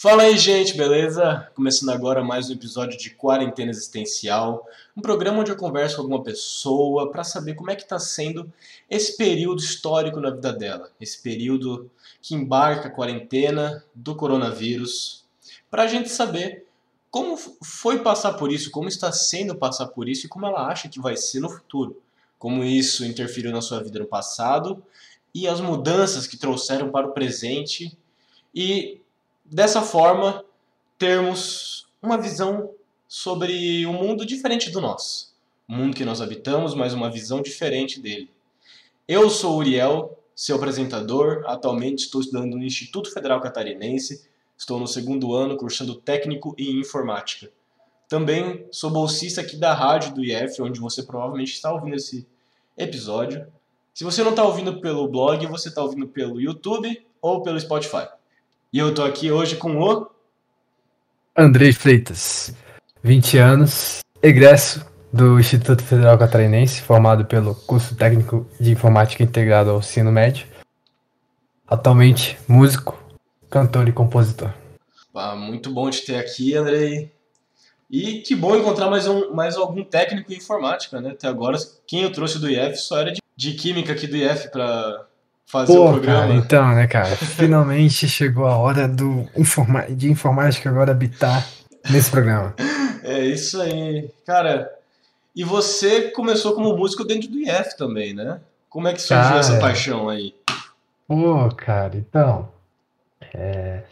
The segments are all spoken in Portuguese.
Fala aí, gente, beleza? Começando agora mais um episódio de Quarentena Existencial, um programa onde eu converso com alguma pessoa para saber como é que está sendo esse período histórico na vida dela, esse período que embarca a quarentena do coronavírus, para a gente saber como foi passar por isso, como está sendo passar por isso e como ela acha que vai ser no futuro, como isso interferiu na sua vida no passado e as mudanças que trouxeram para o presente e dessa forma, termos uma visão sobre um mundo diferente do nosso. O mundo que nós habitamos, mas uma visão diferente dele. Eu sou Uriel, seu apresentador. Atualmente estou estudando no Instituto Federal Catarinense. Estou no segundo ano cursando técnico em informática. Também sou bolsista aqui da rádio do IF, onde você provavelmente está ouvindo esse episódio. Se você não está ouvindo pelo blog, você está ouvindo pelo YouTube ou pelo Spotify. E eu tô aqui hoje com o. Andrei Freitas, 20 anos, egresso do Instituto Federal Catarinense, formado pelo curso técnico de informática integrado ao ensino médio. Atualmente, músico, cantor e compositor. Ah, muito bom te ter aqui, Andrei. E que bom encontrar mais, um, mais algum técnico em informática, né? Até agora, quem eu trouxe do IF só era de, de química aqui do IF para fazer Pô, o programa. Cara, então, né, cara? Finalmente chegou a hora do informa de informática agora habitar nesse programa. É isso aí. Cara, e você começou como músico dentro do IF também, né? Como é que surgiu cara, essa paixão aí? Pô, cara, então. É...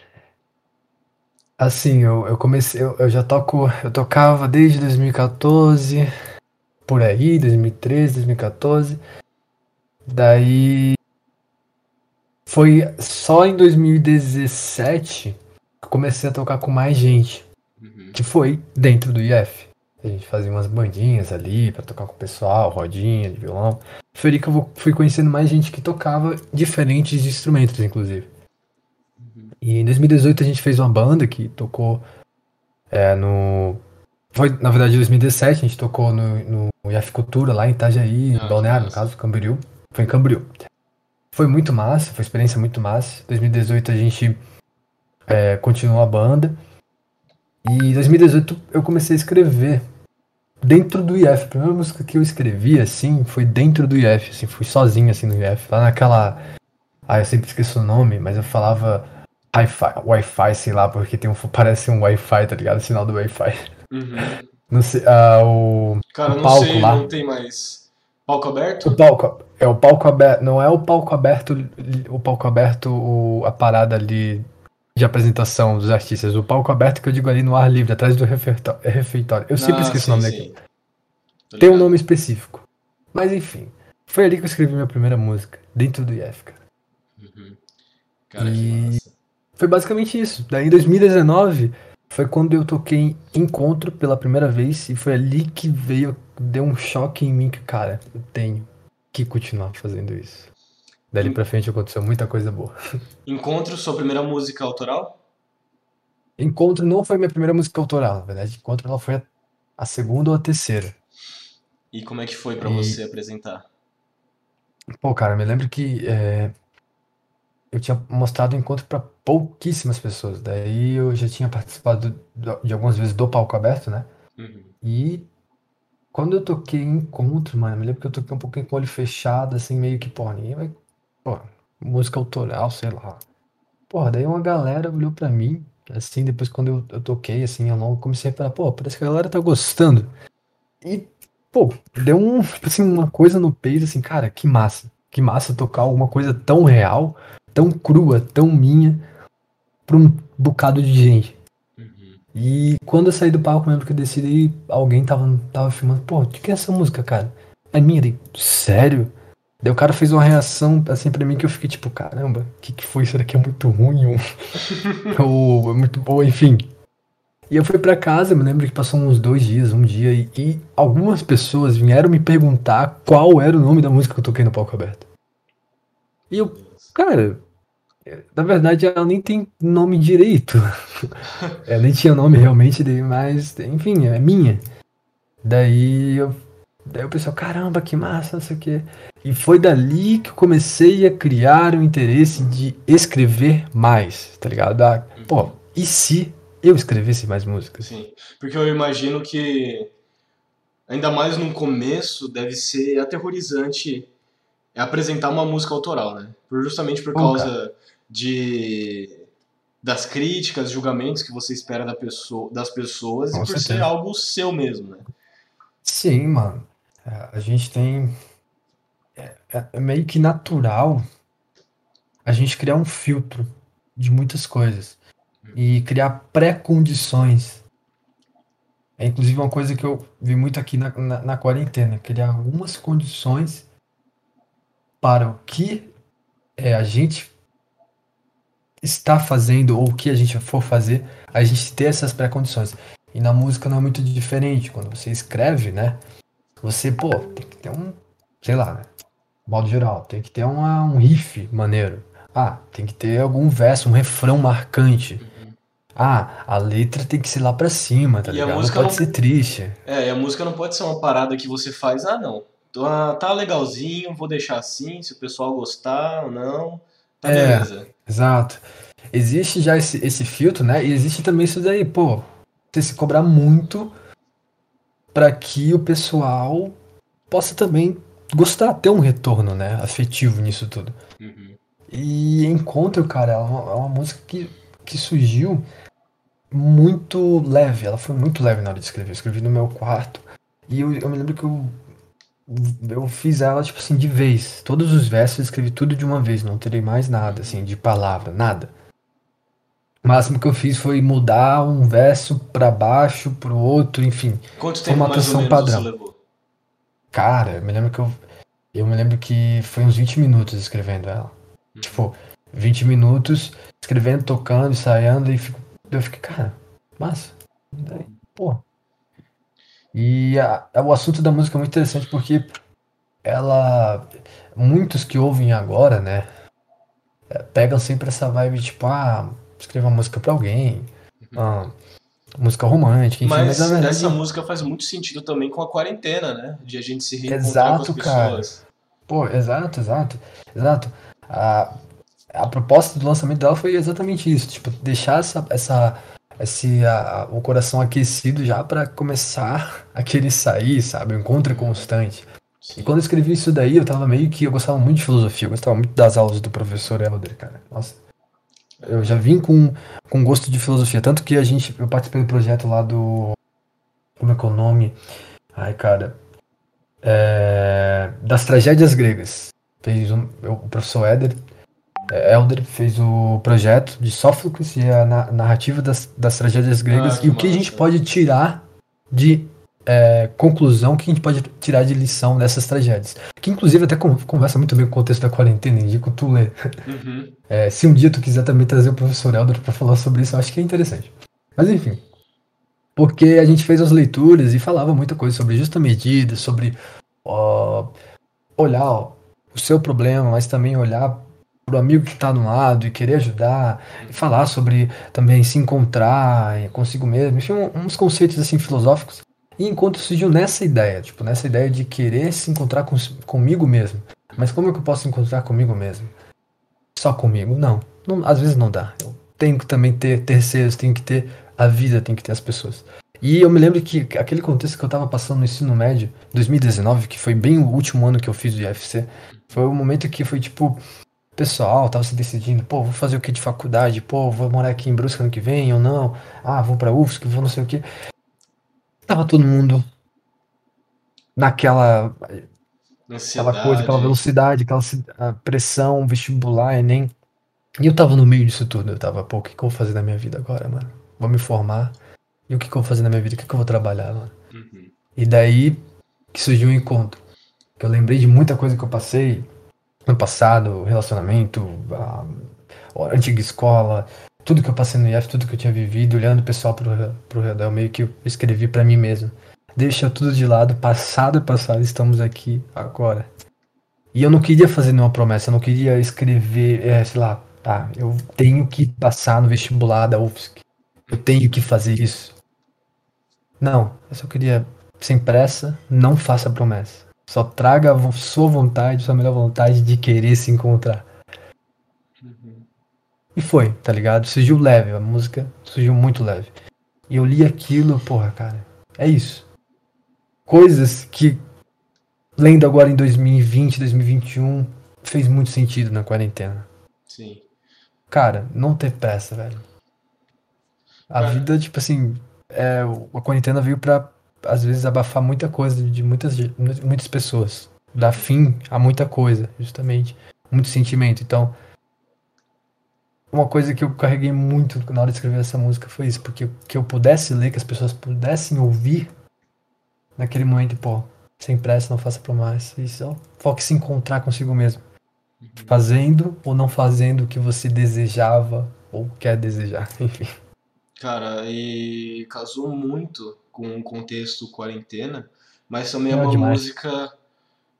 Assim, eu, eu comecei, eu, eu já toco, eu tocava desde 2014, por aí, 2013, 2014. Daí foi só em 2017 que eu comecei a tocar com mais gente. Uhum. Que foi dentro do IF. A gente fazia umas bandinhas ali pra tocar com o pessoal, rodinha de violão. Foi ali que eu fui conhecendo mais gente que tocava diferentes instrumentos, inclusive. Uhum. E em 2018 a gente fez uma banda que tocou é, no. Foi, na verdade, em 2017 a gente tocou no, no IF Cultura, lá em Itajaí, ah, em Balneário, no caso, Camboriú. Foi em Camboriú. Foi muito massa, foi uma experiência muito massa. 2018 a gente é, continuou a banda. E em 2018 eu comecei a escrever dentro do IF. A primeira música que eu escrevi, assim, foi dentro do IF, assim, fui sozinho, assim, no IF. Lá naquela... Ah, eu sempre esqueço o nome, mas eu falava Wi-Fi, sei lá, porque tem um, parece um Wi-Fi, tá ligado? O sinal do Wi-Fi. Uhum. Não sei, uh, o, Cara, o palco não sei, lá. não tem mais. Palco aberto? O palco, é o palco aberto, não é o palco aberto, o palco aberto, o, a parada ali de apresentação dos artistas. O palco aberto que eu digo ali no ar livre, atrás do refeitório. Eu sempre ah, esqueço sim, o nome daqui. Tem um nome específico. Mas enfim, foi ali que eu escrevi minha primeira música, dentro do IF, cara. Uhum. Cara, e foi basicamente isso. Daí em 2019 foi quando eu toquei Encontro pela primeira vez e foi ali que veio, deu um choque em mim que, cara, eu tenho que continuar fazendo isso. Dali pra frente aconteceu muita coisa boa. Encontro, sua primeira música autoral? Encontro não foi minha primeira música autoral, na verdade. Encontro ela foi a, a segunda ou a terceira. E como é que foi para e... você apresentar? Pô, cara, me lembro que é, eu tinha mostrado o encontro para pouquíssimas pessoas. Daí eu já tinha participado de algumas vezes do palco aberto, né? Uhum. E quando eu toquei encontro, mano, me lembro que eu toquei um pouquinho com o olho fechado, assim, meio que, pô, ninguém vai. Pô, música autoral, sei lá. Porra, daí uma galera olhou pra mim, assim, depois quando eu, eu toquei, assim, eu comecei a falar, pô, parece que a galera tá gostando. E, pô, deu um, assim, uma coisa no peito, assim, cara, que massa. Que massa tocar alguma coisa tão real tão crua, tão minha, pra um bocado de gente. E quando eu saí do palco, lembro que eu decidi, alguém tava, tava filmando, pô, o que é essa música, cara? É minha, daí, sério? Daí o cara fez uma reação assim pra mim que eu fiquei tipo, caramba, o que, que foi? Isso daqui é muito ruim ou, ou é muito boa, enfim. E eu fui para casa, me lembro que passou uns dois dias, um dia, e, e, algumas pessoas vieram me perguntar qual era o nome da música que eu toquei no palco aberto. E eu, cara, na verdade, ela nem tem nome direito. ela nem tinha nome realmente, mas enfim, é minha. Daí eu. Daí o pessoal, caramba, que massa, não sei o quê. E foi dali que eu comecei a criar o interesse de escrever mais, tá ligado? Ah, pô, e se eu escrevesse mais músicas? Sim, porque eu imagino que, ainda mais no começo, deve ser aterrorizante apresentar uma música autoral, né? Justamente por causa de das críticas, julgamentos que você espera da pessoa, das pessoas Com e por certeza. ser algo seu mesmo, né? Sim, mano. É, a gente tem. É, é, é meio que natural a gente criar um filtro de muitas coisas e criar pré-condições. É inclusive uma coisa que eu vi muito aqui na, na, na quarentena, criar algumas condições para o que é, a gente está fazendo ou o que a gente for fazer, a gente ter essas pré-condições. E na música não é muito diferente. Quando você escreve, né? Você, pô, tem que ter um, sei lá, né? Modo geral, tem que ter uma, um riff maneiro. Ah, tem que ter algum verso, um refrão marcante. Ah, a letra tem que ser lá pra cima, tá e ligado? não pode não... ser triste. É, e a música não pode ser uma parada que você faz, ah, não. Tá legalzinho, vou deixar assim, se o pessoal gostar ou não. Tá é, beleza. Exato. Existe já esse, esse filtro, né? E existe também isso daí, pô, você se cobrar muito para que o pessoal possa também gostar, ter um retorno, né, afetivo nisso tudo. Uhum. E Encontro, cara, é uma, é uma, música que, que surgiu muito leve, ela foi muito leve na hora de escrever. Eu escrevi no meu quarto e eu, eu me lembro que eu eu fiz ela, tipo assim, de vez. Todos os versos eu escrevi tudo de uma vez, não terei mais nada, assim, de palavra, nada. O máximo que eu fiz foi mudar um verso para baixo, pro outro, enfim. Quanto tempo uma mais ou menos padrão. você levou? Cara, eu me lembro que eu. Eu me lembro que foi uns 20 minutos escrevendo ela. Hum. Tipo, 20 minutos escrevendo, tocando, ensaiando, e fico, eu fiquei, cara, massa. Pô, e a, o assunto da música é muito interessante porque ela. Muitos que ouvem agora, né? É, pegam sempre essa vibe tipo, ah, escrever uma música pra alguém. Uhum. Ah, música romântica, enfim. Mas, mas verdade... essa música faz muito sentido também com a quarentena, né? De a gente se reencontrar exato, com as pessoas. Cara. Pô, exato, exato. Exato. A, a proposta do lançamento dela foi exatamente isso. Tipo, deixar essa, essa esse a, o coração aquecido já para começar a querer sair, sabe? O encontro constante. E quando eu escrevi isso daí, eu tava meio que. Eu gostava muito de filosofia, eu gostava muito das aulas do professor Helder, cara. Nossa. Eu já vim com, com gosto de filosofia. Tanto que a gente. Eu participei do projeto lá do. Como é que é o nome? Ai, cara. É, das tragédias gregas. Fez um, o professor Éder Elder fez o projeto de Sófocles e a narrativa das, das tragédias gregas ah, e o que a gente pode tirar de é, conclusão, que a gente pode tirar de lição dessas tragédias. Que inclusive até conversa muito bem com o contexto da quarentena, indico tu ler. Uhum. É, se um dia tu quiser também trazer o professor Elder para falar sobre isso, eu acho que é interessante. Mas enfim. Porque a gente fez as leituras e falava muita coisa sobre justa medida, sobre ó, olhar ó, o seu problema, mas também olhar pro amigo que está do lado e querer ajudar, e falar sobre também se encontrar consigo mesmo, enfim, uns conceitos assim filosóficos. E encontro surgiu nessa ideia, tipo, nessa ideia de querer se encontrar com, comigo mesmo. Mas como é que eu posso encontrar comigo mesmo? Só comigo? Não. não às vezes não dá. Eu tenho que também ter terceiros, tenho que ter a vida, tenho que ter as pessoas. E eu me lembro que aquele contexto que eu tava passando no ensino médio, 2019, que foi bem o último ano que eu fiz do IFC, foi o momento que foi tipo, pessoal tava se decidindo, pô, vou fazer o que de faculdade, pô, vou morar aqui em Brusque ano que vem ou não, ah, vou pra UFSC, vou não sei o que. Tava todo mundo naquela aquela coisa, aquela velocidade, aquela pressão, vestibular, Enem. E eu tava no meio disso tudo, eu tava, pô, o que, que eu vou fazer na minha vida agora, mano? Vou me formar. E o que, que eu vou fazer na minha vida? O que, que eu vou trabalhar, mano? Uhum. E daí que surgiu um encontro. Que eu lembrei de muita coisa que eu passei, no passado, relacionamento, a, a, antiga escola, tudo que eu passei no IF, tudo que eu tinha vivido, olhando o pessoal pro, pro redor, meio que eu escrevi para mim mesmo. Deixa tudo de lado, passado é passado, estamos aqui agora. E eu não queria fazer nenhuma promessa, eu não queria escrever, é, sei lá, tá, eu tenho que passar no vestibular da UFSC. Eu tenho que fazer isso. Não, eu só queria, sem pressa, não faça promessa. Só traga a sua vontade, sua melhor vontade de querer se encontrar. Uhum. E foi, tá ligado? Surgiu leve, a música surgiu muito leve. E eu li aquilo, porra, cara, é isso. Coisas que, lendo agora em 2020, 2021, fez muito sentido na quarentena. Sim. Cara, não ter pressa, velho. A cara. vida, tipo assim, é, a quarentena veio pra, às vezes, abafar muita coisa de muitas, muitas pessoas. Dar fim a muita coisa, justamente. Muito sentimento. Então, uma coisa que eu carreguei muito na hora de escrever essa música foi isso, porque que eu pudesse ler, que as pessoas pudessem ouvir naquele momento, pô, sem pressa, não faça promessa, e só foque se encontrar consigo mesmo. Uhum. Fazendo ou não fazendo o que você desejava ou quer desejar, enfim. Cara, e casou muito com o contexto quarentena, mas também é, é uma demais. música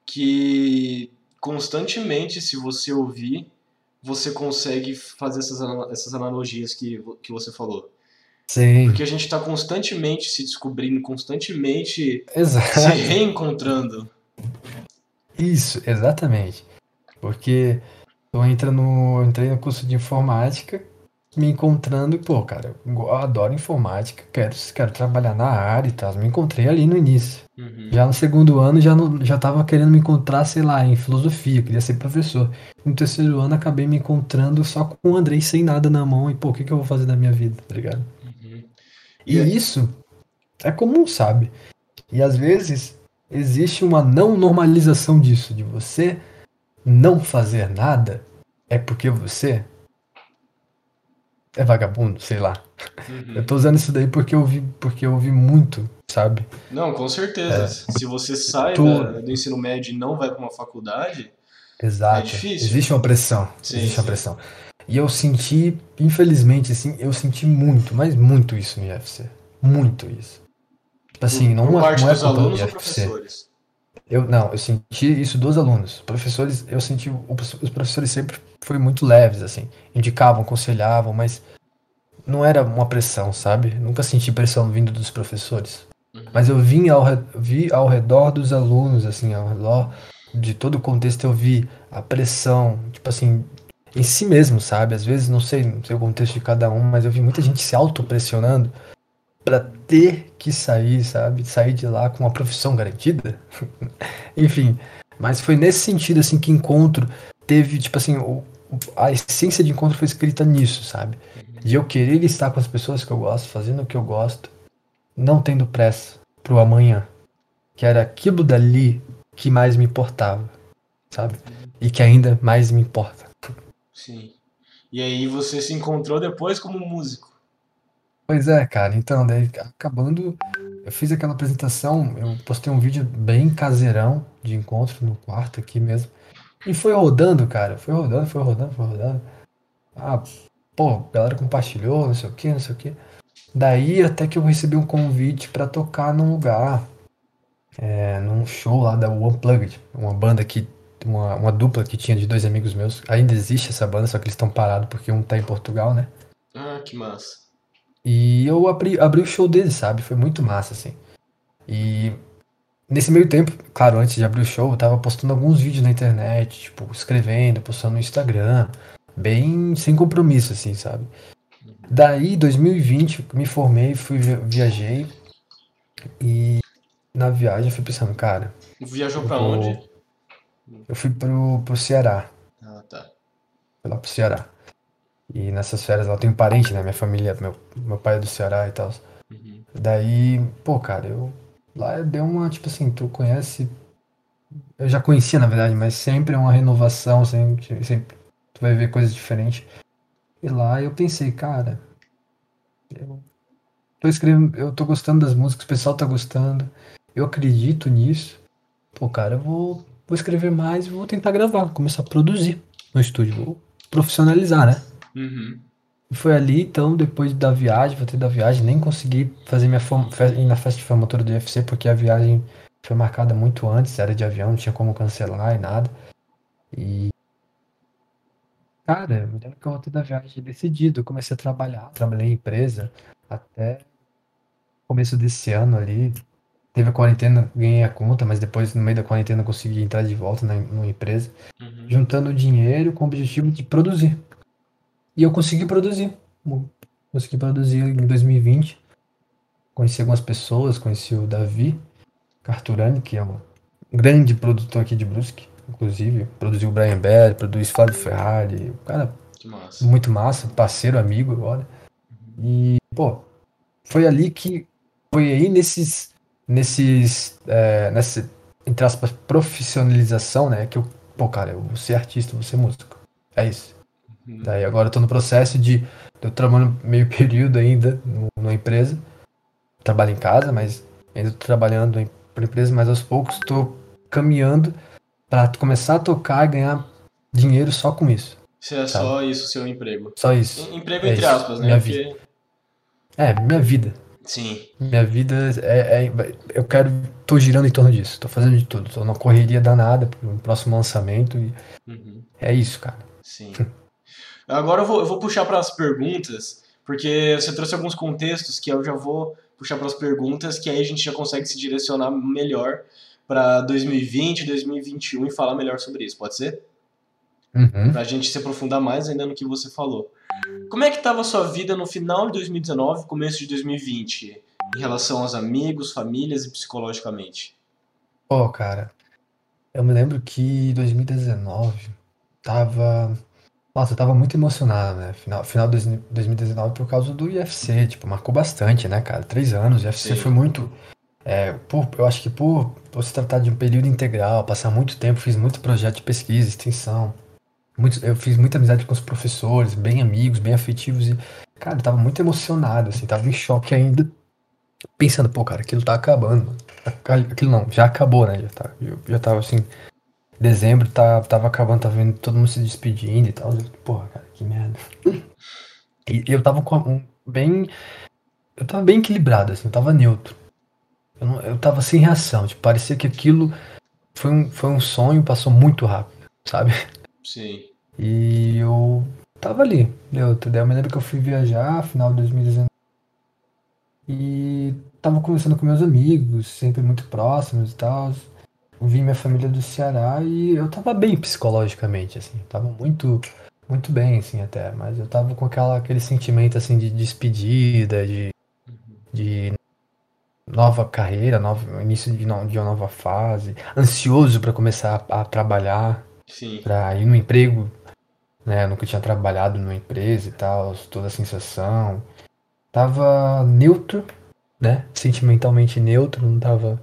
que constantemente, se você ouvir, você consegue fazer essas, essas analogias que, que você falou. Sim. Porque a gente está constantemente se descobrindo, constantemente Exato. se reencontrando. Isso, exatamente. Porque eu entro no, entrei no curso de informática me encontrando, pô, cara, eu adoro informática, quero, quero trabalhar na área e tal. Me encontrei ali no início. Uhum. Já no segundo ano já, no, já tava querendo me encontrar, sei lá, em filosofia, queria ser professor. No terceiro ano acabei me encontrando só com o Andrei sem nada na mão e, pô, o que, que eu vou fazer da minha vida, tá ligado? Uhum. E, e isso é comum, sabe? E às vezes existe uma não normalização disso, de você não fazer nada é porque você é vagabundo, sei lá. Uhum. Eu tô usando isso daí porque eu vi, porque eu vi muito, sabe? Não, com certeza. É. Se você sai tô... do ensino médio e não vai para uma faculdade, Exato. é difícil. Existe uma pressão. Sim, existe sim. uma pressão. E eu senti, infelizmente, assim, eu senti muito, mas muito isso no IFC. Muito isso. Tipo assim, não, Por parte não é dos alunos ou professores? Eu, não, eu senti isso dos alunos. Professores, eu senti, os professores sempre foi muito leves, assim. Indicavam, aconselhavam, mas não era uma pressão, sabe? Nunca senti pressão vindo dos professores. Uhum. Mas eu vim ao, vi ao redor dos alunos, assim, ao redor de todo o contexto, eu vi a pressão, tipo assim, em si mesmo, sabe? Às vezes, não sei, não sei o contexto de cada um, mas eu vi muita gente se autopressionando para ter que sair, sabe? Sair de lá com uma profissão garantida. Enfim, mas foi nesse sentido assim que encontro teve, tipo assim, o, a essência de encontro foi escrita nisso, sabe? De eu querer estar com as pessoas que eu gosto, fazendo o que eu gosto, não tendo pressa pro amanhã. Que era aquilo dali que mais me importava, sabe? E que ainda mais me importa. Sim. E aí você se encontrou depois como músico. Pois é, cara. Então, daí acabando, eu fiz aquela apresentação, eu postei um vídeo bem caseirão de encontro no quarto aqui mesmo. E foi rodando, cara. Foi rodando, foi rodando, foi rodando. Ah, pô, a galera compartilhou, não sei o que, não sei o que. Daí até que eu recebi um convite para tocar num lugar, é, num show lá da Unplugged, uma banda que uma, uma dupla que tinha de dois amigos meus. Ainda existe essa banda, só que eles estão parados porque um tá em Portugal, né? Ah, que massa. E eu abri, abri o show dele, sabe? Foi muito massa, assim. E nesse meio tempo, claro, antes de abrir o show, eu tava postando alguns vídeos na internet, tipo, escrevendo, postando no Instagram, bem sem compromisso, assim, sabe? Daí, 2020, me formei, fui, viajei, e na viagem eu fui pensando, cara. Viajou pra vou... onde? Eu fui pro, pro Ceará. Ah, tá. Fui lá pro Ceará. E nessas férias lá eu tenho parente, né? Minha família, meu, meu pai é do Ceará e tal. Uhum. Daí, pô, cara, eu. Lá deu uma, tipo assim, tu conhece. Eu já conhecia, na verdade, mas sempre é uma renovação, sempre, sempre tu vai ver coisas diferentes. E lá eu pensei, cara, eu tô escrevendo, eu tô gostando das músicas, o pessoal tá gostando, eu acredito nisso. Pô, cara, eu vou, vou escrever mais e vou tentar gravar, começar a produzir no estúdio, vou profissionalizar, né? Uhum. Foi ali, então, depois da viagem, voltei da viagem, nem consegui fazer minha ir na festa de formatura do UFC, porque a viagem foi marcada muito antes, era de avião, não tinha como cancelar e nada. E. Cara, me lembro que eu voltei da viagem decidido, comecei a trabalhar, trabalhei em empresa até começo desse ano ali. Teve a quarentena, ganhei a conta, mas depois, no meio da quarentena, consegui entrar de volta na, numa empresa, uhum. juntando dinheiro com o objetivo de produzir E eu consegui produzir. Consegui produzir em 2020. Conheci algumas pessoas, conheci o Davi Carturani, que é um grande produtor aqui de Brusque, inclusive. Produziu o Brian Bell, produz Flávio Ferrari. O cara massa. muito massa, parceiro, amigo agora. E, pô, foi ali que. Foi aí nesses. Nesses. É, nessa, entre aspas, profissionalização, né? Que eu, pô, cara, eu vou ser artista, vou ser músico. É isso. Uhum. Daí agora eu tô no processo de. Eu trabalho meio período ainda numa empresa. Trabalho em casa, mas ainda tô trabalhando em empresa, mas aos poucos tô caminhando para começar a tocar e ganhar dinheiro só com isso. Se é sabe? só isso seu emprego. Só isso. Emprego é entre isso. aspas, né? Minha Porque... vida. É, minha vida. Sim. Minha vida é, é, Eu quero. tô girando em torno disso. Tô fazendo de tudo. Tô na correria danada pro próximo lançamento. E uhum. É isso, cara. Sim. Agora eu vou, eu vou puxar para as perguntas, porque você trouxe alguns contextos que eu já vou puxar para as perguntas, que aí a gente já consegue se direcionar melhor para 2020, 2021 e falar melhor sobre isso. Pode ser? Uhum. Para a gente se aprofundar mais ainda no que você falou. Como é que estava a sua vida no final de 2019, começo de 2020, em relação aos amigos, famílias e psicologicamente? Pô, oh, cara, eu me lembro que 2019 tava nossa, eu tava muito emocionado, né? Final, final de 2019 por causa do UFC, tipo, marcou bastante, né, cara? Três anos, o UFC Sim. foi muito. É, por, eu acho que por, por se tratar de um período integral, passar muito tempo, fiz muito projeto de pesquisa, extensão. Muito, eu fiz muita amizade com os professores, bem amigos, bem afetivos. E, cara, eu tava muito emocionado, assim, tava em choque ainda. Pensando, pô, cara, aquilo tá acabando. Aquilo não, já acabou, né? Já, tá, eu, já tava assim, Dezembro tá, tava acabando, tava vendo todo mundo se despedindo e tal. Porra, cara, que merda. E eu tava com um, bem. Eu tava bem equilibrado, assim, eu tava neutro. Eu, não, eu tava sem reação. Tipo, parecia que aquilo foi um, foi um sonho, passou muito rápido, sabe? Sim. E eu tava ali, neutro. Daí eu me lembro que eu fui viajar, final de 2019. E tava conversando com meus amigos, sempre muito próximos e tal vi minha família do Ceará e eu tava bem psicologicamente, assim. Tava muito, muito bem, assim, até. Mas eu tava com aquela, aquele sentimento, assim, de despedida, de, de nova carreira, novo, início de, no, de uma nova fase. Ansioso para começar a, a trabalhar. Pra ir no emprego, né? Eu nunca tinha trabalhado numa empresa e tal, toda a sensação. Tava neutro, né? Sentimentalmente neutro, não tava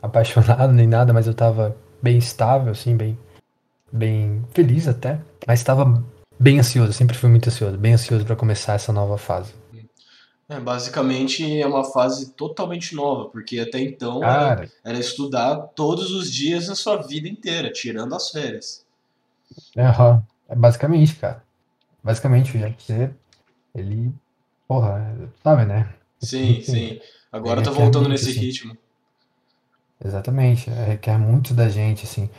apaixonado nem nada, mas eu tava bem estável, assim, bem, bem feliz até. Mas estava bem ansioso, sempre fui muito ansioso, bem ansioso para começar essa nova fase. É, basicamente é uma fase totalmente nova, porque até então Cara, era, era, estudar todos os dias a sua vida inteira, tirando as férias. É, é basicamente, cara. Basicamente, o você ele, porra, sabe, né? Sim, sim. Agora tá voltando nesse assim. ritmo. Exatamente, é, requer muito da gente, assim.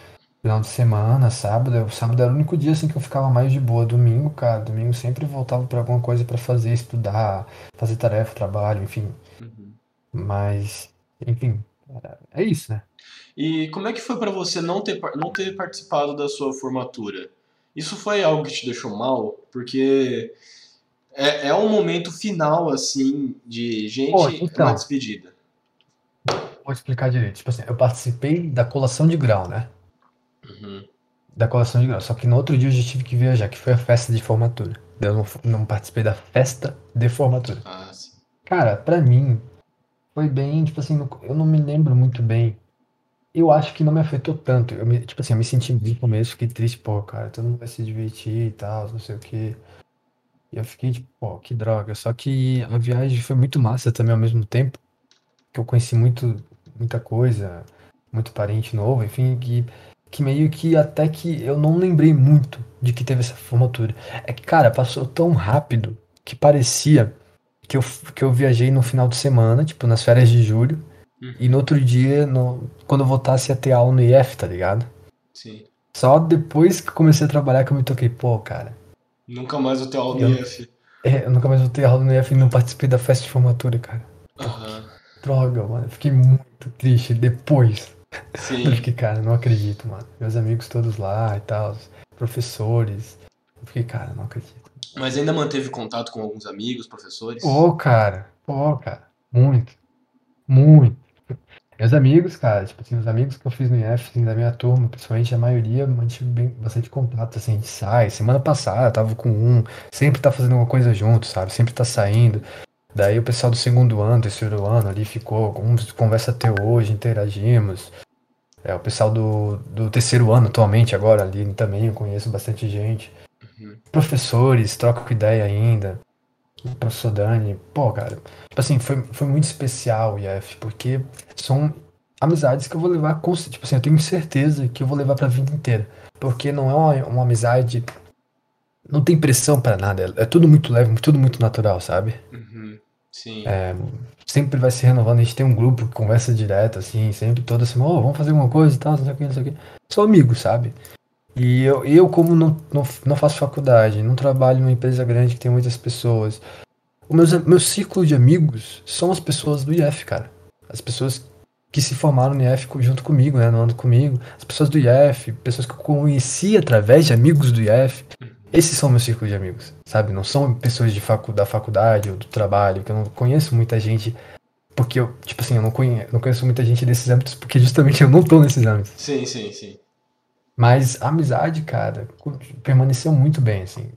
Final de semana, sábado, sábado era o único dia assim que eu ficava mais de boa. Domingo, cara, domingo sempre voltava para alguma coisa para fazer, estudar, fazer tarefa, trabalho, enfim. Uhum. Mas, enfim, é isso, né? E como é que foi para você não ter, não ter participado da sua formatura? Isso foi algo que te deixou mal? Porque é, é um momento final, assim, de gente, Pô, então, uma despedida. Vou explicar direito. Tipo assim, eu participei da colação de grau, né? Uhum. Da colação de grau. Só que no outro dia eu já tive que viajar, que foi a festa de formatura. Eu não, não participei da festa de formatura. Ah, sim. Cara, pra mim, foi bem, tipo assim, eu não me lembro muito bem. Eu acho que não me afetou tanto. Eu me, tipo assim, eu me senti bem no começo, fiquei triste, pô, cara, todo mundo vai se divertir e tal, não sei o quê. E eu fiquei tipo, pô, que droga. Só que a viagem foi muito massa também ao mesmo tempo. Que eu conheci muito muita coisa, muito parente novo, enfim, que, que meio que até que eu não lembrei muito de que teve essa formatura. É que, cara, passou tão rápido que parecia que eu, que eu viajei no final de semana, tipo, nas férias de julho, uhum. e no outro dia, no, quando eu voltasse a ter aula no IF, tá ligado? Sim. Só depois que comecei a trabalhar que eu me toquei, pô, cara. Nunca mais vou ter aula no IF. É, eu nunca mais vou ter aula no IF e não participei da festa de formatura, cara. Aham. Uhum. Droga, mano. Eu fiquei muito triste depois. Sim. Eu fiquei, cara, não acredito, mano. Meus amigos todos lá e tal, professores. Eu fiquei, cara, não acredito. Mas ainda manteve contato com alguns amigos, professores? Pô, cara. Pô, cara. Muito. Muito. Meus amigos, cara, tipo assim, os amigos que eu fiz no IF, assim, da minha turma, principalmente a maioria, mantive bem, bastante contato, assim, a gente sai. Semana passada tava com um, sempre tá fazendo alguma coisa junto, sabe? Sempre tá saindo. Daí o pessoal do segundo ano, terceiro ano ali ficou, uns conversa até hoje, interagimos. É, o pessoal do, do terceiro ano atualmente, agora ali também, eu conheço bastante gente. Uhum. Professores, troco ideia ainda. O professor Dani, pô, cara, tipo assim, foi, foi muito especial o IF, porque são amizades que eu vou levar, com, tipo assim, eu tenho certeza que eu vou levar pra vida inteira. Porque não é uma, uma amizade. Não tem pressão para nada, é, é, tudo muito leve, tudo muito natural, sabe? Uhum. Sim. É, sempre vai se renovando, a gente tem um grupo que conversa direto, assim, sempre toda semana, oh, vamos fazer alguma coisa e tal, não sei o que, não sei o que. Sou amigo, sabe? E eu, eu como não, não, não faço faculdade, não trabalho numa empresa grande que tem muitas pessoas, o meu, meu círculo de amigos são as pessoas do IF, cara. As pessoas que se formaram no IF junto comigo, né, no ano comigo. As pessoas do IF, pessoas que eu conheci através de amigos do IF. Esses são meus círculos de amigos, sabe? Não são pessoas de facu da faculdade ou do trabalho, que eu não conheço muita gente porque eu, tipo assim, eu não conheço, não conheço muita gente desses âmbitos porque justamente eu não tô nesses âmbitos. Sim, sim, sim. Mas a amizade, cara, permaneceu muito bem, assim.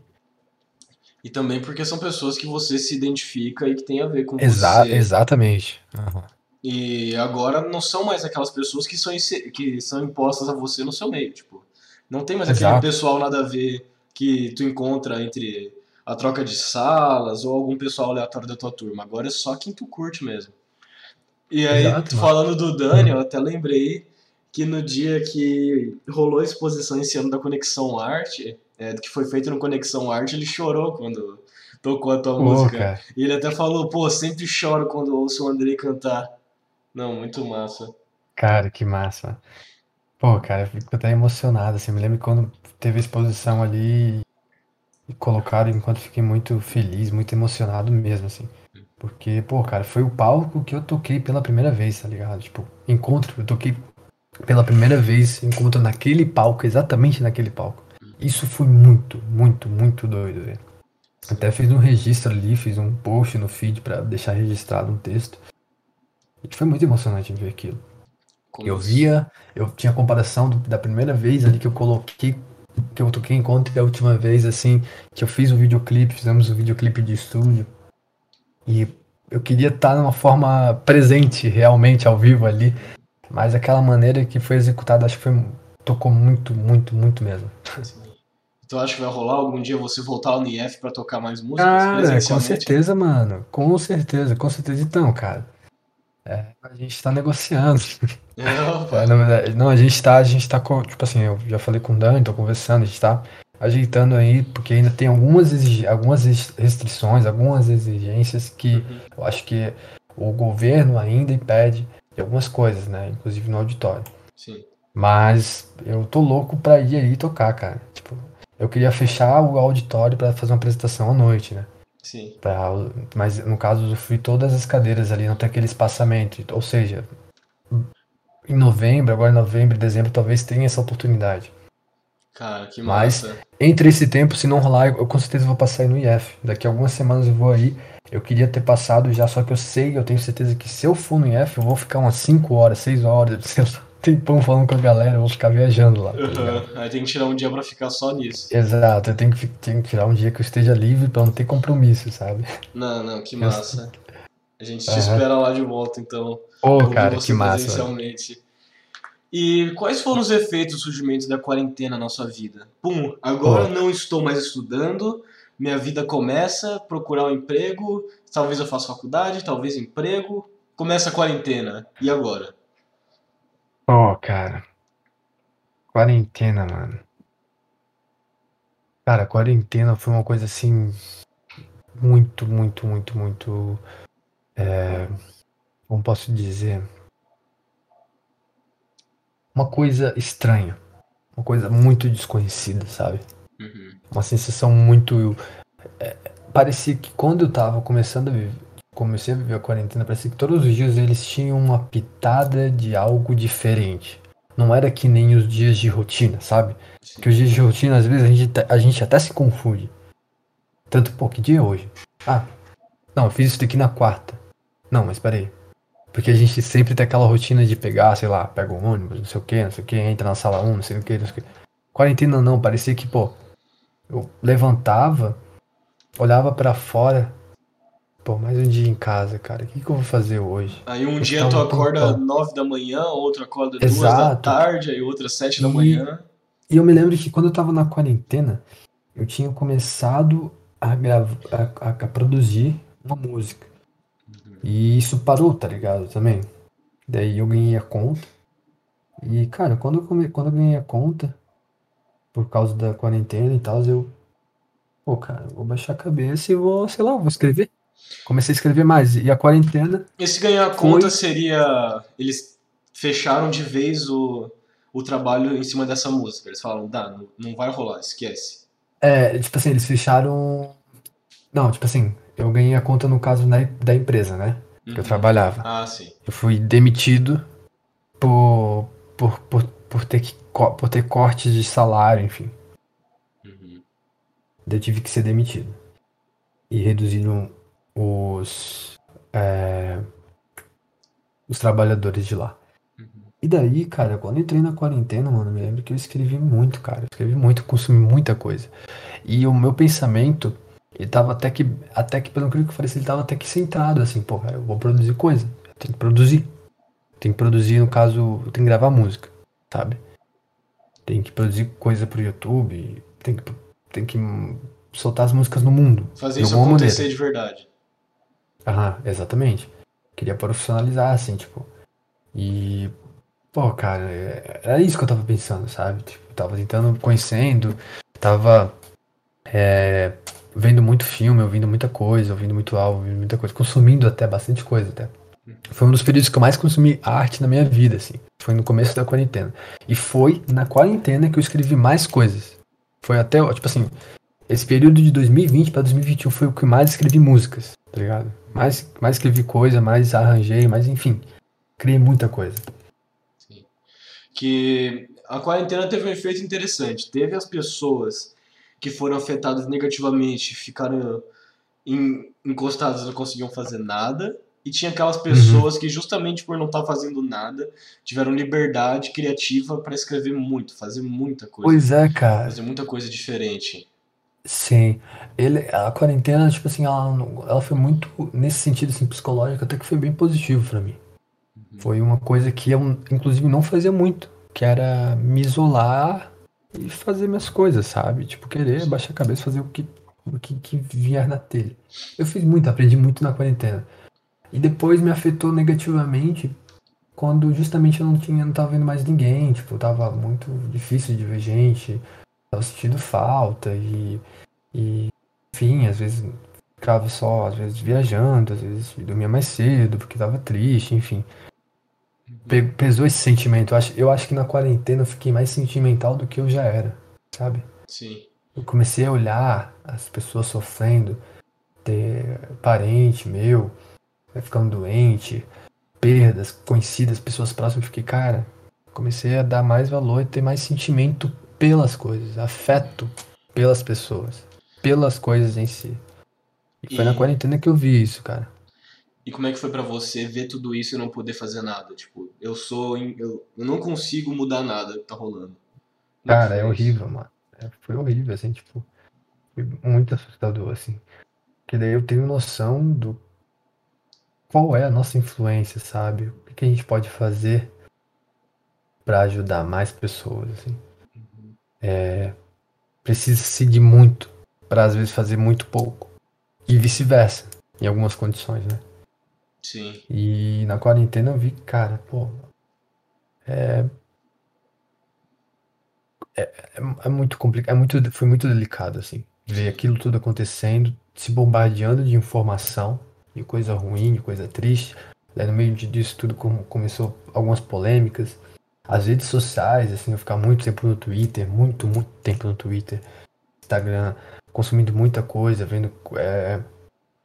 E também porque são pessoas que você se identifica e que tem a ver com Exa você. Exatamente. Uhum. E agora não são mais aquelas pessoas que são, que são impostas a você no seu meio. Tipo, não tem mais Exato. aquele pessoal nada a ver que tu encontra entre a troca de salas ou algum pessoal aleatório da tua turma. Agora é só quem tu curte mesmo. E aí, Exato, falando do Dani, eu até lembrei que no dia que rolou a exposição esse ano da Conexão Arte, é, que foi feita no Conexão Arte, ele chorou quando tocou a tua música. Cara. E ele até falou, pô, sempre choro quando ouço o Andrei cantar. Não, muito massa. Cara, que massa. Pô, cara, eu fico até emocionado, assim, me lembro quando teve a exposição ali e colocaram enquanto fiquei muito feliz, muito emocionado mesmo, assim. Porque, pô, cara, foi o palco que eu toquei pela primeira vez, tá ligado? Tipo, encontro, eu toquei pela primeira vez encontro naquele palco, exatamente naquele palco. Isso foi muito, muito, muito doido, velho. Até fiz um registro ali, fiz um post no feed para deixar registrado um texto. E foi muito emocionante ver aquilo. Como eu via, eu tinha comparação do, da primeira vez ali que eu coloquei, que eu toquei encontro e a última vez, assim, que eu fiz o um videoclipe, fizemos um videoclipe de estúdio. E eu queria estar numa forma presente, realmente, ao vivo ali. Mas aquela maneira que foi executada, acho que foi, tocou muito, muito, muito mesmo. Então acho que vai rolar algum dia você voltar ao NIF para tocar mais músicas? Cara, com certeza, mano. Com certeza, com certeza. Então, cara. É, a gente tá negociando. É, na verdade, não, a gente tá, a gente tá com, tipo assim, eu já falei com o Dani, tô conversando, a gente tá ajeitando aí, porque ainda tem algumas, algumas restrições, algumas exigências que uhum. eu acho que o governo ainda impede de algumas coisas, né? Inclusive no auditório. Sim. Mas eu tô louco pra ir aí tocar, cara. Tipo, eu queria fechar o auditório para fazer uma apresentação à noite, né? Sim. Pra, mas no caso, eu fui todas as cadeiras ali, não tem aquele espaçamento. Ou seja, em novembro, agora em novembro, dezembro, talvez tenha essa oportunidade. Cara, que massa. Mas, entre esse tempo, se não rolar, eu, com certeza vou passar aí no IF. Daqui a algumas semanas eu vou aí. Eu queria ter passado já, só que eu sei, eu tenho certeza que se eu for no IF, eu vou ficar umas 5 horas, 6 horas, tempão falando com a galera, eu vou ficar viajando lá. Tá uhum. Aí tem que tirar um dia pra ficar só nisso. Exato, eu tenho que, tenho que tirar um dia que eu esteja livre pra não ter compromisso, sabe? Não, não, que massa. A gente te uhum. espera lá de volta, então. Ô, oh, cara, que massa. E quais foram os efeitos do surgimento da quarentena na sua vida? Pum, agora oh. não estou mais estudando, minha vida começa, procurar um emprego, talvez eu faça faculdade, talvez emprego, começa a quarentena. E agora? Ó, cara. Quarentena, mano. Cara, quarentena foi uma coisa assim. Muito, muito, muito, muito. É, como posso dizer? Uma coisa estranha. Uma coisa muito desconhecida, sabe? Uhum. Uma sensação muito. É, parecia que quando eu tava começando a viver, comecei a viver a quarentena, parecia que todos os dias eles tinham uma pitada de algo diferente. Não era que nem os dias de rotina, sabe? Que os dias de rotina, às vezes, a gente, a gente até se confunde. Tanto, pô, que dia é hoje? Ah, não, eu fiz isso daqui na quarta. Não, mas peraí. Porque a gente sempre tem aquela rotina de pegar, sei lá, pega o ônibus, não sei o que, não sei o que, entra na sala 1, não sei o que, não sei o que. Quarentena não, parecia que, pô, eu levantava, olhava para fora, pô, mais um dia em casa, cara, o que, que eu vou fazer hoje? Aí um eu dia tu acorda nove da manhã, outro acorda duas da tarde, aí outra sete da manhã. E eu me lembro que quando eu tava na quarentena, eu tinha começado a, gravar, a, a, produzir uma música. Uhum. E isso parou, tá ligado? Também. Daí eu ganhei a conta. E, cara, quando eu, come... quando eu ganhei a conta, por causa da quarentena e tal, eu. Pô, cara, vou baixar a cabeça e vou, sei lá, vou escrever. Comecei a escrever mais. E a quarentena. Esse ganhar a conta foi... seria. Eles fecharam de vez o, o trabalho em cima dessa música. Eles falaram, dá, não, vai rolar, esquece. É, tipo assim, eles fecharam. Não, tipo assim, eu ganhei a conta no caso da, da empresa, né? Que eu uhum. trabalhava. Ah, sim. Eu fui demitido por, por, por, por ter que por ter cortes de salário, enfim. Uhum. Eu tive que ser demitido. E reduziram os. É, os trabalhadores de lá. Uhum. E daí, cara, quando eu entrei na quarentena, mano, me lembro que eu escrevi muito, cara. Eu escrevi muito, consumi muita coisa. E o meu pensamento, ele tava até que, até que pelo que eu falei, ele tava até que centrado, assim, pô, eu vou produzir coisa. Eu tenho que produzir. Tem que produzir, no caso, eu tenho que gravar música, sabe? tem que produzir coisa pro YouTube, tem que, tem que soltar as músicas no mundo. Fazer isso acontecer maneira. de verdade. Aham, exatamente. Queria profissionalizar, assim, tipo. E. Pô, cara, é, era isso que eu tava pensando, sabe? Tipo, tava tentando, conhecendo, tava. É, vendo muito filme, ouvindo muita coisa, ouvindo muito álbum, ouvindo muita coisa, consumindo até bastante coisa até. Foi um dos períodos que eu mais consumi arte na minha vida, assim. Foi no começo da quarentena. E foi na quarentena que eu escrevi mais coisas. Foi até, tipo assim, esse período de 2020 para 2021 foi o que mais escrevi músicas, tá ligado? Mais, mais escrevi coisa, mais arranjei, mais enfim. Criei muita coisa. Sim. Que a quarentena teve um efeito interessante. Teve as pessoas que foram afetadas negativamente, ficaram encostadas, não conseguiam fazer nada e tinha aquelas uhum. pessoas uhum. que, justamente por não estar tá fazendo nada, tiveram liberdade criativa para escrever muito, fazer muita coisa. Pois é, cara. Fazer muita coisa diferente. Sim. Ele, a quarentena, tipo assim, ela, ela foi muito, nesse sentido assim, psicológico, até que foi bem positivo para mim. Uhum. Foi uma coisa que eu, inclusive, não fazia muito, que era me isolar e fazer minhas coisas, sabe? Tipo, querer baixar a cabeça, fazer o que, o que, que vier na telha. Eu fiz muito, aprendi muito na quarentena. E depois me afetou negativamente quando justamente eu não tinha, não tava vendo mais ninguém, tipo, tava muito difícil de ver gente, tava sentindo falta e, e enfim, às vezes ficava só, às vezes viajando, às vezes dormia mais cedo porque tava triste, enfim. Pesou esse sentimento. Eu acho, eu acho que na quarentena eu fiquei mais sentimental do que eu já era, sabe? Sim. Eu comecei a olhar as pessoas sofrendo, ter parente meu, vai ficando doente, perdas, conhecidas, pessoas próximas, fiquei, cara, comecei a dar mais valor e ter mais sentimento pelas coisas, afeto pelas pessoas, pelas coisas em si. E, e... foi na quarentena que eu vi isso, cara. E como é que foi para você ver tudo isso e não poder fazer nada? Tipo, eu sou. Eu, eu não consigo mudar nada que tá rolando. Não cara, é horrível, mano. É, foi horrível, assim, tipo. Foi muito assustador, assim. Que daí eu tenho noção do qual é a nossa influência, sabe? O que a gente pode fazer para ajudar mais pessoas, assim. É, precisa-se de muito para às vezes fazer muito pouco e vice-versa, em algumas condições, né? Sim. E na quarentena eu vi, cara, pô, é, é, é, é muito complicado, é muito, foi muito delicado, assim, ver aquilo tudo acontecendo, se bombardeando de informação de coisa ruim, de coisa triste. Daí no meio disso tudo começou algumas polêmicas. As redes sociais, assim, eu ficar muito tempo no Twitter, muito, muito tempo no Twitter, Instagram, consumindo muita coisa, vendo é,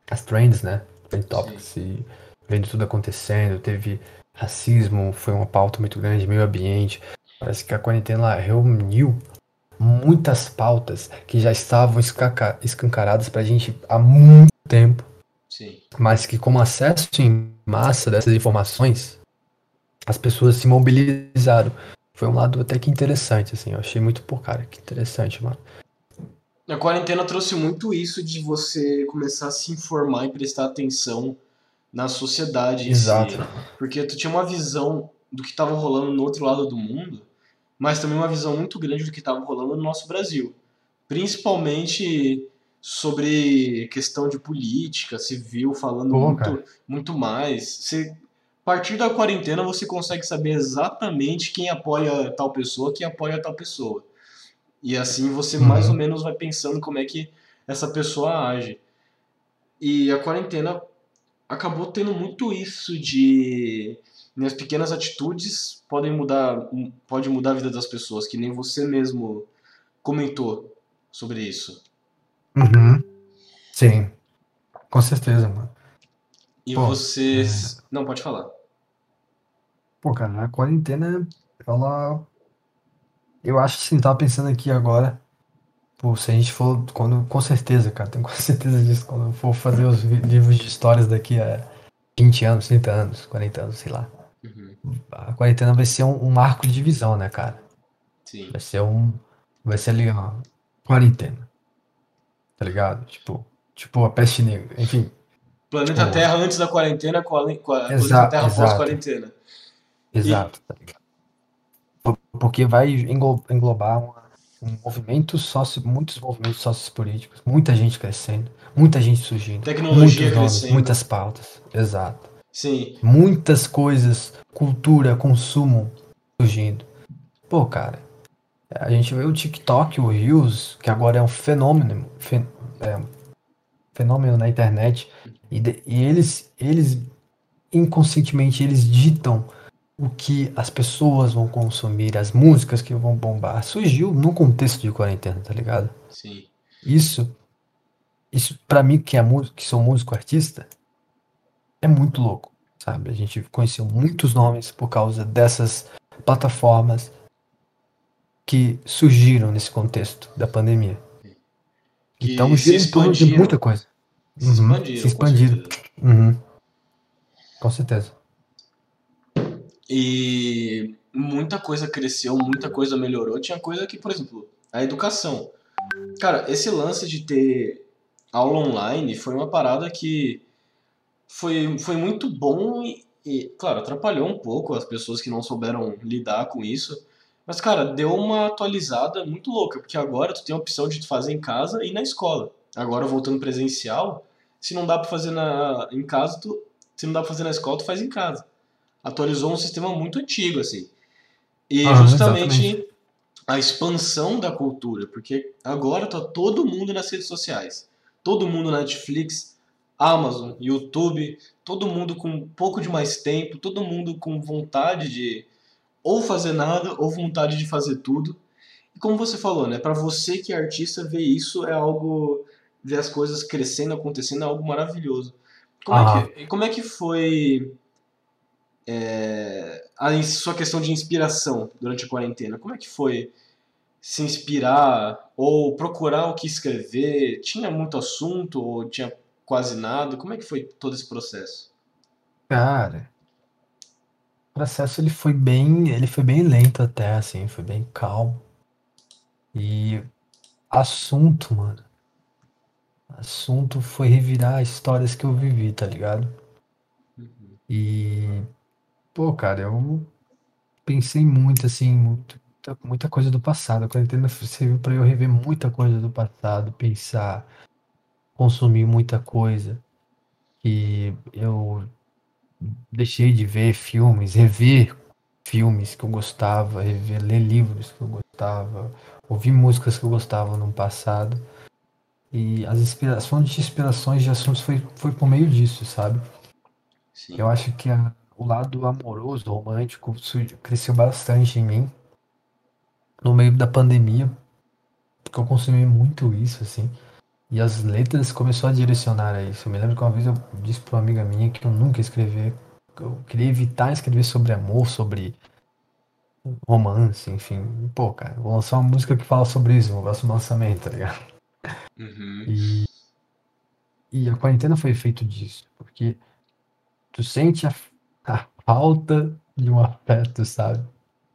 as trends, né? Trend topics e vendo tudo acontecendo. Teve racismo, foi uma pauta muito grande, meio ambiente. Parece que a quarentena reuniu muitas pautas que já estavam escancaradas pra gente há muito tempo. Sim. Mas que com acesso em massa dessas informações, as pessoas se mobilizaram. Foi um lado até que interessante, assim. Eu achei muito, pô, cara, que interessante, mano. A quarentena trouxe muito isso de você começar a se informar e prestar atenção na sociedade Exato. Si, porque tu tinha uma visão do que estava rolando no outro lado do mundo, mas também uma visão muito grande do que estava rolando no nosso Brasil. Principalmente sobre questão de política, civil, falando Pô, muito, muito mais. Você, a partir da quarentena você consegue saber exatamente quem apoia tal pessoa, quem apoia tal pessoa. E assim você uhum. mais ou menos vai pensando como é que essa pessoa age. E a quarentena acabou tendo muito isso de minhas pequenas atitudes podem mudar pode mudar a vida das pessoas, que nem você mesmo comentou sobre isso. Uhum. Sim. Com certeza, mano. E Pô, você. É... Não, pode falar. Pô, cara, a quarentena, ela eu acho que sim, tava pensando aqui agora. Pô, se a gente for. Quando, com certeza, cara, tenho quase certeza disso. Quando eu for fazer os livros de histórias daqui a 20 anos, 30 anos, 40 anos, sei lá. Uhum. A quarentena vai ser um, um, marco de divisão, né, cara? Sim. Vai ser um. Vai ser ali, ó. Quarentena. Tá ligado? Tipo. Tipo a peste negra. Enfim. Planeta tipo, Terra antes da quarentena, com a, com a Planeta Terra pós-quarentena. Exato, e... tá porque vai englobar um movimento sócio, muitos movimentos sociopolíticos, políticos, muita gente crescendo, muita gente surgindo, tecnologia nomes, crescendo, muitas pautas, exato. Sim. Muitas coisas, cultura, consumo surgindo. Pô, cara, a gente vê o TikTok, o Reels, que agora é um fenômeno, fen, é, fenômeno na internet, e, de, e eles, eles inconscientemente eles ditam o que as pessoas vão consumir, as músicas que vão bombar, surgiu no contexto de quarentena, tá ligado? Sim. Isso, isso para mim que é músico, que sou músico artista, é muito louco, sabe? A gente conheceu muitos nomes por causa dessas plataformas que surgiram nesse contexto da pandemia. Que então gira em torno de muita coisa. Se expandiram. Uhum, se expandiram. Com uhum. Com certeza. E muita coisa cresceu, muita coisa melhorou. Tinha coisa que, por exemplo, a educação. Cara, esse lance de ter aula online foi uma parada que foi, foi muito bom e, e, claro, atrapalhou um pouco as pessoas que não souberam lidar com isso. Mas, cara, deu uma atualizada muito louca, porque agora tu tem a opção de fazer em casa e na escola. Agora, voltando presencial, se não dá pra fazer na, em casa, tu, se não dá pra fazer na escola, tu faz em casa atualizou um sistema muito antigo, assim. E ah, justamente exatamente. a expansão da cultura, porque agora tá todo mundo nas redes sociais. Todo mundo na Netflix, Amazon, YouTube, todo mundo com um pouco de mais tempo, todo mundo com vontade de ou fazer nada ou vontade de fazer tudo. E como você falou, né, para você que é artista, ver isso é algo ver as coisas crescendo, acontecendo é algo maravilhoso. Como, é que, como é que foi é, a sua questão de inspiração durante a quarentena, como é que foi se inspirar ou procurar o que escrever? Tinha muito assunto ou tinha quase nada? Como é que foi todo esse processo? Cara, o processo ele foi bem, ele foi bem lento até, assim, foi bem calmo. E assunto, mano. Assunto foi revirar histórias que eu vivi, tá ligado? Uhum. E Pô, cara, eu pensei muito, assim, muito, muita, muita coisa do passado. A quarentena serviu pra eu rever muita coisa do passado, pensar, consumir muita coisa. E eu deixei de ver filmes, rever filmes que eu gostava, rever, ler livros que eu gostava, ouvir músicas que eu gostava no passado. E as, inspira as fontes de inspirações de assuntos foi, foi por meio disso, sabe? Sim. Eu acho que a, o lado amoroso, romântico, cresceu bastante em mim no meio da pandemia, porque eu consumi muito isso, assim. E as letras começou a direcionar a isso. Eu me lembro que uma vez eu disse para uma amiga minha que eu nunca escrever, eu queria evitar escrever sobre amor, sobre romance, enfim. Pô, cara, vou lançar uma música que fala sobre isso, vou lançar um lançamento, tá ligado? Uhum. E, e a quarentena foi feito disso, porque tu sente a falta de um afeto, sabe?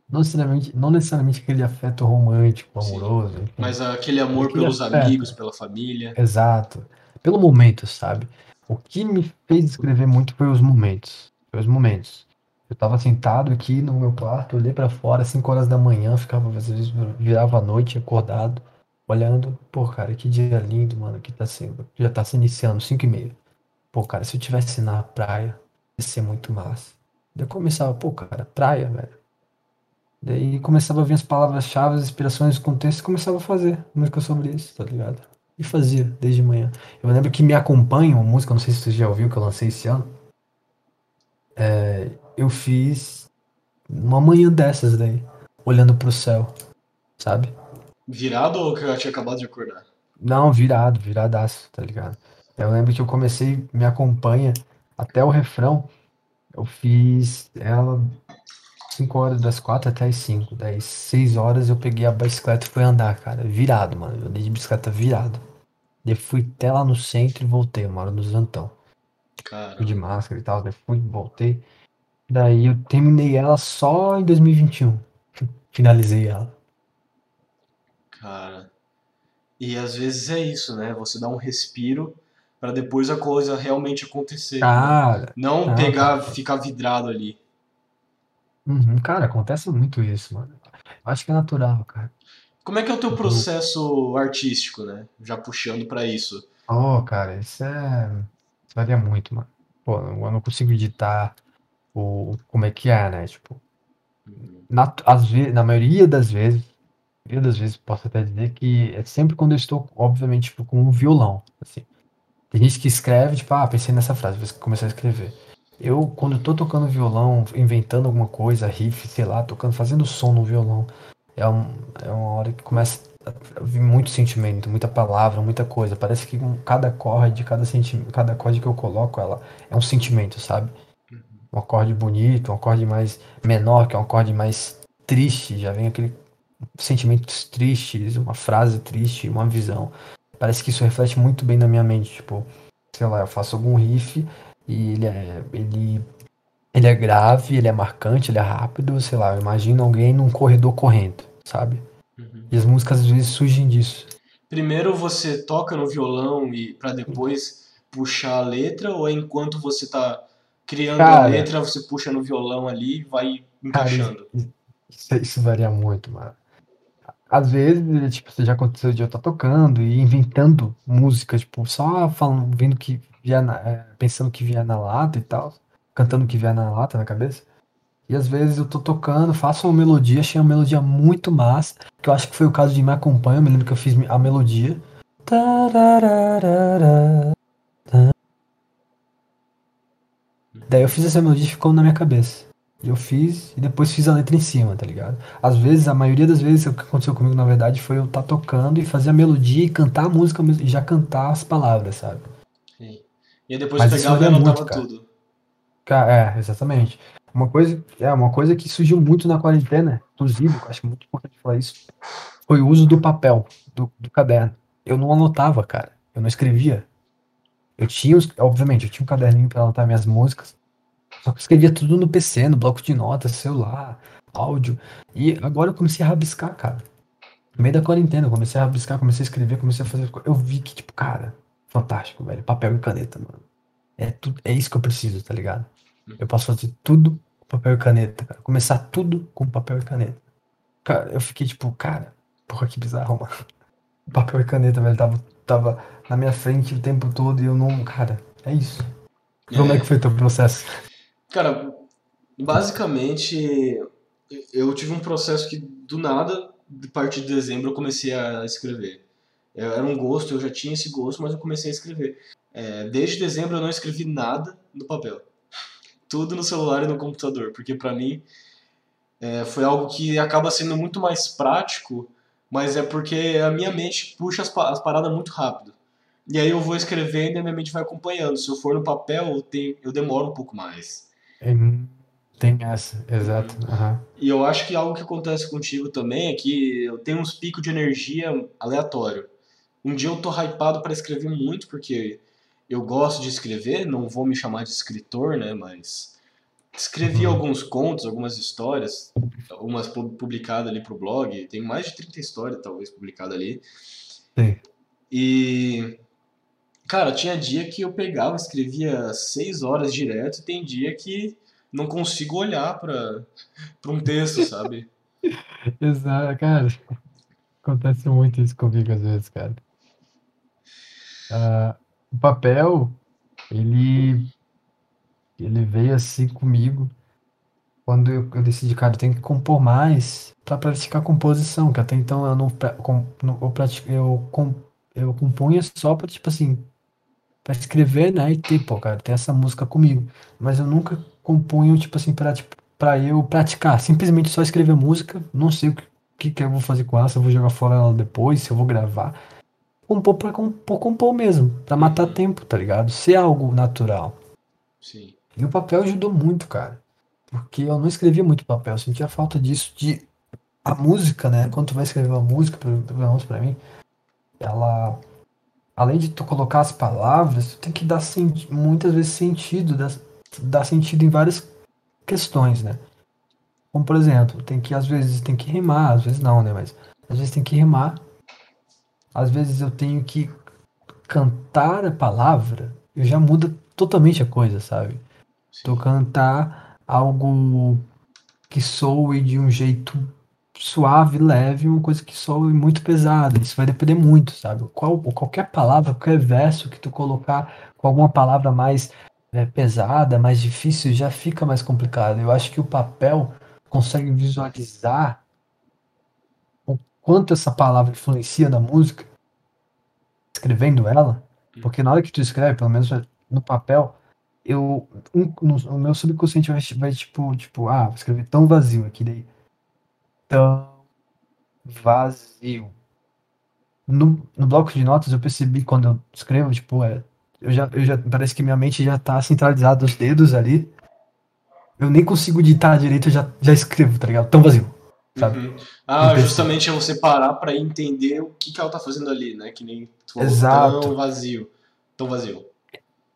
Não necessariamente, não necessariamente aquele afeto romântico, amoroso. Mas aquele amor aquele pelos afeto. amigos, pela família. Exato. Pelo momento, sabe? O que me fez escrever muito foi os momentos. Foi os momentos. Eu tava sentado aqui no meu quarto, olhei para fora, 5 horas da manhã, ficava, às vezes, virava a noite acordado, olhando, pô, cara, que dia lindo, mano, que tá sendo. Já tá se iniciando, 5 e meia. Pô, cara, se eu tivesse na praia, ia ser muito massa. Daí eu começava, pô, cara, praia, velho. Daí começava a vir as palavras-chave, as inspirações, os contextos e começava a fazer música sobre isso, tá ligado? E fazia desde manhã. Eu lembro que Me Acompanha, uma música, não sei se você já ouviu, que eu lancei esse ano. É, eu fiz uma manhã dessas daí, olhando pro céu, sabe? Virado ou que eu tinha acabado de acordar? Não, virado, viradaço, tá ligado? Eu lembro que eu comecei Me Acompanha até o refrão. Eu fiz ela 5 horas, das 4 até as 5. Daí 6 horas eu peguei a bicicleta e fui andar, cara. Virado, mano. Eu andei de bicicleta virado. Daí fui até lá no centro e voltei. Eu moro no Zantão. Cara. Fui de máscara e tal. Daí fui, voltei. Daí eu terminei ela só em 2021. Finalizei ela. Cara. E às vezes é isso, né? Você dá um respiro para depois a coisa realmente acontecer. Cara. Não cara. pegar, ficar vidrado ali. Uhum, cara, acontece muito isso, mano. Acho que é natural, cara. Como é que é o teu processo artístico, né? Já puxando para isso. Oh, cara, isso é. Isso varia muito, mano. Pô, eu não consigo editar o como é que é, né? Tipo, na, às vezes, na maioria das vezes, na maioria das vezes posso até dizer que é sempre quando eu estou, obviamente, tipo, com um violão, assim. Tem gente que escreve, tipo, ah, pensei nessa frase, vou começar a escrever. Eu, quando eu tô tocando violão, inventando alguma coisa, riff, sei lá, tocando, fazendo som no violão, é, um, é uma hora que começa a vir muito sentimento, muita palavra, muita coisa. Parece que cada acorde, cada sentimento, cada acorde que eu coloco, ela é um sentimento, sabe? Um acorde bonito, um acorde mais menor, que é um acorde mais triste, já vem aquele sentimentos tristes, uma frase triste, uma visão. Parece que isso reflete muito bem na minha mente, tipo, sei lá, eu faço algum riff e ele é, ele, ele é grave, ele é marcante, ele é rápido, sei lá, eu imagino alguém num corredor correndo, sabe? Uhum. E as músicas às vezes surgem disso. Primeiro você toca no violão e para depois puxar a letra, ou é enquanto você tá criando cara, a letra, você puxa no violão ali e vai encaixando? Isso, isso, varia muito, mano. Às vezes, tipo, você já aconteceu de eu estar tá tocando e inventando música, tipo, só falando, vendo que via na, é, pensando que via na lata e tal, cantando que via na lata na cabeça. E às vezes eu tô tocando, faço uma melodia, achei uma melodia muito massa, que eu acho que foi o caso de Me Acompanha, eu me lembro que eu fiz a melodia. Daí eu fiz essa melodia e ficou na minha cabeça. Eu fiz e depois fiz a letra em cima, tá ligado? Às vezes, a maioria das vezes, o que aconteceu comigo, na verdade, foi eu estar tá tocando e fazer a melodia e cantar a música e já cantar as palavras, sabe? E aí depois Mas pegava e anotava muito, tudo. É, exatamente. Uma coisa, é, uma coisa que surgiu muito na quarentena, inclusive, eu acho muito importante falar isso, foi o uso do papel, do, do caderno. Eu não anotava, cara. Eu não escrevia. Eu tinha, obviamente, eu tinha um caderninho para anotar minhas músicas, só que eu escrevia tudo no PC, no bloco de notas, celular, áudio. E agora eu comecei a rabiscar, cara. No meio da quarentena, eu comecei a rabiscar, comecei a escrever, comecei a fazer. Eu vi que, tipo, cara, fantástico, velho. Papel e caneta, mano. É, tudo, é isso que eu preciso, tá ligado? Eu posso fazer tudo com papel e caneta, cara. Começar tudo com papel e caneta. Cara, eu fiquei tipo, cara, porra, que bizarro, mano. Papel e caneta, velho, tava, tava na minha frente o tempo todo e eu não. Cara, é isso. É. Como é que foi teu processo? Cara, basicamente, eu tive um processo que do nada, de parte de dezembro, eu comecei a escrever. Era um gosto, eu já tinha esse gosto, mas eu comecei a escrever. É, desde dezembro eu não escrevi nada no papel. Tudo no celular e no computador, porque para mim é, foi algo que acaba sendo muito mais prático, mas é porque a minha mente puxa as, as paradas muito rápido. E aí eu vou escrevendo e a minha mente vai acompanhando. Se eu for no papel, eu, tenho, eu demoro um pouco mais. Tem essa, exato. Uhum. E eu acho que algo que acontece contigo também é que eu tenho uns picos de energia aleatório. Um dia eu tô hypado para escrever muito, porque eu gosto de escrever, não vou me chamar de escritor, né, mas escrevi uhum. alguns contos, algumas histórias, algumas publicadas ali pro blog, tem mais de 30 histórias talvez publicadas ali. Sim. E cara, tinha dia que eu pegava, escrevia seis horas direto, e tem dia que não consigo olhar para um texto, sabe? Exato, cara. Acontece muito isso comigo às vezes, cara. Uh, o papel, ele, ele veio assim comigo quando eu, eu decidi, cara, eu tenho que compor mais para praticar composição, que até então eu não, eu, eu compunha só para, tipo assim, para escrever, né, e ter, pô, cara, ter essa música comigo. Mas eu nunca compunho, tipo assim, pra, tipo, pra eu praticar. Simplesmente só escrever música, não sei o que, que, que eu vou fazer com ela, se eu vou jogar fora ela depois, se eu vou gravar compor por compor, compor mesmo, para matar uhum. tempo, tá ligado? Ser algo natural. Sim. E o papel ajudou muito, cara. Porque eu não escrevia muito papel, eu sentia falta disso, de a música, né? Quando tu vai escrever uma música, pelo menos pra mim, ela. Além de tu colocar as palavras, tu tem que dar muitas vezes sentido, dar, dar sentido em várias questões, né? Como por exemplo, tem que às vezes tem que rimar, às vezes não, né? Mas às vezes tem que rimar às vezes eu tenho que cantar a palavra, eu já muda totalmente a coisa, sabe? Sim. Tu cantar algo que soe de um jeito suave, leve, uma coisa que soe muito pesada. Isso vai depender muito, sabe? Qual, qualquer palavra, qualquer verso que tu colocar com alguma palavra mais é, pesada, mais difícil, já fica mais complicado. Eu acho que o papel consegue visualizar quanto essa palavra influencia na música, escrevendo ela, porque na hora que tu escreve, pelo menos no papel, eu um, no, o meu subconsciente vai, vai tipo, tipo, ah, vou escrever tão vazio aqui daí. Tão vazio. No, no bloco de notas eu percebi quando eu escrevo, tipo, é, eu já, eu já parece que minha mente já tá centralizada os dedos ali. Eu nem consigo digitar direito, eu já, já escrevo, tá ligado? Tão vazio. Uhum. Ah, justamente é você parar para entender o que, que ela tá fazendo ali, né? Que nem tu Exato. tão vazio. Tão vazio.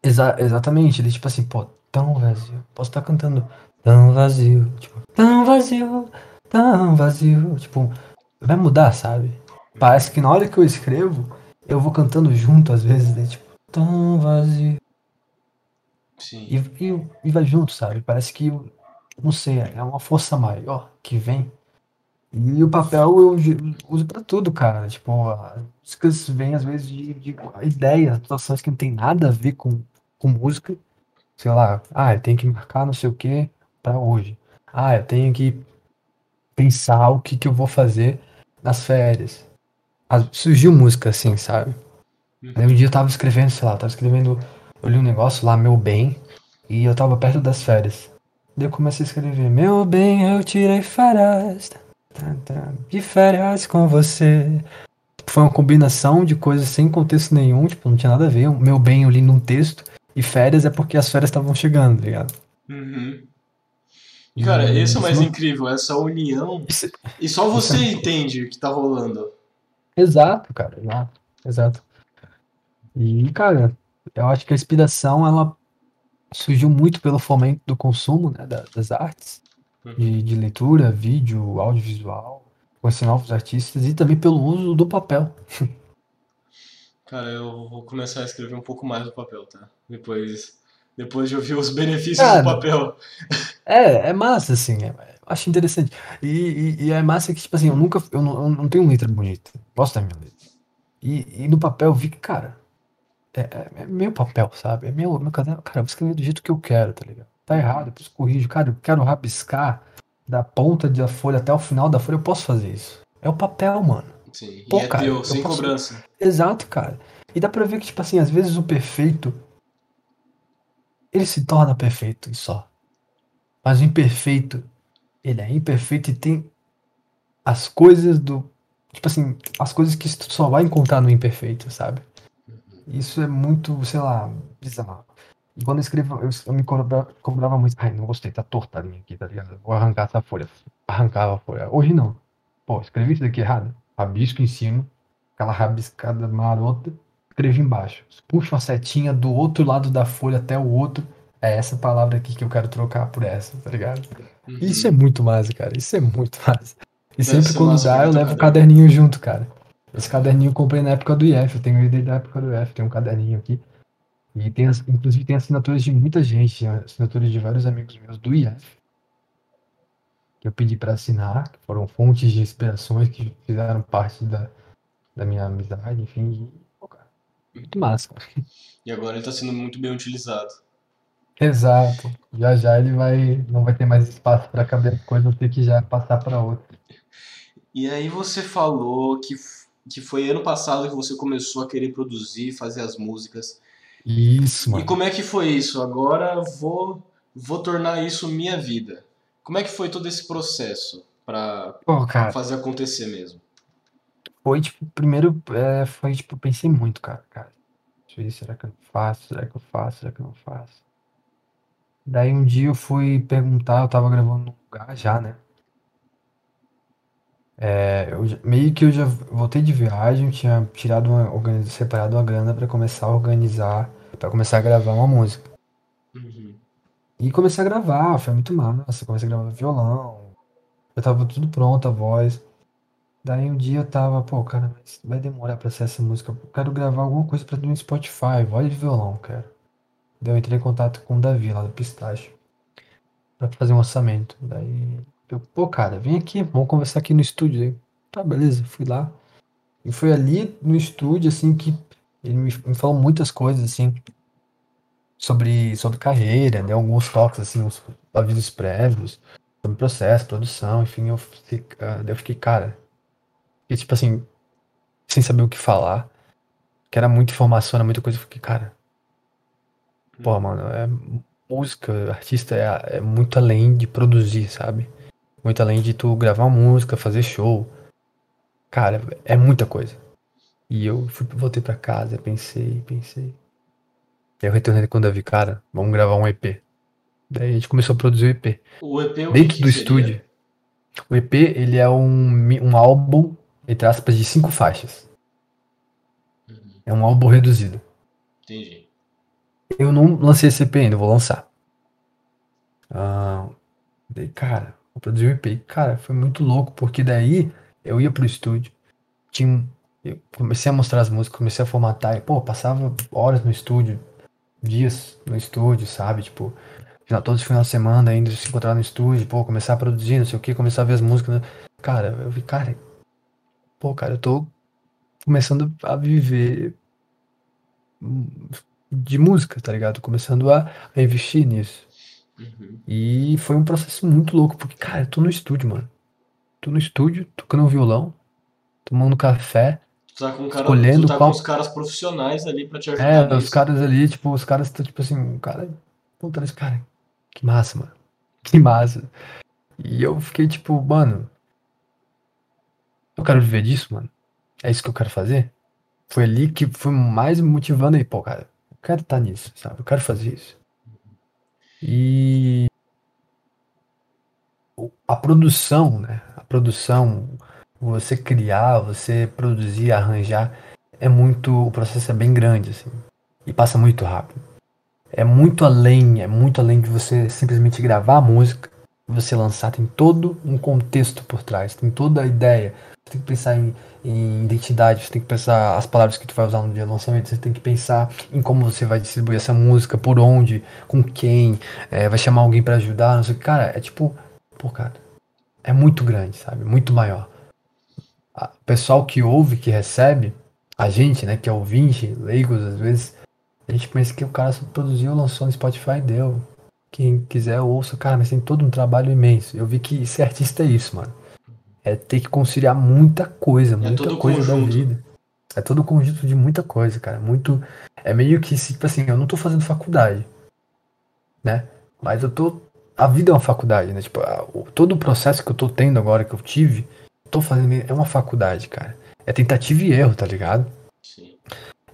Exa exatamente, ele tipo assim, pô, tão vazio. Posso estar tá cantando tão vazio, tipo, tão vazio, tão vazio. Tipo, vai mudar, sabe? Parece que na hora que eu escrevo, eu vou cantando junto às vezes, né? Tipo, tão vazio. Sim. E, e, e vai junto, sabe? Parece que, não sei, é uma força maior que vem e o papel eu uso para tudo, cara. Tipo, as músicas vêm às vezes de, de ideias, situações que não tem nada a ver com, com música. Sei lá, ah, eu tenho que marcar não sei o que para hoje. Ah, eu tenho que pensar o que, que eu vou fazer nas férias. surgiu música assim, sabe? Uhum. Aí um dia eu tava escrevendo, sei lá, eu tava escrevendo, eu li um negócio lá, meu bem, e eu tava perto das férias. Daí eu comecei a escrever, meu bem, eu tirei férias de férias com você. Foi uma combinação de coisas sem contexto nenhum, tipo, não tinha nada a ver. Meu bem eu li num texto, e férias é porque as férias estavam chegando, tá ligado? Uhum. Cara, esse é o mais não... incrível, essa união. Isso, e só você entende o que tá rolando. Exato, cara, exato. exato. E, cara, eu acho que a inspiração, ela surgiu muito pelo fomento do consumo né, das artes de, de leitura, vídeo, audiovisual, conhecer novos artistas e também pelo uso do papel. Cara, eu vou começar a escrever um pouco mais do papel, tá? Depois, depois de ouvir os benefícios Cara, do papel. É, é massa, assim. É, acho interessante. E, e, e, é massa que, tipo assim, eu nunca. Eu não, eu não tenho letra bonita. Posso ter minha letra. E, e no papel eu vi que, cara, é, é, é meu papel, sabe? É meu, meu caderno. Cara, eu vou escrever do jeito que eu quero, tá ligado? tá errado, depois corrijo. Cara, eu quero rabiscar da ponta da folha até o final da folha, eu posso fazer isso. É o papel, mano. Sim, Pô, e é cara, teu, sem posso... cobrança. Exato, cara. E dá pra ver que, tipo assim, às vezes o perfeito, ele se torna perfeito e só. Mas o imperfeito, ele é imperfeito e tem as coisas do. Tipo assim, as coisas que tu só vai encontrar no imperfeito, sabe? Uhum. Isso é muito, sei lá, bizarro. E quando eu escrevo, eu, eu me cobrava, cobrava muito. Ai, não gostei, tá torta a linha aqui, tá ligado? Vou arrancar essa folha. Arrancava a folha. Hoje não. Pô, escrevi isso daqui errado. Rabisco em cima, aquela rabiscada marota, escrevi embaixo. Puxo a setinha do outro lado da folha até o outro. É essa palavra aqui que eu quero trocar por essa, tá ligado? Uhum. Isso é muito massa, cara. Isso é muito massa. E Deve sempre quando dá, eu levo o caderninho junto, cara. Esse caderninho eu comprei na época do IF, eu tenho ele desde a época do IF, tem um caderninho aqui. E tem, inclusive tem assinaturas de muita gente, assinaturas de vários amigos meus do IF. Que eu pedi para assinar, que foram fontes de inspirações que fizeram parte da, da minha amizade, enfim. E, pô, cara, muito massa. E agora ele está sendo muito bem utilizado. Exato. Já já ele vai não vai ter mais espaço para caber coisa, ter que já passar para outra. E aí você falou que que foi ano passado que você começou a querer produzir, fazer as músicas. Isso, mano. E como é que foi isso? Agora vou vou tornar isso minha vida. Como é que foi todo esse processo para fazer acontecer mesmo? Foi tipo, primeiro é, foi tipo, pensei muito, cara, cara. Será que eu faço? Será que eu faço? Será que eu não faço? Daí um dia eu fui perguntar, eu tava gravando num lugar já, né? É, eu, meio que eu já voltei de viagem, tinha tirado uma, separado uma grana para começar a organizar, para começar a gravar uma música. Uhum. E comecei a gravar, foi muito massa, comecei a gravar violão, já tava tudo pronto, a voz. Daí um dia eu tava, pô, cara, mas vai demorar pra ser essa música. Eu quero gravar alguma coisa pra ter no Spotify, voz de violão, cara. Daí eu entrei em contato com o Davi lá do Pistache pra fazer um orçamento. Daí eu, pô, cara, vem aqui, vamos conversar aqui no estúdio. Aí, tá, beleza, fui lá. E foi ali no estúdio, assim, que ele me, me falou muitas coisas, assim, sobre, sobre carreira, né? Alguns toques, assim, uns avisos prévios, sobre processo, produção, enfim, eu uh, eu fiquei, cara, e tipo assim, sem saber o que falar, que era muita informação, era muita coisa, eu fiquei, cara, pô, mano, é música, artista é, é muito além de produzir, sabe? Muito além de tu gravar música, fazer show. Cara, é muita coisa. E eu fui, voltei para casa, pensei, pensei. Aí eu retornei quando eu vi, cara, vamos gravar um EP. Daí a gente começou a produzir o EP. O EP é o Dentro do estúdio. O EP, ele é um, um álbum, entre aspas, de cinco faixas. Uhum. É um álbum reduzido. Entendi. Eu não lancei esse EP ainda, vou lançar. Ah, daí, cara, Vou produzir um EP. Cara, foi muito louco, porque daí eu ia pro estúdio, tinha, eu comecei a mostrar as músicas, comecei a formatar, e, pô, passava horas no estúdio, dias no estúdio, sabe? Tipo, final, todos os finais de semana ainda se encontrar no estúdio, pô, começar a produzir, não sei o que, começar a ver as músicas. Né? Cara, eu vi, cara, pô, cara, eu tô começando a viver de música, tá ligado? Começando a, a investir nisso. Uhum. E foi um processo muito louco, porque, cara, eu tô no estúdio, mano. Tô no estúdio, tocando um violão, tomando café. Tu tá com, cara, escolhendo tá qual... com os caras profissionais ali pra te ajudar. É, nisso. os caras ali, tipo, os caras estão, tipo assim, o cara. Puta, esse cara. Que massa, mano. Que massa. E eu fiquei, tipo, mano. Eu quero viver disso, mano. É isso que eu quero fazer. Foi ali que foi mais motivando aí, pô, cara. Quero estar tá nisso, sabe? Eu quero fazer isso. E a produção, né? A produção, você criar, você produzir, arranjar, é muito. O processo é bem grande, assim. E passa muito rápido. É muito além, é muito além de você simplesmente gravar a música, você lançar, tem todo um contexto por trás, tem toda a ideia. Você tem que pensar em em identidade, você tem que pensar as palavras que tu vai usar no dia do lançamento, você tem que pensar em como você vai distribuir essa música, por onde, com quem, é, vai chamar alguém para ajudar, não sei o que. Cara, é tipo, pô, cara, é muito grande, sabe? Muito maior. O pessoal que ouve, que recebe, a gente, né, que é ouvinte, leigos às vezes, a gente pensa que o cara só produziu, lançou no Spotify e deu. Quem quiser ouça, cara, mas tem todo um trabalho imenso. Eu vi que ser artista é isso, mano é ter que conciliar muita coisa, é muita coisa conjunto. da vida. É todo conjunto de muita coisa, cara. Muito. É meio que, tipo assim, eu não tô fazendo faculdade, né? Mas eu tô. A vida é uma faculdade, né? Tipo, a, o, todo o processo que eu tô tendo agora, que eu tive, tô fazendo. É uma faculdade, cara. É tentativa e erro, tá ligado? Sim.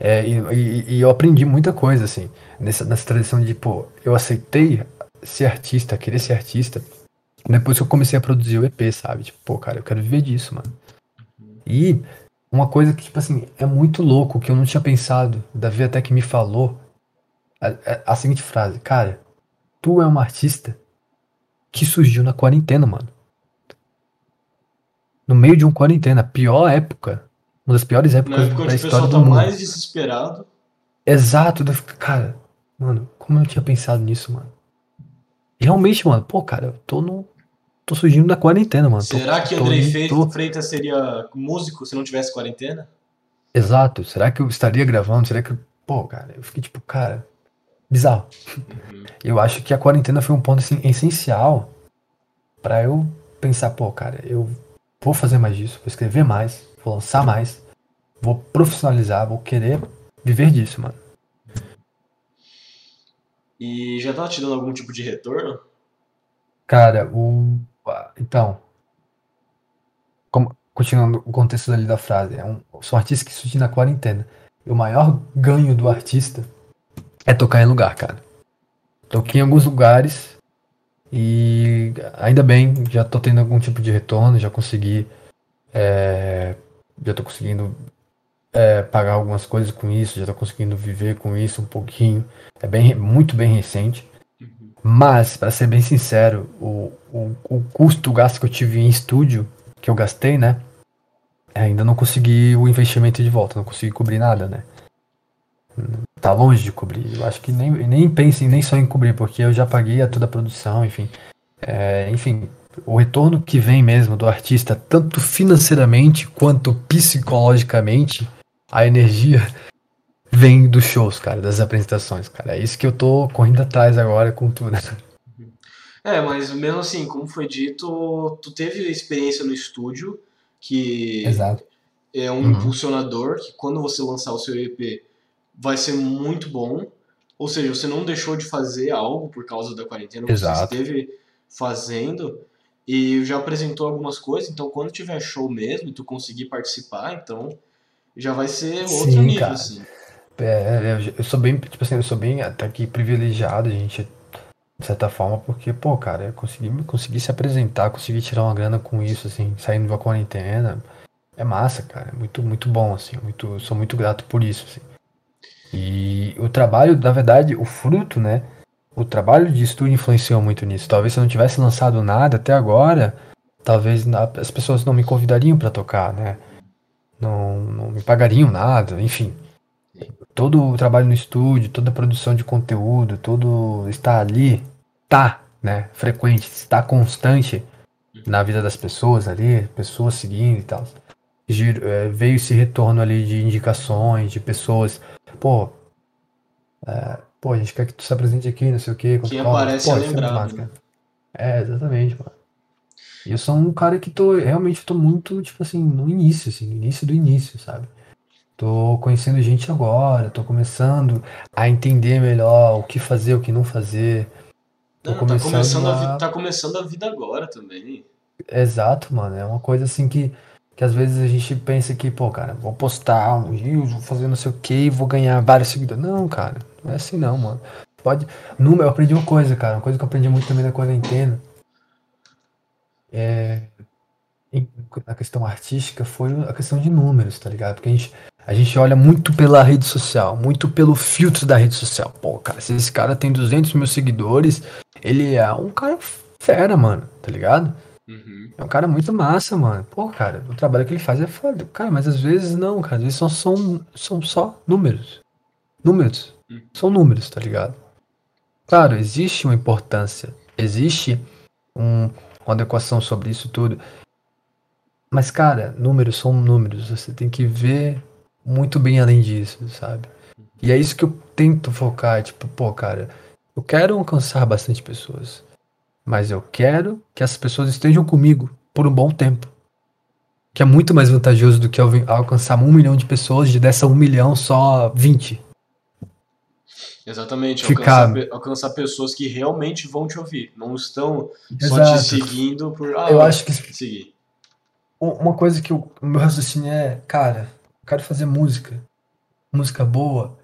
É, e, e, e, eu aprendi muita coisa, assim, nessa, nessa tradição de, pô, eu aceitei ser artista, querer ser artista, depois que eu comecei a produzir o EP, sabe? Tipo, pô, cara, eu quero viver disso, mano. E uma coisa que, tipo assim, é muito louco, que eu não tinha pensado, Davi até que me falou, a, a, a seguinte frase, cara, tu é uma artista que surgiu na quarentena, mano. No meio de um quarentena, pior época uma das piores épocas época da história do tá mundo. mais desesperado. Exato, cara, mano, como eu tinha pensado nisso, mano. Realmente, mano, pô, cara, eu tô no. Tô surgindo da quarentena, mano. Será tô, que Andrei tô... Freitas seria músico se não tivesse quarentena? Exato. Será que eu estaria gravando? Será que. Pô, cara, eu fiquei tipo, cara. Bizarro. Uhum. Eu acho que a quarentena foi um ponto assim, essencial para eu pensar, pô, cara, eu vou fazer mais disso, vou escrever mais, vou lançar mais, vou profissionalizar, vou querer viver disso, mano. E já tá te dando algum tipo de retorno? Cara, o. Então. Como... Continuando o contexto ali da frase, é um... sou um artista que surge na quarentena. E o maior ganho do artista é tocar em lugar, cara. Toquei em alguns lugares e ainda bem, já tô tendo algum tipo de retorno, já consegui é, já tô conseguindo é, pagar algumas coisas com isso, já tô conseguindo viver com isso um pouquinho. É bem, muito bem recente. Mas, para ser bem sincero, o, o, o custo, o gasto que eu tive em estúdio, que eu gastei, né? Ainda não consegui o investimento de volta, não consegui cobrir nada, né? Tá longe de cobrir. Eu acho que nem, nem pensem nem só em cobrir, porque eu já paguei a toda a produção, enfim. É, enfim, o retorno que vem mesmo do artista, tanto financeiramente quanto psicologicamente, a energia vem dos shows, cara, das apresentações, cara. É isso que eu tô correndo atrás agora com tudo. É, mas mesmo assim, como foi dito, tu teve experiência no estúdio, que Exato. é um uhum. impulsionador, que quando você lançar o seu EP vai ser muito bom. Ou seja, você não deixou de fazer algo por causa da quarentena, Exato. você esteve fazendo. E já apresentou algumas coisas, então quando tiver show mesmo e tu conseguir participar, então já vai ser outro Sim, nível, cara. assim. É, eu sou bem, tipo assim, eu sou bem até aqui privilegiado, gente, de certa forma, porque, pô, cara, eu consegui, consegui se apresentar, consegui tirar uma grana com isso, assim, saindo da quarentena. É massa, cara, é muito, muito bom, assim, muito, sou muito grato por isso, assim. E o trabalho, na verdade, o fruto, né, o trabalho de estúdio influenciou muito nisso. Talvez se eu não tivesse lançado nada até agora, talvez as pessoas não me convidariam para tocar, né? Não, não me pagariam nada, enfim. Todo o trabalho no estúdio, toda a produção de conteúdo, todo estar ali, tá, né? Frequente, está constante na vida das pessoas ali, pessoas seguindo e tal. É, veio esse retorno ali de indicações, de pessoas, pô, é, pô, a gente quer que tu se apresente aqui, não sei o quê. Quem aparece pô, é, é lembrado. Né? É, exatamente, mano. E eu sou um cara que tô, realmente tô muito, tipo assim, no início, assim, no início do início, sabe? Tô conhecendo gente agora, tô começando a entender melhor o que fazer, o que não fazer. Tô não, começando tá começando a... a vida, tá começando a vida agora também. Exato, mano. É uma coisa assim que que às vezes a gente pensa que, pô, cara, vou postar um rio, vou fazer não sei o que e vou ganhar vários seguidores. Não, cara, não é assim não, mano. Pode. Número, eu aprendi uma coisa, cara. Uma coisa que eu aprendi muito também na quarentena. É. Na questão artística foi a questão de números, tá ligado? Porque a gente, a gente olha muito pela rede social, muito pelo filtro da rede social. Pô, cara, se esse cara tem 200 mil seguidores, ele é um cara fera, mano, tá ligado? Uhum. É um cara muito massa, mano. Pô, cara, o trabalho que ele faz é foda. Cara, mas às vezes não, cara. Às vezes só são, são só números. Números. Uhum. São números, tá ligado? Claro, existe uma importância. Existe um, uma adequação sobre isso tudo. Mas, cara, números são números. Você tem que ver muito bem além disso, sabe? E é isso que eu tento focar. Tipo, pô, cara, eu quero alcançar bastante pessoas. Mas eu quero que as pessoas estejam comigo por um bom tempo. Que é muito mais vantajoso do que alcançar um milhão de pessoas, de dessa um milhão só 20. Exatamente, Ficar... alcançar, alcançar pessoas que realmente vão te ouvir, não estão Exato. só te seguindo por. Ah, eu acho que. Seguir. Uma coisa que o meu raciocínio é, cara, quero fazer música. música boa,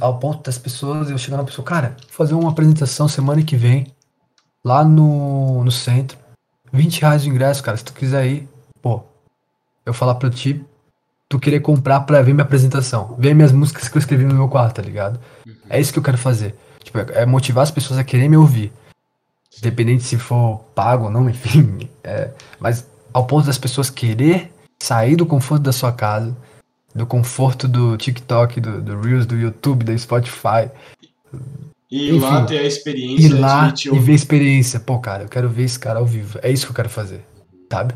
ao ponto das pessoas, eu chegar na pessoa, cara, vou fazer uma apresentação semana que vem, lá no, no centro, 20 reais o ingresso, cara, se tu quiser ir, pô, eu falar pra ti, tu querer comprar pra ver minha apresentação, ver minhas músicas que eu escrevi no meu quarto, tá ligado? Uhum. É isso que eu quero fazer. Tipo, é motivar as pessoas a querer me ouvir. Independente se for pago ou não, enfim. É, mas ao ponto das pessoas querer sair do conforto da sua casa, do conforto do TikTok, do, do Reels, do YouTube, da Spotify. E Enfim, lá ter a experiência. Ir lá e ver a experiência. Pô, cara, eu quero ver esse cara ao vivo. É isso que eu quero fazer. Sabe?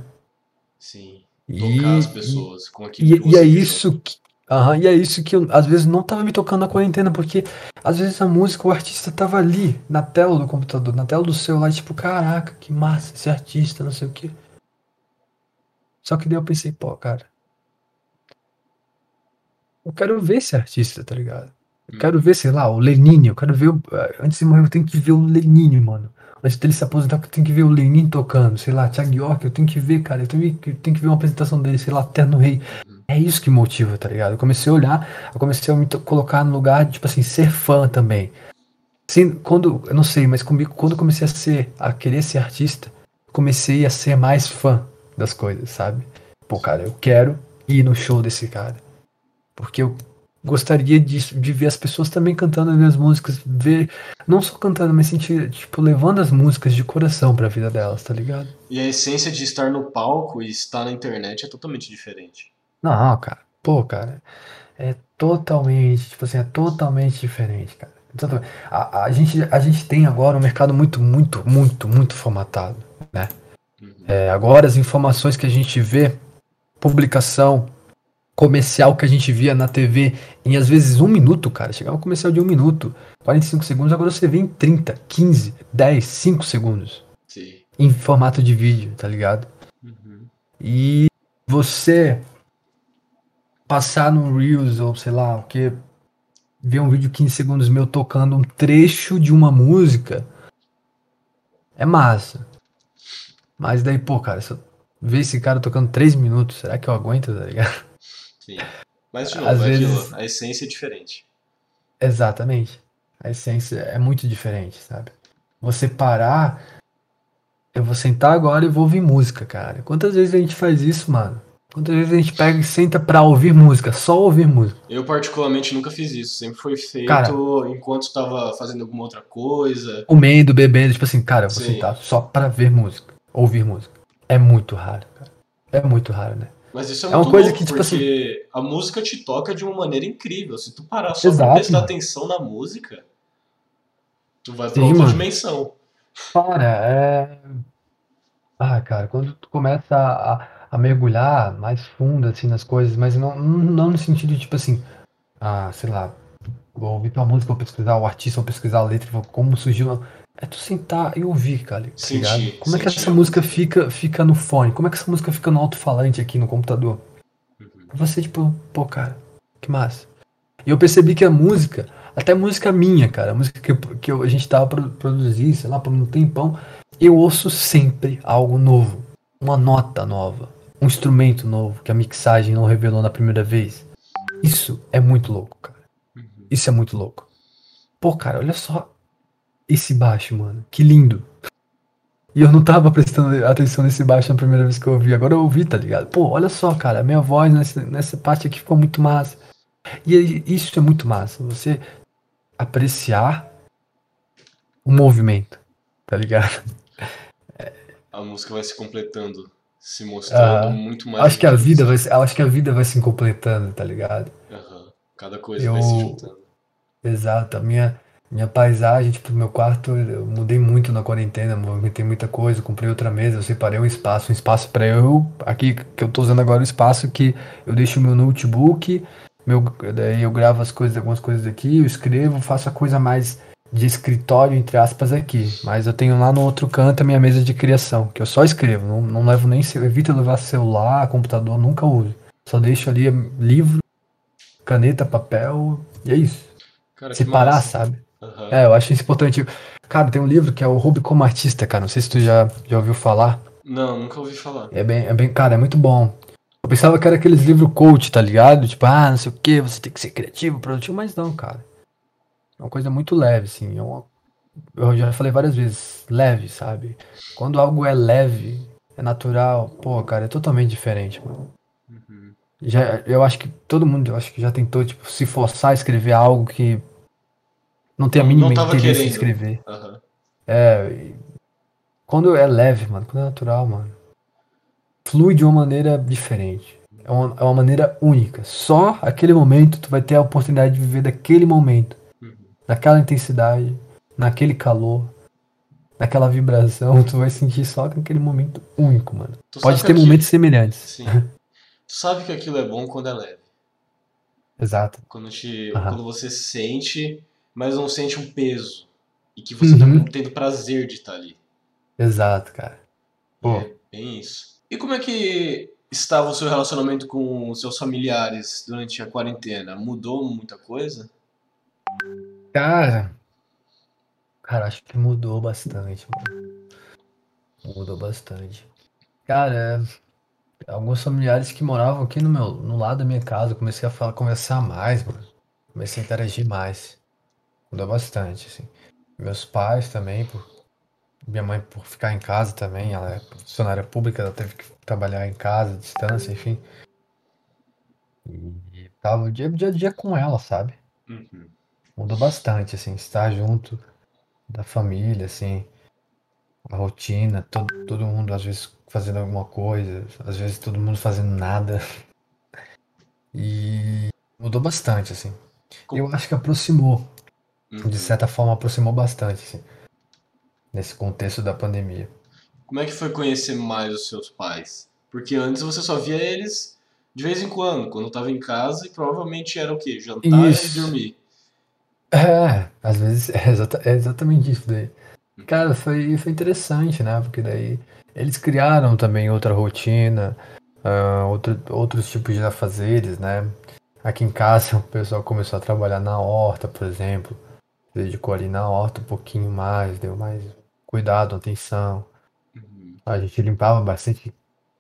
Sim. Tocar e, as pessoas com aquilo e, que e é isso que, uhum, e é isso que eu, às vezes não tava me tocando na quarentena, porque às vezes a música, o artista tava ali, na tela do computador, na tela do celular, tipo, caraca, que massa esse artista, não sei o que. Só que daí eu pensei, pô, cara, eu quero ver esse artista, tá ligado? Eu hum. quero ver, sei lá, o Lenine. Eu quero ver. Eh, antes de morrer, eu tenho que ver o Lenine, mano. Antes dele se aposentar, eu tenho que ver o Lenine tocando. Sei lá, Thiago York, eu tenho que ver, cara. Eu tenho que, eu tenho que ver uma apresentação dele, sei lá, Terno Rei. Hum. É isso que motiva, tá ligado? Eu comecei a olhar, eu comecei a me colocar no lugar de, tipo assim, ser fã também. Assim, quando, eu não sei, mas comigo, quando eu comecei a ser, a querer ser artista, comecei a ser mais fã das coisas, sabe? Pô, cara, eu quero ir no show desse cara. Porque eu gostaria de, de ver as pessoas também cantando as minhas músicas, ver, não só cantando, mas sentir, tipo, levando as músicas de coração pra vida delas, tá ligado? E a essência de estar no palco e estar na internet é totalmente diferente. Não, cara, pô, cara, é totalmente, tipo assim, é totalmente diferente, cara. A, a, gente, a gente tem agora um mercado muito, muito, muito, muito formatado, né? Uhum. É, agora as informações que a gente vê, publicação, comercial que a gente via na TV em às vezes um minuto, cara. Chegava um comercial de um minuto, 45 segundos, agora você vê em 30, 15, 10, 5 segundos. Sim. Em formato de vídeo, tá ligado? Uhum. E você passar no Reels ou sei lá, o que ver um vídeo 15 segundos meu tocando um trecho de uma música é massa. Mas daí, pô, cara, se eu ver esse cara tocando 3 minutos, será que eu aguento, tá ligado? Sim. Mas, de novo, Às é vezes... aquilo, a essência é diferente. Exatamente. A essência é muito diferente, sabe? Você parar. Eu vou sentar agora e vou ouvir música, cara. Quantas vezes a gente faz isso, mano? Quantas vezes a gente pega e senta pra ouvir música, só ouvir música? Eu, particularmente, nunca fiz isso. Sempre foi feito cara, enquanto estava fazendo alguma outra coisa. Comendo, bebendo, tipo assim, cara, eu vou Sim. sentar só pra ver música, ouvir música. É muito raro, cara. É muito raro, né? Mas isso é, é uma coisa louco, que, tipo porque assim... a música te toca de uma maneira incrível. Se tu parar só Exato, pra prestar atenção na música, tu vai pra Sim, outra mano. dimensão. Cara, é. Ah, cara, quando tu começa a, a, mergulhar mais fundo, assim, nas coisas, mas não, não no sentido de, tipo assim, ah, sei lá, vou ouvir tua música, vou pesquisar o artista, vou pesquisar a letra, vou como surgiu. É tu sentar e ouvir, cara. Tá sentir, Como é que essa música fica, fica no fone? Como é que essa música fica no alto-falante aqui no computador? Uhum. Você, tipo, pô, cara, que massa. E eu percebi que a música, até música minha, cara, a música que, que a gente tava produzindo, sei lá, por um tempão, eu ouço sempre algo novo. Uma nota nova. Um instrumento novo que a mixagem não revelou na primeira vez. Isso é muito louco, cara. Uhum. Isso é muito louco. Pô, cara, olha só esse baixo, mano. Que lindo. E eu não tava prestando atenção nesse baixo na primeira vez que eu ouvi. Agora eu ouvi, tá ligado? Pô, olha só, cara. A minha voz nessa, nessa parte aqui ficou muito massa. E isso é muito massa. Você apreciar o movimento, tá ligado? A música vai se completando, se mostrando uh, muito mais. Acho que a vida vai, acho que a vida vai se completando, tá ligado? Uhum. Cada coisa eu, vai se juntando. Exato. A minha minha paisagem, tipo, meu quarto, eu mudei muito na quarentena, movimentei muita coisa, comprei outra mesa, eu separei um espaço, um espaço para eu, aqui que eu tô usando agora, o um espaço que eu deixo o meu notebook, meu, daí eu gravo as coisas, algumas coisas aqui, eu escrevo, faço a coisa mais de escritório, entre aspas, aqui. Mas eu tenho lá no outro canto a minha mesa de criação, que eu só escrevo, não, não levo nem, evito levar celular, computador, nunca uso. Só deixo ali livro, caneta, papel, e é isso. Cara, Separar, sabe? Uhum. É, eu acho isso importante. Cara, tem um livro que é o Ruby como Artista, cara. Não sei se tu já, já ouviu falar. Não, nunca ouvi falar. É bem, é bem, cara, é muito bom. Eu pensava que era aqueles livros coach, tá ligado? Tipo, ah, não sei o que, você tem que ser criativo, produtivo, mas não, cara. É uma coisa muito leve, assim. É uma... Eu já falei várias vezes, leve, sabe? Quando algo é leve, é natural, pô, cara, é totalmente diferente, mano. Uhum. Já, eu acho que todo mundo, eu acho que já tentou, tipo, se forçar a escrever algo que não tem a mínima interesse em escrever. Uhum. É, quando é leve, mano, quando é natural, mano, flui de uma maneira diferente. É uma, é uma maneira única. Só aquele momento tu vai ter a oportunidade de viver daquele momento. Uhum. Naquela intensidade, naquele calor, naquela vibração, tu vai sentir só naquele momento único, mano. Tu Pode ter momentos semelhantes. Sim. tu sabe que aquilo é bom quando é leve. Exato. Quando, te, uhum. quando você sente, mas não sente um peso. E que você tá uhum. tá tendo prazer de estar ali. Exato, cara. Pô. É bem isso. E como é que estava o seu relacionamento com os seus familiares durante a quarentena? Mudou muita coisa? Cara, cara, acho que mudou bastante, mano. Mudou bastante. Cara, alguns familiares que moravam aqui no meu, no lado da minha casa, comecei a falar, conversar mais, mano. Comecei a interagir mais. Mudou bastante, assim. Meus pais também, por minha mãe, por ficar em casa também, ela é funcionária pública, ela teve que trabalhar em casa, distância, enfim. E tava dia, dia a dia com ela, sabe? Uhum. Mudou bastante, assim, estar junto da família, assim, a rotina, todo, todo mundo às vezes fazendo alguma coisa, às vezes todo mundo fazendo nada. E mudou bastante, assim. Eu acho que aproximou. Uhum. De certa forma, aproximou bastante, assim nesse contexto da pandemia. Como é que foi conhecer mais os seus pais? Porque antes você só via eles de vez em quando, quando estava em casa, e provavelmente era o quê? Jantar isso. e dormir. É, às vezes é, exata, é exatamente isso daí. Cara, foi, foi interessante, né? Porque daí eles criaram também outra rotina, uh, outro, outros tipos de afazeres, né? Aqui em casa o pessoal começou a trabalhar na horta, por exemplo. Dedicou ali na horta um pouquinho mais, deu mais cuidado, atenção. Uhum. A gente limpava bastante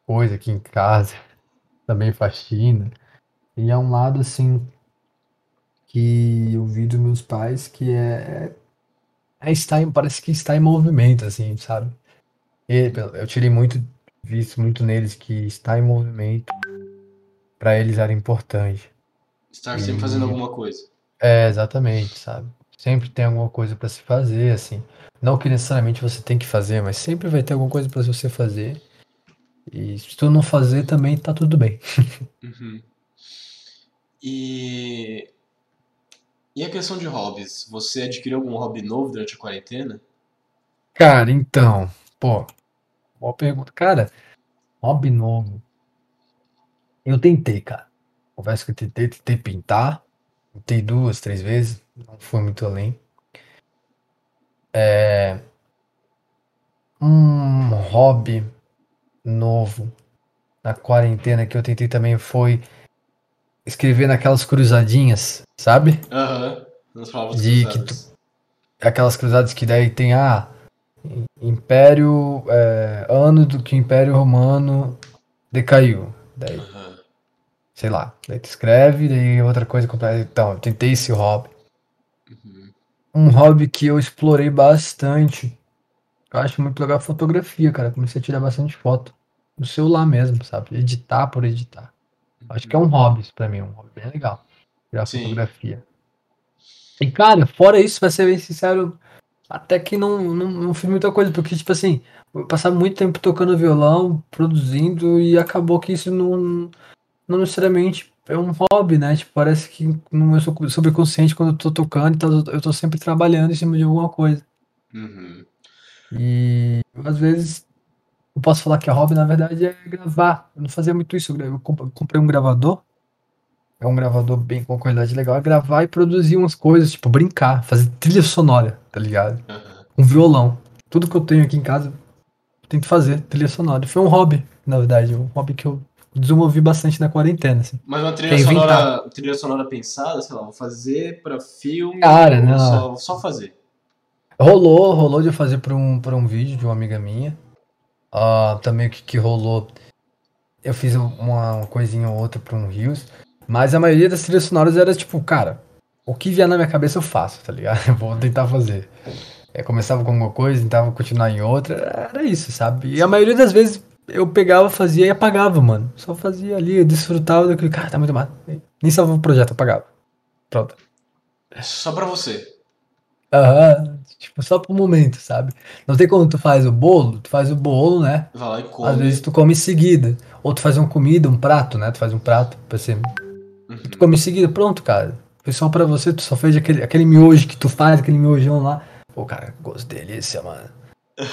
coisa aqui em casa, também faxina. E é um lado assim que eu vi dos meus pais que é, é estar, parece que está em movimento, assim, sabe? E eu tirei muito, visto muito neles que estar em movimento para eles era importante. Estar sempre e... fazendo alguma coisa. É, exatamente, sabe? Sempre tem alguma coisa para se fazer, assim. Não que necessariamente você tem que fazer, mas sempre vai ter alguma coisa para você fazer. E se tu não fazer também tá tudo bem. Uhum. E e a questão de hobbies, você adquiriu algum hobby novo durante a quarentena? Cara, então, pô, boa pergunta. Cara, hobby novo. Eu tentei, cara. Confesso que eu tentei, tentei pintar. Tentei duas, três vezes. Não foi muito além. É, um hobby novo na quarentena que eu tentei também foi escrever naquelas cruzadinhas, sabe? Aham, uhum. De tu, aquelas cruzadas que daí tem a ah, Império é, ano do que o Império Romano decaiu. Daí, uhum. sei lá, daí tu escreve, daí outra coisa completa. Então, eu tentei esse hobby um hobby que eu explorei bastante. Eu acho muito legal a fotografia, cara. Comecei a tirar bastante foto. No celular mesmo, sabe? Editar por editar. Acho que é um hobby para mim, um hobby bem legal. Tirar Sim. fotografia. E, cara, fora isso, pra ser bem sincero, até que não, não, não fiz muita coisa, porque, tipo assim, eu passava muito tempo tocando violão, produzindo, e acabou que isso não, não necessariamente é um hobby, né? Tipo, parece que no meu subconsciente, quando eu tô tocando, então eu tô sempre trabalhando em cima de alguma coisa. Uhum. E às vezes eu posso falar que a hobby, na verdade, é gravar. Eu não fazia muito isso. Eu comprei um gravador. É um gravador bem com qualidade legal. É gravar e produzir umas coisas, tipo, brincar, fazer trilha sonora, tá ligado? Uhum. Um violão. Tudo que eu tenho aqui em casa, eu tento fazer trilha sonora. Foi um hobby, na verdade. Um hobby que eu desenvolvi bastante na quarentena. Assim. Mas uma trilha sonora, trilha sonora pensada, sei lá, vou fazer pra filme. Cara, não. Só, só fazer. Rolou, rolou de eu fazer pra um, pra um vídeo de uma amiga minha. Uh, também o que, que rolou eu fiz uma, coisinha ou outra pra um Rios. Mas a maioria das trilhas sonoras era tipo, cara, o que vier na minha cabeça eu faço, tá ligado? Eu vou tentar fazer. É, começava com alguma coisa, tentava continuar em outra, era isso, sabe? E a maioria das vezes eu pegava, fazia e apagava, mano. Só fazia ali, eu desfrutava daquele, cara, tá muito mal. Nem salvava o projeto, apagava. Pronto. É só pra você. Aham, tipo, só pro momento, sabe? Não tem como tu faz o bolo, tu faz o bolo, né? Vai lá e come. Às vezes tu come em seguida. Ou tu faz uma comida, um prato, né? Tu faz um prato pra ser. Uhum. Tu come em seguida, pronto, cara. Foi só pra você, tu só fez aquele, aquele miojo que tu faz, aquele miojão lá. Pô, cara, gosto delícia, mano.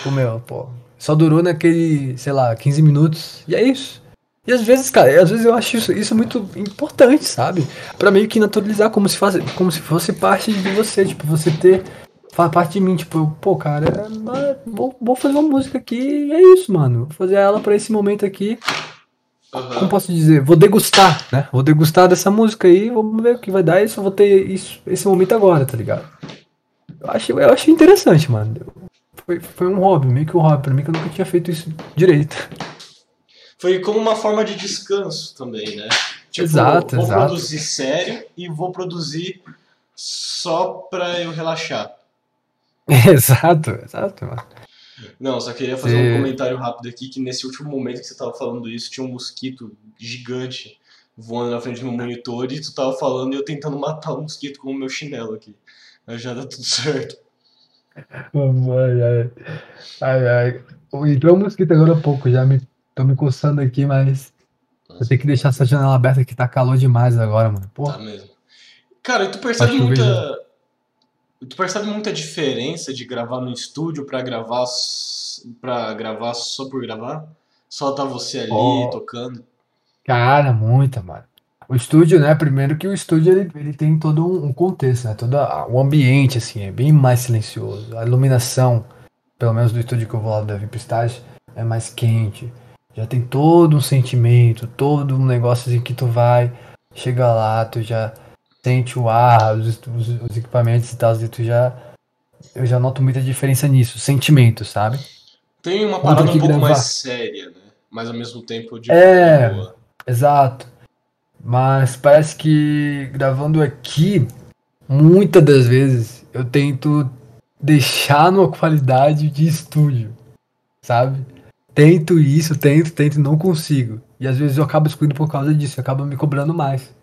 Comeu, pô. Só durou naquele, sei lá, 15 minutos. E é isso. E às vezes, cara, às vezes eu acho isso, isso muito importante, sabe? Para meio que naturalizar como se, faz, como se fosse parte de você, tipo, você ter faz parte de mim, tipo, pô, cara, vou, vou fazer uma música aqui e é isso, mano. Vou fazer ela para esse momento aqui. Uhum. Como posso dizer? Vou degustar, né? Vou degustar dessa música aí, vamos ver o que vai dar e só vou ter isso, esse momento agora, tá ligado? Eu achei, eu achei interessante, mano. Foi, foi um hobby, meio que um hobby pra mim, que eu nunca tinha feito isso direito. Foi como uma forma de descanso também, né? Tipo, exato, vou exato. produzir sério e vou produzir só pra eu relaxar. exato, exato, mano. Não, só queria fazer um comentário rápido aqui que nesse último momento que você tava falando isso, tinha um mosquito gigante voando na frente do meu monitor e tu tava falando e eu tentando matar o mosquito com o meu chinelo aqui. Mas já dá tudo certo. Ai, ai. Ai. Entrou um mosquito agora há pouco, já me tô me coçando aqui, mas eu tenho que deixar essa janela aberta que tá calor demais agora, mano. Porra. Tá mesmo. Cara, e tu percebe muita. Tu percebe muita diferença de gravar no estúdio pra gravar para gravar só por gravar? Só tá você ali oh. tocando? Cara, muita, mano. O estúdio, né? Primeiro que o estúdio ele, ele tem todo um contexto, né? Todo o ambiente, assim, é bem mais silencioso. A iluminação, pelo menos do estúdio que eu vou lá do VIP Stage, é mais quente. Já tem todo um sentimento, todo um negócio assim que tu vai, chega lá, tu já sente o ar, os, os, os equipamentos e tal, e tu já. Eu já noto muita diferença nisso, sentimento, sabe? Tem uma parada um pouco gravar. mais séria, né? Mas ao mesmo tempo de É, boa. exato. Mas parece que gravando aqui, muitas das vezes eu tento deixar numa qualidade de estúdio, sabe? Tento isso, tento, tento, não consigo. E às vezes eu acabo excluindo por causa disso, acaba me cobrando mais.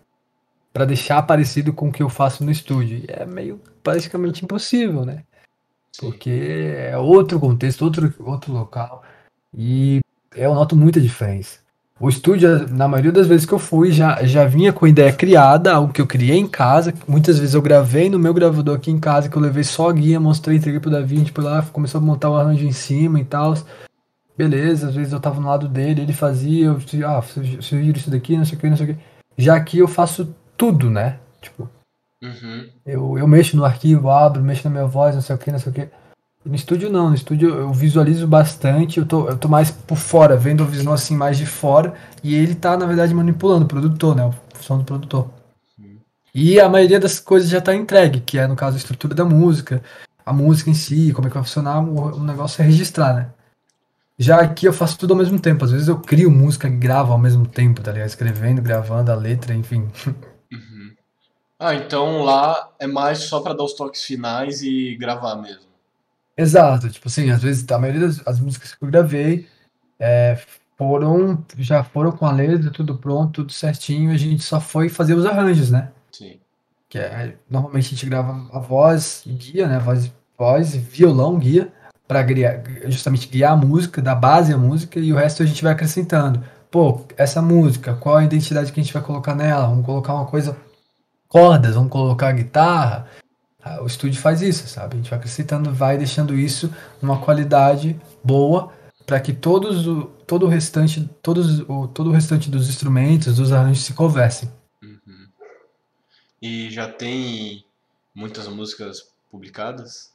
para deixar parecido com o que eu faço no estúdio. E é meio praticamente impossível, né? Porque é outro contexto, outro, outro local. E eu noto muita diferença. O estúdio, na maioria das vezes que eu fui, já, já vinha com a ideia criada, algo que eu criei em casa. Muitas vezes eu gravei no meu gravador aqui em casa, que eu levei só a guia, mostrei, entreguei pro Davi, a gente foi lá, começou a montar o arranjo em cima e tal. Beleza, às vezes eu tava no lado dele, ele fazia, eu ah, sugiro isso daqui, não sei o que, não sei o que. Já aqui eu faço tudo, né? Tipo, uhum. eu, eu mexo no arquivo, abro, mexo na minha voz, não sei o que, não sei o que. No estúdio não, no estúdio eu visualizo bastante, eu tô, eu tô mais por fora, vendo a visão assim mais de fora, e ele tá, na verdade, manipulando o produtor, né? A função do produtor. Uhum. E a maioria das coisas já tá entregue, que é, no caso, a estrutura da música, a música em si, como é que vai funcionar, o, o negócio é registrar, né? Já aqui eu faço tudo ao mesmo tempo. Às vezes eu crio música e gravo ao mesmo tempo, tá ligado? Escrevendo, gravando a letra, enfim. Uhum. Ah, então lá é mais só para dar os toques finais e gravar mesmo. Exato, tipo assim, às vezes a maioria das as músicas que eu gravei é, foram, já foram com a letra, tudo pronto, tudo certinho, a gente só foi fazer os arranjos, né? Sim. Que é, normalmente a gente grava a voz guia, né? Voz, voz violão, guia, para justamente guiar a música, dar base à música, e o resto a gente vai acrescentando. Pô, essa música, qual a identidade que a gente vai colocar nela? Vamos colocar uma coisa cordas, vamos colocar guitarra, o estúdio faz isso, sabe? A gente vai acrescentando, vai deixando isso numa qualidade boa para que todos o, todo o restante, todos o, todo o restante dos instrumentos, dos arranjos se conversem. Uhum. E já tem muitas músicas publicadas?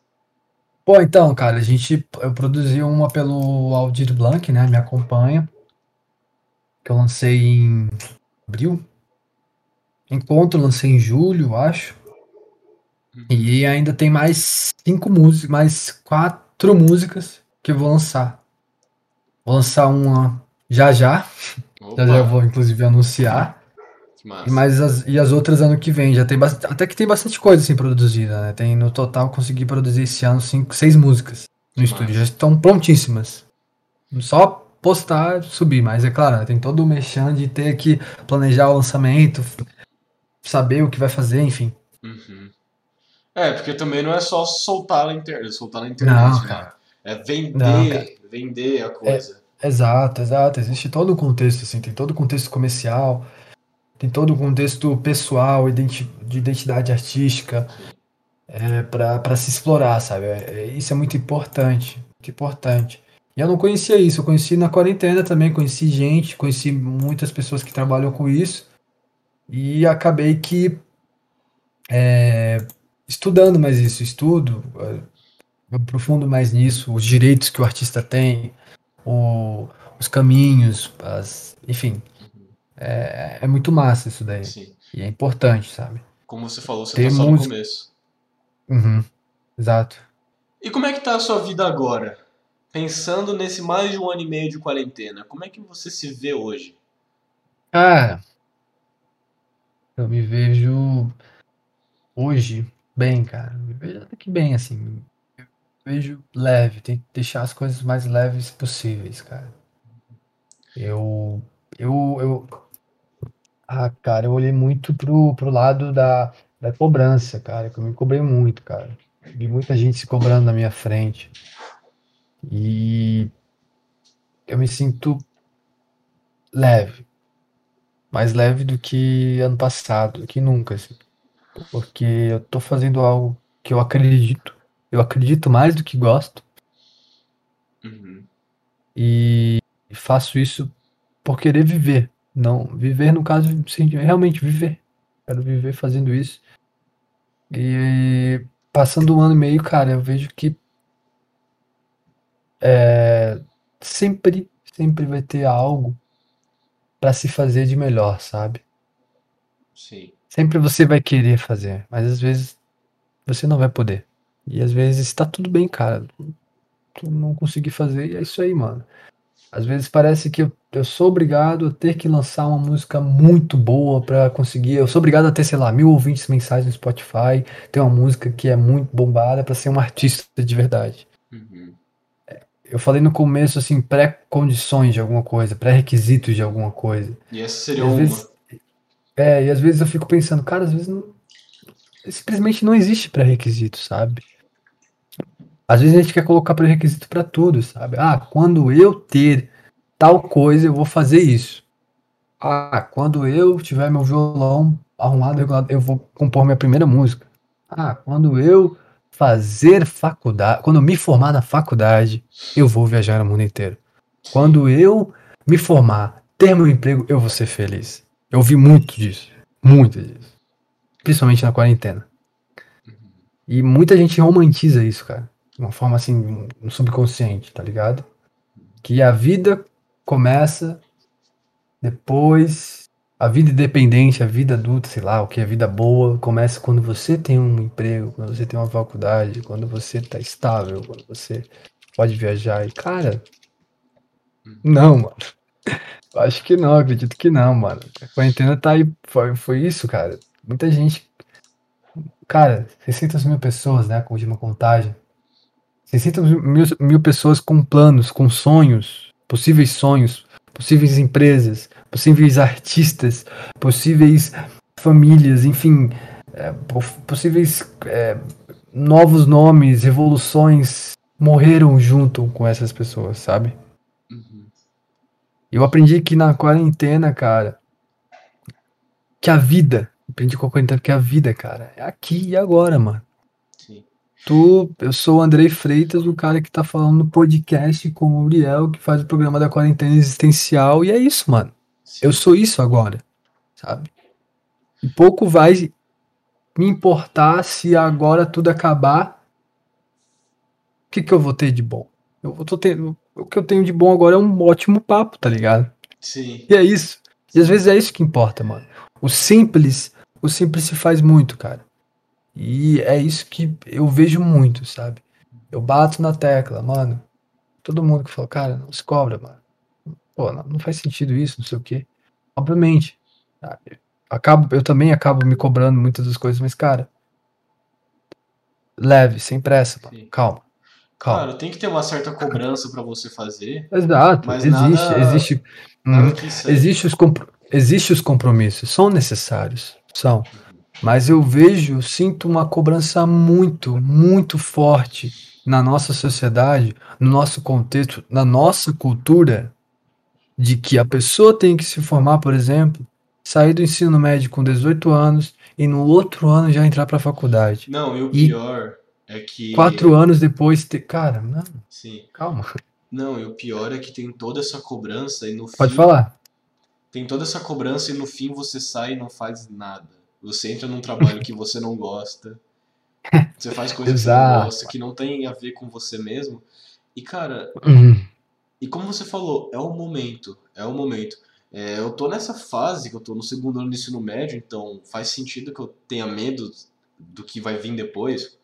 Pô, então, cara, a gente eu produzi uma pelo Aldir Blanc, né? Me acompanha. Que eu lancei em abril. Encontro lancei em julho, acho. E ainda tem mais cinco músicas, mais quatro músicas que eu vou lançar. Vou lançar uma já já. Já, já vou, inclusive, anunciar. Mas as, e as outras ano que vem, já tem bastante, até que tem bastante coisa assim produzida, né? Tem no total consegui produzir esse ano cinco, seis músicas no que estúdio, massa. já estão prontíssimas. Só postar, subir, mas é claro, né? tem todo o mexão de ter que planejar o lançamento, saber o que vai fazer, enfim. Uhum. É, porque também não é só soltar na internet, soltar na internet, não, né? É vender, não, vender a coisa. É, exato, exato. Existe todo o contexto, assim, tem todo o contexto comercial, tem todo o contexto pessoal, identi de identidade artística, é, para se explorar, sabe? É, é, isso é muito importante, muito importante. E eu não conhecia isso, eu conheci na quarentena também, conheci gente, conheci muitas pessoas que trabalham com isso, e acabei que é, estudando mais isso, estudo, é, aprofundo mais nisso, os direitos que o artista tem, o, os caminhos, as, enfim. É, é, muito massa isso daí. Sim. E é importante, sabe? Como você falou, você tá só música... no começo. Uhum, exato. E como é que tá a sua vida agora? Pensando nesse mais de um ano e meio de quarentena, como é que você se vê hoje? Cara, eu me vejo hoje bem, cara. Me vejo até que bem, assim. Me vejo leve, tem que deixar as coisas mais leves possíveis, cara. Eu. Eu. eu ah, cara, eu olhei muito pro, pro lado da, da cobrança, cara. Que eu me cobrei muito, cara. Vi muita gente se cobrando na minha frente. E eu me sinto leve. Mais leve do que ano passado, do que nunca, assim porque eu tô fazendo algo que eu acredito. Eu acredito mais do que gosto. Uhum. E faço isso por querer viver. Não, viver no caso, realmente viver. Quero viver fazendo isso. E passando um ano e meio, cara, eu vejo que é, sempre, sempre vai ter algo para se fazer de melhor, sabe? Sim. Sempre você vai querer fazer, mas às vezes você não vai poder. E às vezes tá tudo bem, cara. Tu não conseguir fazer e é isso aí, mano. Às vezes parece que eu, eu sou obrigado a ter que lançar uma música muito boa para conseguir. Eu sou obrigado a ter, sei lá, mil ouvintes mensais no Spotify, ter uma música que é muito bombada para ser um artista de verdade. Uhum. Eu falei no começo, assim, pré-condições de alguma coisa, pré-requisitos de alguma coisa. E essa seria uma. Vezes, é, e às vezes eu fico pensando, cara, às vezes não, simplesmente não existe pré-requisito, sabe? Às vezes a gente quer colocar pré-requisito para tudo, sabe? Ah, quando eu ter tal coisa, eu vou fazer isso. Ah, quando eu tiver meu violão arrumado, eu vou compor minha primeira música. Ah, quando eu fazer faculdade, quando eu me formar na faculdade, eu vou viajar no mundo inteiro. Quando eu me formar, ter meu emprego, eu vou ser feliz. Eu ouvi muito disso. Muito disso. Principalmente na quarentena. E muita gente romantiza isso, cara. De uma forma assim, no subconsciente, tá ligado? Que a vida começa depois. A vida independente, a vida adulta, sei lá, o que é vida boa, começa quando você tem um emprego, quando você tem uma faculdade, quando você tá estável, quando você pode viajar. E, cara, não, mano. Acho que não, acredito que não, mano. A quarentena tá aí. Foi, foi isso, cara. Muita gente. Cara, 600 mil pessoas, né? Com última contagem. 600 mil, mil pessoas com planos, com sonhos, possíveis sonhos, possíveis empresas, possíveis artistas, possíveis famílias, enfim, é, possíveis é, novos nomes, revoluções morreram junto com essas pessoas, sabe? Eu aprendi que na quarentena, cara, que a vida, aprendi com a quarentena que a vida, cara, é aqui e agora, mano. Sim. Tu, eu sou o Andrei Freitas, o cara que tá falando no podcast com o Uriel, que faz o programa da quarentena existencial, e é isso, mano. Sim. Eu sou isso agora, sabe? E pouco vai me importar se agora tudo acabar. O que, que eu vou ter de bom? Eu tô tendo, o que eu tenho de bom agora é um ótimo papo, tá ligado? Sim. E é isso. E às vezes é isso que importa, mano. O simples, o simples se faz muito, cara. E é isso que eu vejo muito, sabe? Eu bato na tecla, mano. Todo mundo que fala, cara, não se cobra, mano. pô, não, não faz sentido isso, não sei o quê. Obviamente, tá, acabo, eu também acabo me cobrando muitas das coisas, mas, cara, leve, sem pressa, mano. calma. Claro, tem que ter uma certa cobrança para você fazer. Exato, mas existe, nada, existe, nada hum, existe, os existe os compromissos, são necessários, são. Mas eu vejo, sinto uma cobrança muito, muito forte na nossa sociedade, no nosso contexto, na nossa cultura, de que a pessoa tem que se formar, por exemplo, sair do ensino médio com 18 anos e no outro ano já entrar para a faculdade. Não, e o pior e é que. Quatro anos depois. Te... Cara, não. Sim. Calma. Não, e o pior é que tem toda essa cobrança e no Pode falar. Tem toda essa cobrança e no fim você sai e não faz nada. Você entra num trabalho que você não gosta. Você faz coisas que você não gosta, que não tem a ver com você mesmo. E, cara, uhum. e como você falou, é o momento. É o momento. É, eu tô nessa fase que eu tô no segundo ano do ensino médio, então faz sentido que eu tenha medo do que vai vir depois.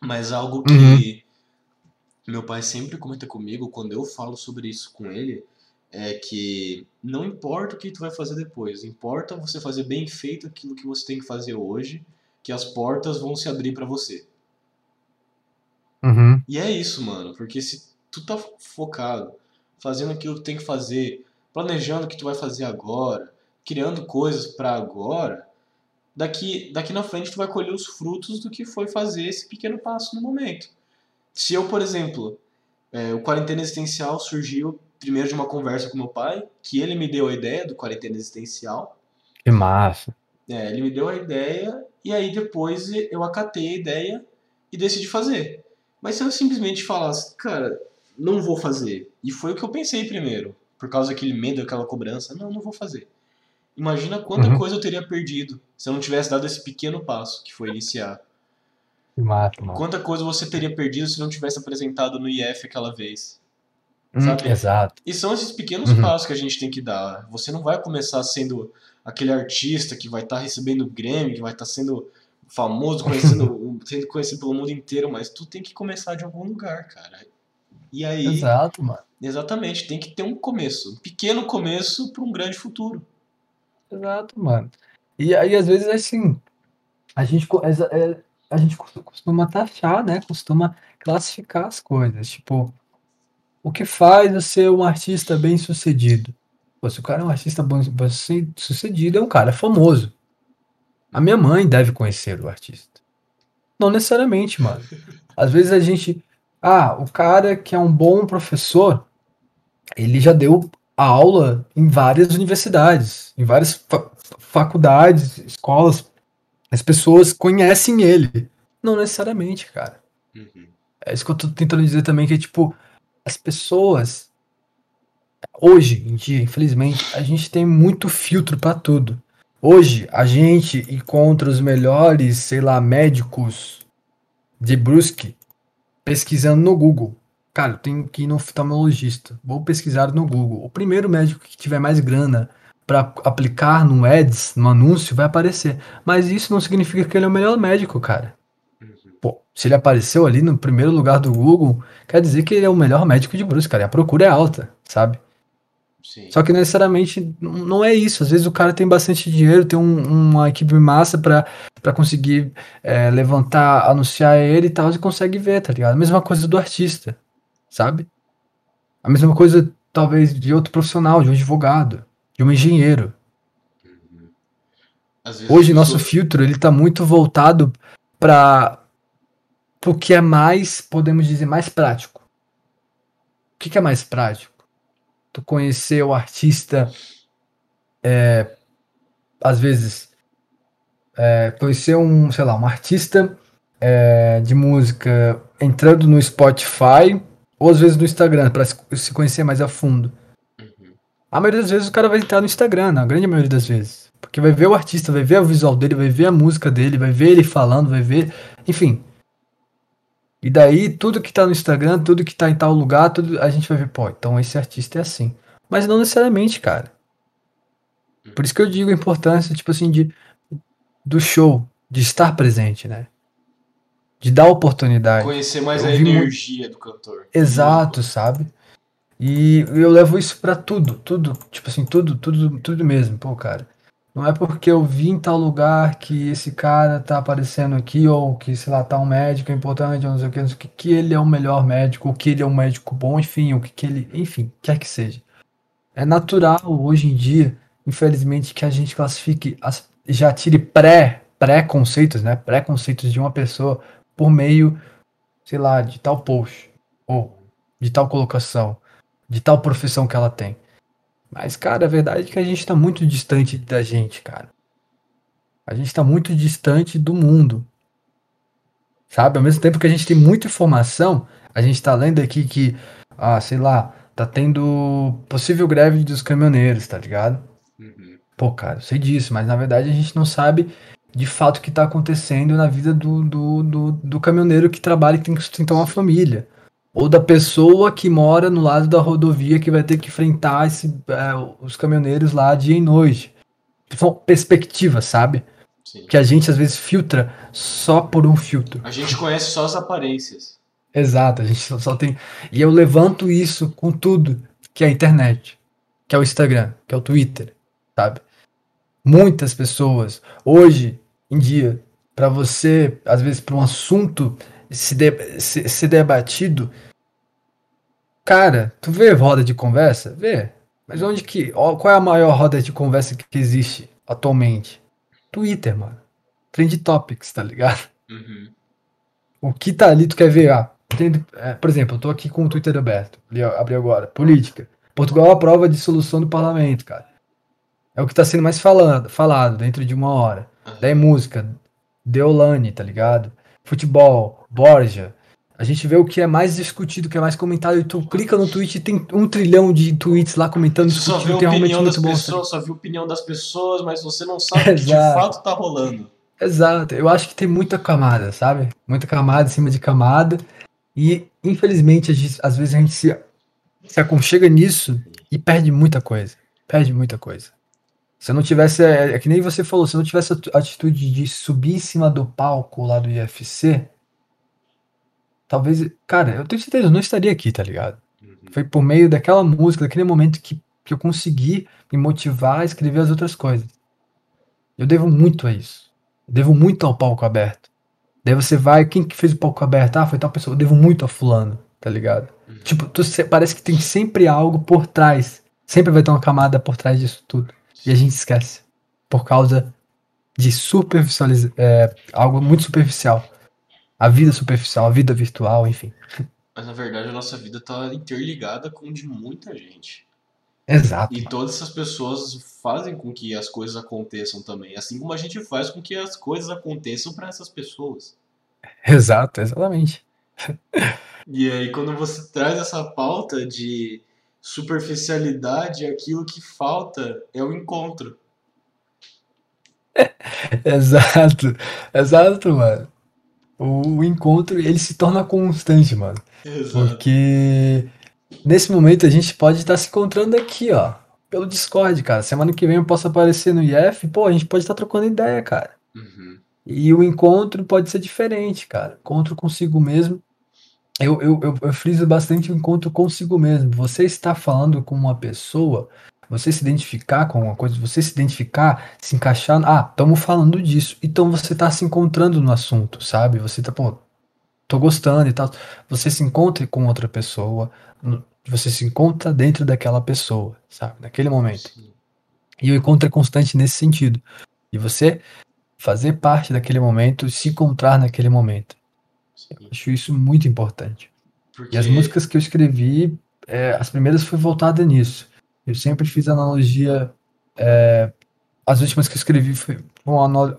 Mas algo que uhum. meu pai sempre comenta comigo quando eu falo sobre isso com ele é que não importa o que tu vai fazer depois, importa você fazer bem feito aquilo que você tem que fazer hoje, que as portas vão se abrir para você. Uhum. E é isso, mano, porque se tu tá focado, fazendo aquilo que tu tem que fazer, planejando o que tu vai fazer agora, criando coisas para agora, daqui, daqui na frente tu vai colher os frutos do que foi fazer esse pequeno passo no momento. Se eu, por exemplo, é, o quarentena existencial surgiu primeiro de uma conversa com meu pai, que ele me deu a ideia do quarentena existencial. Que massa. É, ele me deu a ideia e aí depois eu acatei a ideia e decidi fazer. Mas se eu simplesmente falasse, cara, não vou fazer, e foi o que eu pensei primeiro, por causa daquele medo, aquela cobrança, não, não vou fazer. Imagina quanta uhum. coisa eu teria perdido se eu não tivesse dado esse pequeno passo que foi iniciar. Que massa, mano. Quanta coisa você teria perdido se não tivesse apresentado no IF aquela vez. Hum? Exato. E são esses pequenos uhum. passos que a gente tem que dar. Você não vai começar sendo aquele artista que vai estar tá recebendo Grammy, que vai estar tá sendo famoso, conhecendo, sendo conhecido pelo mundo inteiro, mas tu tem que começar de algum lugar, cara. E aí. Exato, mano. Exatamente, tem que ter um começo. Um pequeno começo para um grande futuro. Exato, mano. E aí, às vezes, assim, a gente, é, a gente costuma taxar, né? Costuma classificar as coisas. Tipo, o que faz você um artista bem sucedido? Pô, se o cara é um artista bem sucedido, é um cara famoso. A minha mãe deve conhecer o artista. Não necessariamente, mano. Às vezes a gente. Ah, o cara que é um bom professor, ele já deu aula em várias universidades, em várias fa faculdades, escolas. As pessoas conhecem ele. Não necessariamente, cara. Uhum. É isso que eu tô tentando dizer também, que é tipo, as pessoas hoje em dia, infelizmente, a gente tem muito filtro para tudo. Hoje a gente encontra os melhores, sei lá, médicos de Brusque pesquisando no Google. Cara, eu tenho que ir no oftalmologista. Vou pesquisar no Google. O primeiro médico que tiver mais grana para aplicar no ads, no anúncio, vai aparecer. Mas isso não significa que ele é o melhor médico, cara. Pô, se ele apareceu ali no primeiro lugar do Google, quer dizer que ele é o melhor médico de Bruce, cara. E a procura é alta, sabe? Sim. Só que necessariamente não é isso. Às vezes o cara tem bastante dinheiro, tem um, uma equipe massa para conseguir é, levantar, anunciar ele e tal, e consegue ver, tá ligado? A mesma coisa do artista, sabe? A mesma coisa, talvez, de outro profissional, de um advogado, de um engenheiro. Uhum. Hoje, nosso filtro ele tá muito voltado para o que é mais, podemos dizer, mais prático. O que, que é mais prático? Tu conhecer o artista, é, às vezes, é, conhecer um, sei lá, um artista é, de música entrando no Spotify ou às vezes no Instagram para se conhecer mais a fundo. Uhum. A maioria das vezes o cara vai entrar no Instagram, na grande maioria das vezes. Porque vai ver o artista, vai ver o visual dele, vai ver a música dele, vai ver ele falando, vai ver. Enfim, e daí, tudo que tá no Instagram, tudo que tá em tal lugar, tudo a gente vai ver, pô, então esse artista é assim. Mas não necessariamente, cara. Por isso que eu digo a importância, tipo assim, de, do show, de estar presente, né? De dar oportunidade. Conhecer mais eu a energia muito... do cantor. Exato, sabe? E eu levo isso para tudo, tudo, tipo assim, tudo, tudo, tudo mesmo. Pô, cara, não é porque eu vi em tal lugar que esse cara tá aparecendo aqui, ou que, sei lá, tá um médico importante, ou não sei o que, não sei o que, que ele é o melhor médico, ou que ele é um médico bom, enfim, o que, que ele. Enfim, quer que seja. É natural hoje em dia, infelizmente, que a gente classifique, as, já tire pré, pré-conceitos, né? Pré-conceitos de uma pessoa por meio, sei lá, de tal post, ou de tal colocação, de tal profissão que ela tem. Mas, cara, a verdade é que a gente está muito distante da gente, cara. A gente está muito distante do mundo. Sabe? Ao mesmo tempo que a gente tem muita informação, a gente está lendo aqui que, ah, sei lá, tá tendo possível greve dos caminhoneiros, tá ligado? Uhum. Pô, cara, eu sei disso, mas na verdade a gente não sabe de fato que está acontecendo na vida do, do, do, do caminhoneiro que trabalha e tem que sustentar uma família ou da pessoa que mora no lado da rodovia que vai ter que enfrentar esse, é, os caminhoneiros lá dia e noite. São perspectivas, sabe? Sim. Que a gente às vezes filtra só por um filtro. A gente conhece só as aparências. Exato, a gente só, só tem. E eu levanto isso com tudo que é a internet, que é o Instagram, que é o Twitter, sabe? Muitas pessoas, hoje em dia, para você, às vezes, para um assunto se, de, se, se debatido, Cara, tu vê roda de conversa? Vê. Mas onde que. Qual é a maior roda de conversa que existe atualmente? Twitter, mano. Trend Topics, tá ligado? Uhum. O que tá ali, tu quer ver? Ah, tem, é, por exemplo, eu tô aqui com o Twitter aberto. Abri agora. Política. Portugal aprova a dissolução do parlamento, cara. É o que tá sendo mais falando, falado dentro de uma hora. Daí música. Deolane, tá ligado? Futebol. Borja. A gente vê o que é mais discutido, o que é mais comentado, e tu clica no tweet e tem um trilhão de tweets lá comentando isso. Só vê a opinião das pessoas, só viu a opinião das pessoas, mas você não sabe o que de fato tá rolando. Exato, eu acho que tem muita camada, sabe? Muita camada em cima de camada. E infelizmente, gente, às vezes a gente se, se aconchega nisso e perde muita coisa. Perde muita coisa. Se eu não tivesse, é, é que nem você falou, se eu não tivesse a atitude de subir em cima do palco lá do IFC, talvez. Cara, eu tenho certeza, eu não estaria aqui, tá ligado? Uhum. Foi por meio daquela música, daquele momento que, que eu consegui me motivar a escrever as outras coisas. Eu devo muito a isso. Eu devo muito ao palco aberto. Daí você vai, quem que fez o palco aberto? Ah, foi tal pessoa. Eu devo muito a fulano, tá ligado? Uhum. Tipo, tu, parece que tem sempre algo por trás. Sempre vai ter uma camada por trás disso tudo. E a gente esquece. Por causa de superficializar. É, algo muito superficial a vida superficial, a vida virtual, enfim. Mas na verdade a nossa vida está interligada com de muita gente. Exato. E todas essas pessoas fazem com que as coisas aconteçam também, assim como a gente faz com que as coisas aconteçam para essas pessoas. Exato, exatamente. E aí quando você traz essa pauta de superficialidade, aquilo que falta é o encontro. exato, exato, mano o encontro ele se torna constante, mano. Exato. Porque nesse momento a gente pode estar se encontrando aqui, ó, pelo Discord, cara. Semana que vem eu posso aparecer no IF, pô, a gente pode estar trocando ideia, cara. Uhum. E o encontro pode ser diferente, cara. Encontro consigo mesmo. Eu, eu, eu, eu friso bastante o encontro consigo mesmo. Você está falando com uma pessoa você se identificar com alguma coisa, você se identificar, se encaixar. Ah, estamos falando disso. Então você está se encontrando no assunto, sabe? Você tá, pô, tô gostando e tal. Você se encontra com outra pessoa, você se encontra dentro daquela pessoa, sabe? Naquele momento. E o encontro é constante nesse sentido. E você fazer parte daquele momento, se encontrar naquele momento. Eu acho isso muito importante. Porque... E as músicas que eu escrevi, é, as primeiras foi voltada nisso eu sempre fiz analogia. É, as últimas que eu escrevi foram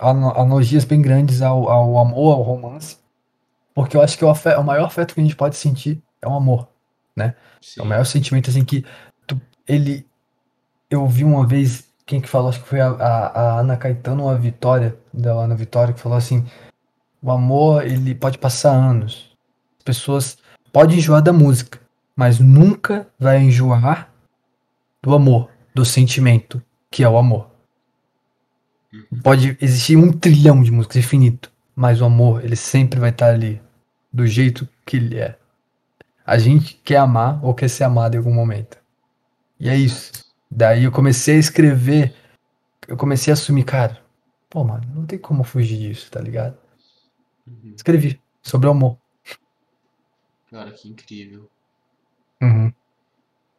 analogias bem grandes ao, ao amor, ao romance. Porque eu acho que o, afeto, o, maior afeto que a gente pode sentir é o amor, né? Sim. É o maior sentimento, assim, que tu, ele... Eu vi uma vez, quem que falou, acho que foi a, a, a Ana Caetano ou a Vitória, da Ana Vitória, que falou assim, o amor, ele pode passar anos. As pessoas podem enjoar da música, mas nunca vai enjoar do amor, do sentimento, que é o amor. Uhum. Pode existir um trilhão de músicas infinito, mas o amor, ele sempre vai estar ali, do jeito que ele é. A gente quer amar ou quer ser amado em algum momento. E é isso. Daí eu comecei a escrever, eu comecei a assumir, cara, pô, mano, não tem como fugir disso, tá ligado? Uhum. Escrevi sobre o amor. Cara, que incrível. Uhum.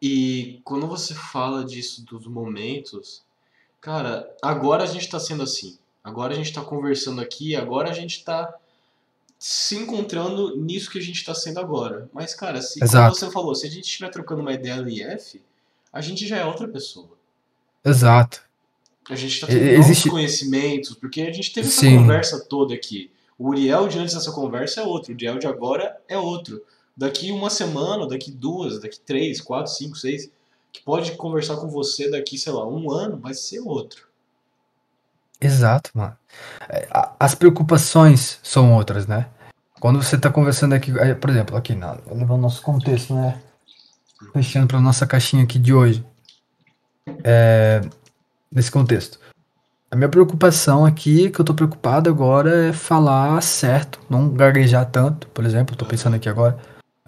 E quando você fala disso dos momentos, cara, agora a gente tá sendo assim. Agora a gente tá conversando aqui, agora a gente tá se encontrando nisso que a gente tá sendo agora. Mas, cara, se, como você falou, se a gente estiver trocando uma ideia no IF, a gente já é outra pessoa. Exato. A gente tá tendo Existe... novos conhecimentos, porque a gente teve essa Sim. conversa toda aqui. O Uriel de antes dessa conversa é outro, o Uriel de agora é outro. Daqui uma semana, daqui duas, daqui três, quatro, cinco, seis, que pode conversar com você daqui, sei lá, um ano, vai ser outro. Exato, mano. É, as preocupações são outras, né? Quando você tá conversando aqui, por exemplo, aqui, levar o nosso contexto, né? Fechando pra nossa caixinha aqui de hoje. É, nesse contexto. A minha preocupação aqui, que eu tô preocupado agora, é falar certo, não gaguejar tanto, por exemplo, tô pensando aqui agora.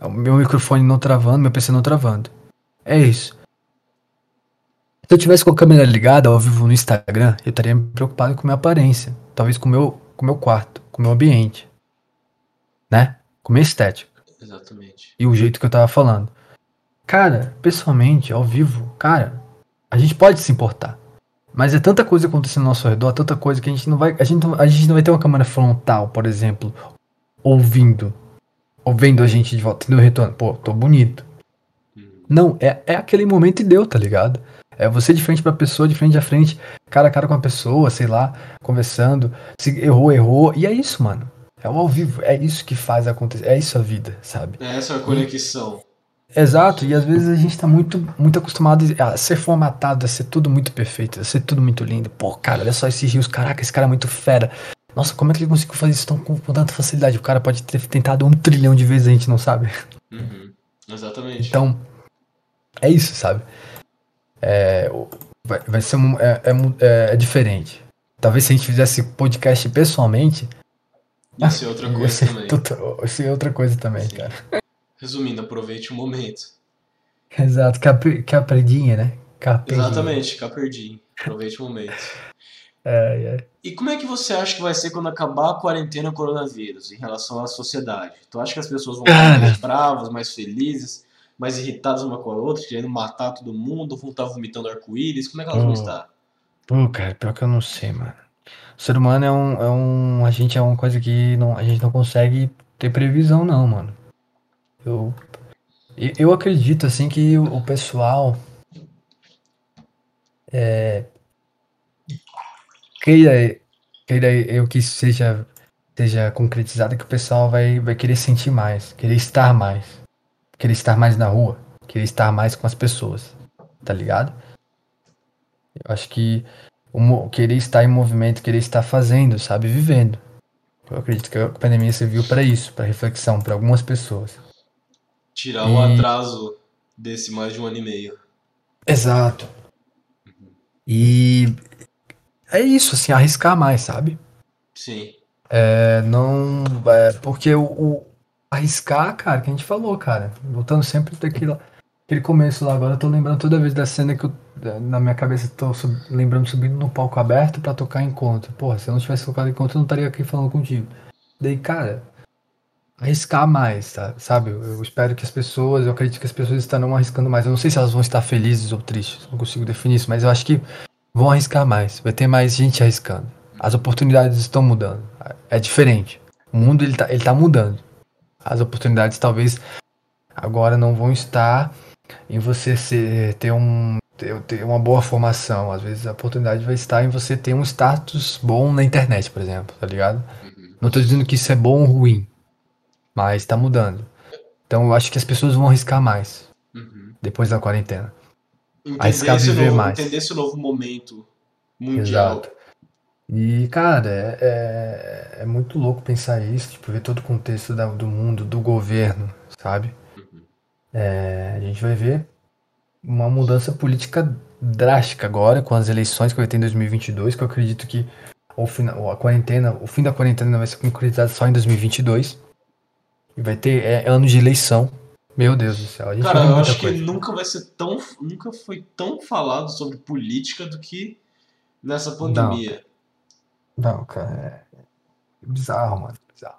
O meu microfone não travando, meu PC não travando. É isso. Se eu tivesse com a câmera ligada ao vivo no Instagram, eu estaria preocupado com a minha aparência. Talvez com o meu, com meu quarto, com o meu ambiente. Né? Com minha estética. Exatamente. E o jeito que eu tava falando. Cara, pessoalmente, ao vivo, cara, a gente pode se importar. Mas é tanta coisa acontecendo ao nosso redor, tanta coisa que a gente não vai. A gente, a gente não vai ter uma câmera frontal, por exemplo, ouvindo. Ou vendo a gente de volta, tendo retorno. Pô, tô bonito. Não, é, é aquele momento e deu, tá ligado? É você de frente pra pessoa, de frente a frente, cara a cara com a pessoa, sei lá, conversando. Se errou, errou. E é isso, mano. É o ao vivo. É isso que faz acontecer. É isso a vida, sabe? É essa a conexão. Exato, e às vezes a gente tá muito, muito acostumado a ser formatado, a ser tudo muito perfeito, a ser tudo muito lindo. Pô, cara, olha só esses rios, caraca, esse cara é muito fera. Nossa, como é que ele conseguiu fazer isso tão, com, tanta facilidade? O cara pode ter tentado um trilhão de vezes, a gente não sabe. Uhum, exatamente. Então, é isso, sabe? É, vai, vai ser um, é, é, é, diferente. Talvez se a gente fizesse podcast pessoalmente. Ia ser outra coisa ia ser também. Tudo, ia ser outra coisa também, Sim. cara. Resumindo, aproveite o momento. Exato, caperdinha, né? Caperdinha. Exatamente, caperdinha. Aproveite o momento. É, é. E como é que você acha que vai ser quando acabar a quarentena coronavírus em relação à sociedade? Tu acha que as pessoas vão ficar mais bravas, mais felizes, mais irritadas uma com a outra, querendo matar todo mundo, vão estar vomitando arco-íris? Como é que elas vão estar? Pô, cara, pior que eu não sei, mano. O ser humano é um, é um. A gente é uma coisa que não, a gente não consegue ter previsão, não, mano. Eu, eu acredito assim que o pessoal é, queira, queira eu que seja, seja concretizado, que o pessoal vai, vai querer sentir mais, querer estar mais, querer estar mais na rua, querer estar mais com as pessoas, tá ligado? Eu acho que o, querer estar em movimento, querer estar fazendo, sabe, vivendo. Eu acredito que a pandemia serviu para isso, para reflexão, para algumas pessoas. Tirar e... o atraso desse mais de um ano e meio. Exato. E é isso, assim, arriscar mais, sabe? Sim. É, não. É, porque o, o, arriscar, cara, que a gente falou, cara. Voltando sempre daquilo. Aquele começo lá, agora eu tô lembrando toda vez da cena que eu, na minha cabeça, tô sub, lembrando subindo no palco aberto para tocar encontro. Porra, se eu não tivesse tocado encontro, eu não estaria aqui falando contigo. Daí, cara, arriscar mais, tá? sabe? Eu espero que as pessoas, eu acredito que as pessoas estarão arriscando mais. Eu não sei se elas vão estar felizes ou tristes, não consigo definir isso, mas eu acho que vão arriscar mais. Vai ter mais gente arriscando. As oportunidades estão mudando. É diferente. O mundo ele tá, ele tá mudando. As oportunidades talvez agora não vão estar em você ser, ter, um, ter, uma boa formação. Às vezes a oportunidade vai estar em você ter um status bom na internet, por exemplo, tá ligado? Uhum. Não tô dizendo que isso é bom ou ruim. Mas tá mudando. Então eu acho que as pessoas vão arriscar mais. Uhum. Depois da quarentena. Entender arriscar viver novo, mais. Entender esse novo momento mundial. Exato. E, cara, é, é, é, muito louco pensar isso, tipo, ver todo o contexto da, do mundo, do governo, sabe? Uhum. É, a gente vai ver uma mudança política drástica agora com as eleições que vai ter em 2022, que eu acredito que o final, a quarentena, o fim da quarentena vai ser concretizado só em 2022. E vai ter é, ano de eleição. Meu Deus do céu. Cara, eu acho coisa. que nunca vai ser tão. Nunca foi tão falado sobre política do que nessa pandemia. Não, não cara. É bizarro, mano. Bizarro.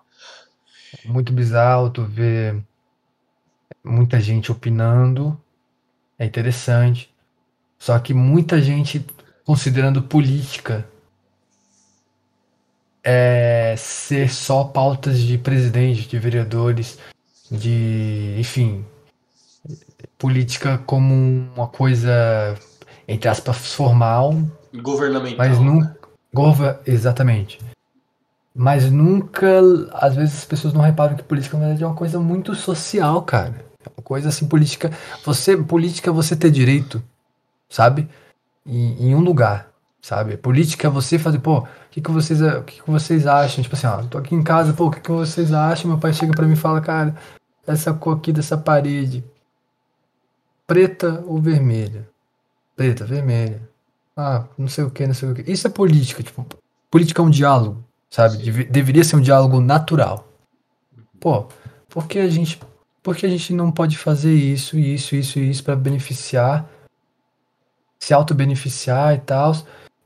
Muito bizarro tu ver muita gente opinando. É interessante. Só que muita gente considerando política é ser só pautas de presidente, de vereadores, de, enfim, política como uma coisa entre aspas formal, governamental, mas nunca, gover, exatamente. Mas nunca, às vezes as pessoas não reparam que política na verdade é uma coisa muito social, cara. É uma coisa assim política, você política é você ter direito, sabe? Em, em um lugar sabe? Política é você fazer, pô, o que, que vocês, o que, que vocês acham? Tipo assim, ó, tô aqui em casa, pô, o que, que vocês acham? Meu pai chega para mim e fala, cara, essa cor aqui dessa parede, preta ou vermelha? Preta, vermelha. Ah, não sei o que, não sei o que. Isso é política, tipo, política é um diálogo, sabe? Deve, deveria ser um diálogo natural. Pô, por que a gente, por que a gente não pode fazer isso, isso, isso isso para beneficiar, se auto-beneficiar e tal?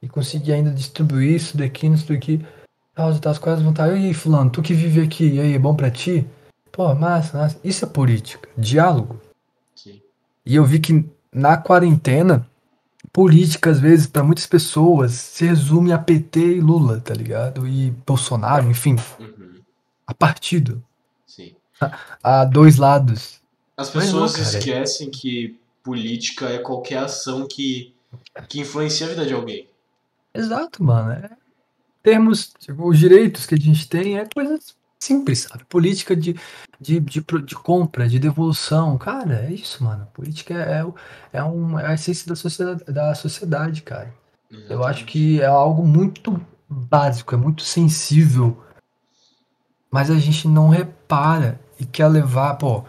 E conseguir ainda distribuir isso daqui, isso daqui, tal, tal, as coisas vão estar. E aí, fulano, tu que vive aqui, e aí, é bom pra ti? Pô, massa, massa. Isso é política, diálogo. Sim. E eu vi que na quarentena, política, às vezes, para muitas pessoas, se resume a PT e Lula, tá ligado? E Bolsonaro, enfim. Uhum. A partido. Sim. A, a dois lados. As pessoas não, esquecem que política é qualquer ação que, que influencia a vida de alguém. Exato, mano. É termos, tipo, os direitos que a gente tem é coisas simples, sabe? Política de, de, de, de, compra, de devolução. Cara, é isso, mano. Política é, é, é, um, é a essência da sociedade, da sociedade cara. Exatamente. Eu acho que é algo muito básico, é muito sensível, mas a gente não repara e quer levar, pô,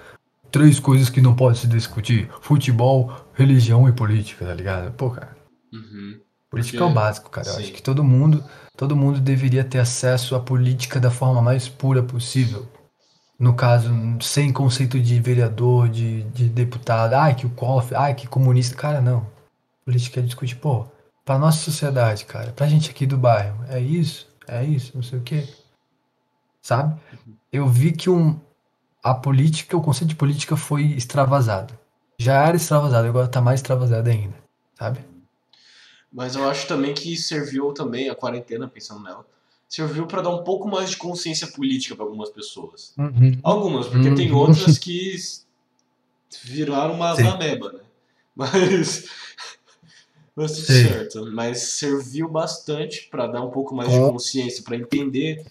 três coisas que não pode se discutir: futebol, religião e política, tá ligado? Pô, cara. Política Porque, é o básico, cara. Eu acho que todo mundo, todo mundo deveria ter acesso à política da forma mais pura possível. No caso, sem conceito de vereador, de, de deputado, ai que o cofre, ai que comunista. Cara, não. Política é discutir, pô, pra nossa sociedade, cara, pra gente aqui do bairro, é isso, é isso, não sei o quê. Sabe? Eu vi que um, a política, o conceito de política foi extravasado. Já era extravasado, agora tá mais extravasado ainda, sabe? Mas eu acho também que serviu também a quarentena, pensando nela, serviu para dar um pouco mais de consciência política para algumas pessoas. Uhum. Algumas, porque uhum. tem outras que viraram uma ameba, né? Mas mas tudo Sim. certo. Mas serviu bastante para dar um pouco mais de consciência, para entender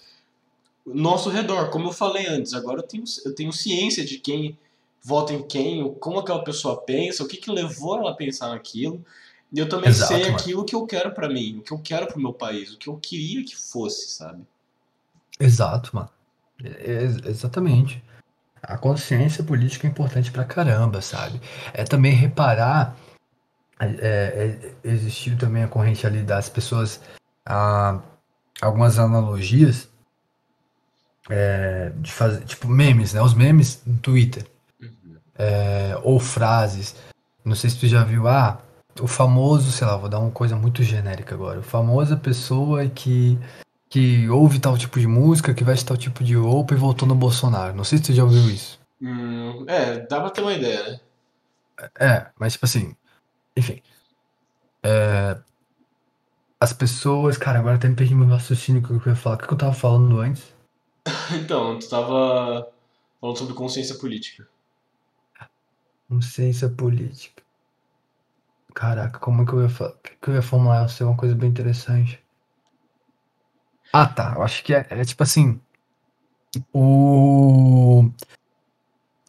o nosso redor. Como eu falei antes, agora eu tenho, eu tenho ciência de quem vota em quem, como aquela pessoa pensa, o que, que levou ela a pensar naquilo. E eu também Exato, sei mano. aquilo que eu quero para mim, o que eu quero pro meu país, o que eu queria que fosse, sabe? Exato, mano. É, exatamente. A consciência política é importante pra caramba, sabe? É também reparar. É, é, existiu também a corrente ali das pessoas. Ah, algumas analogias é, de fazer. Tipo, memes, né? Os memes no Twitter. Uhum. É, ou frases. Não sei se tu já viu. Ah, o famoso, sei lá, vou dar uma coisa muito genérica agora. O famosa pessoa que que ouve tal tipo de música, que veste tal tipo de roupa e voltou no Bolsonaro. Não sei se você já ouviu isso. Hum, é, dá pra ter uma ideia, né? É, mas tipo assim, enfim. É, as pessoas. Cara, agora até me perdi meu raciocínio que eu ia falar. O que eu tava falando antes? então, tu tava falando sobre consciência política. Consciência política. Caraca, como é que eu ia, que eu ia formular ser uma coisa bem interessante? Ah, tá. Eu acho que é, é tipo assim. O.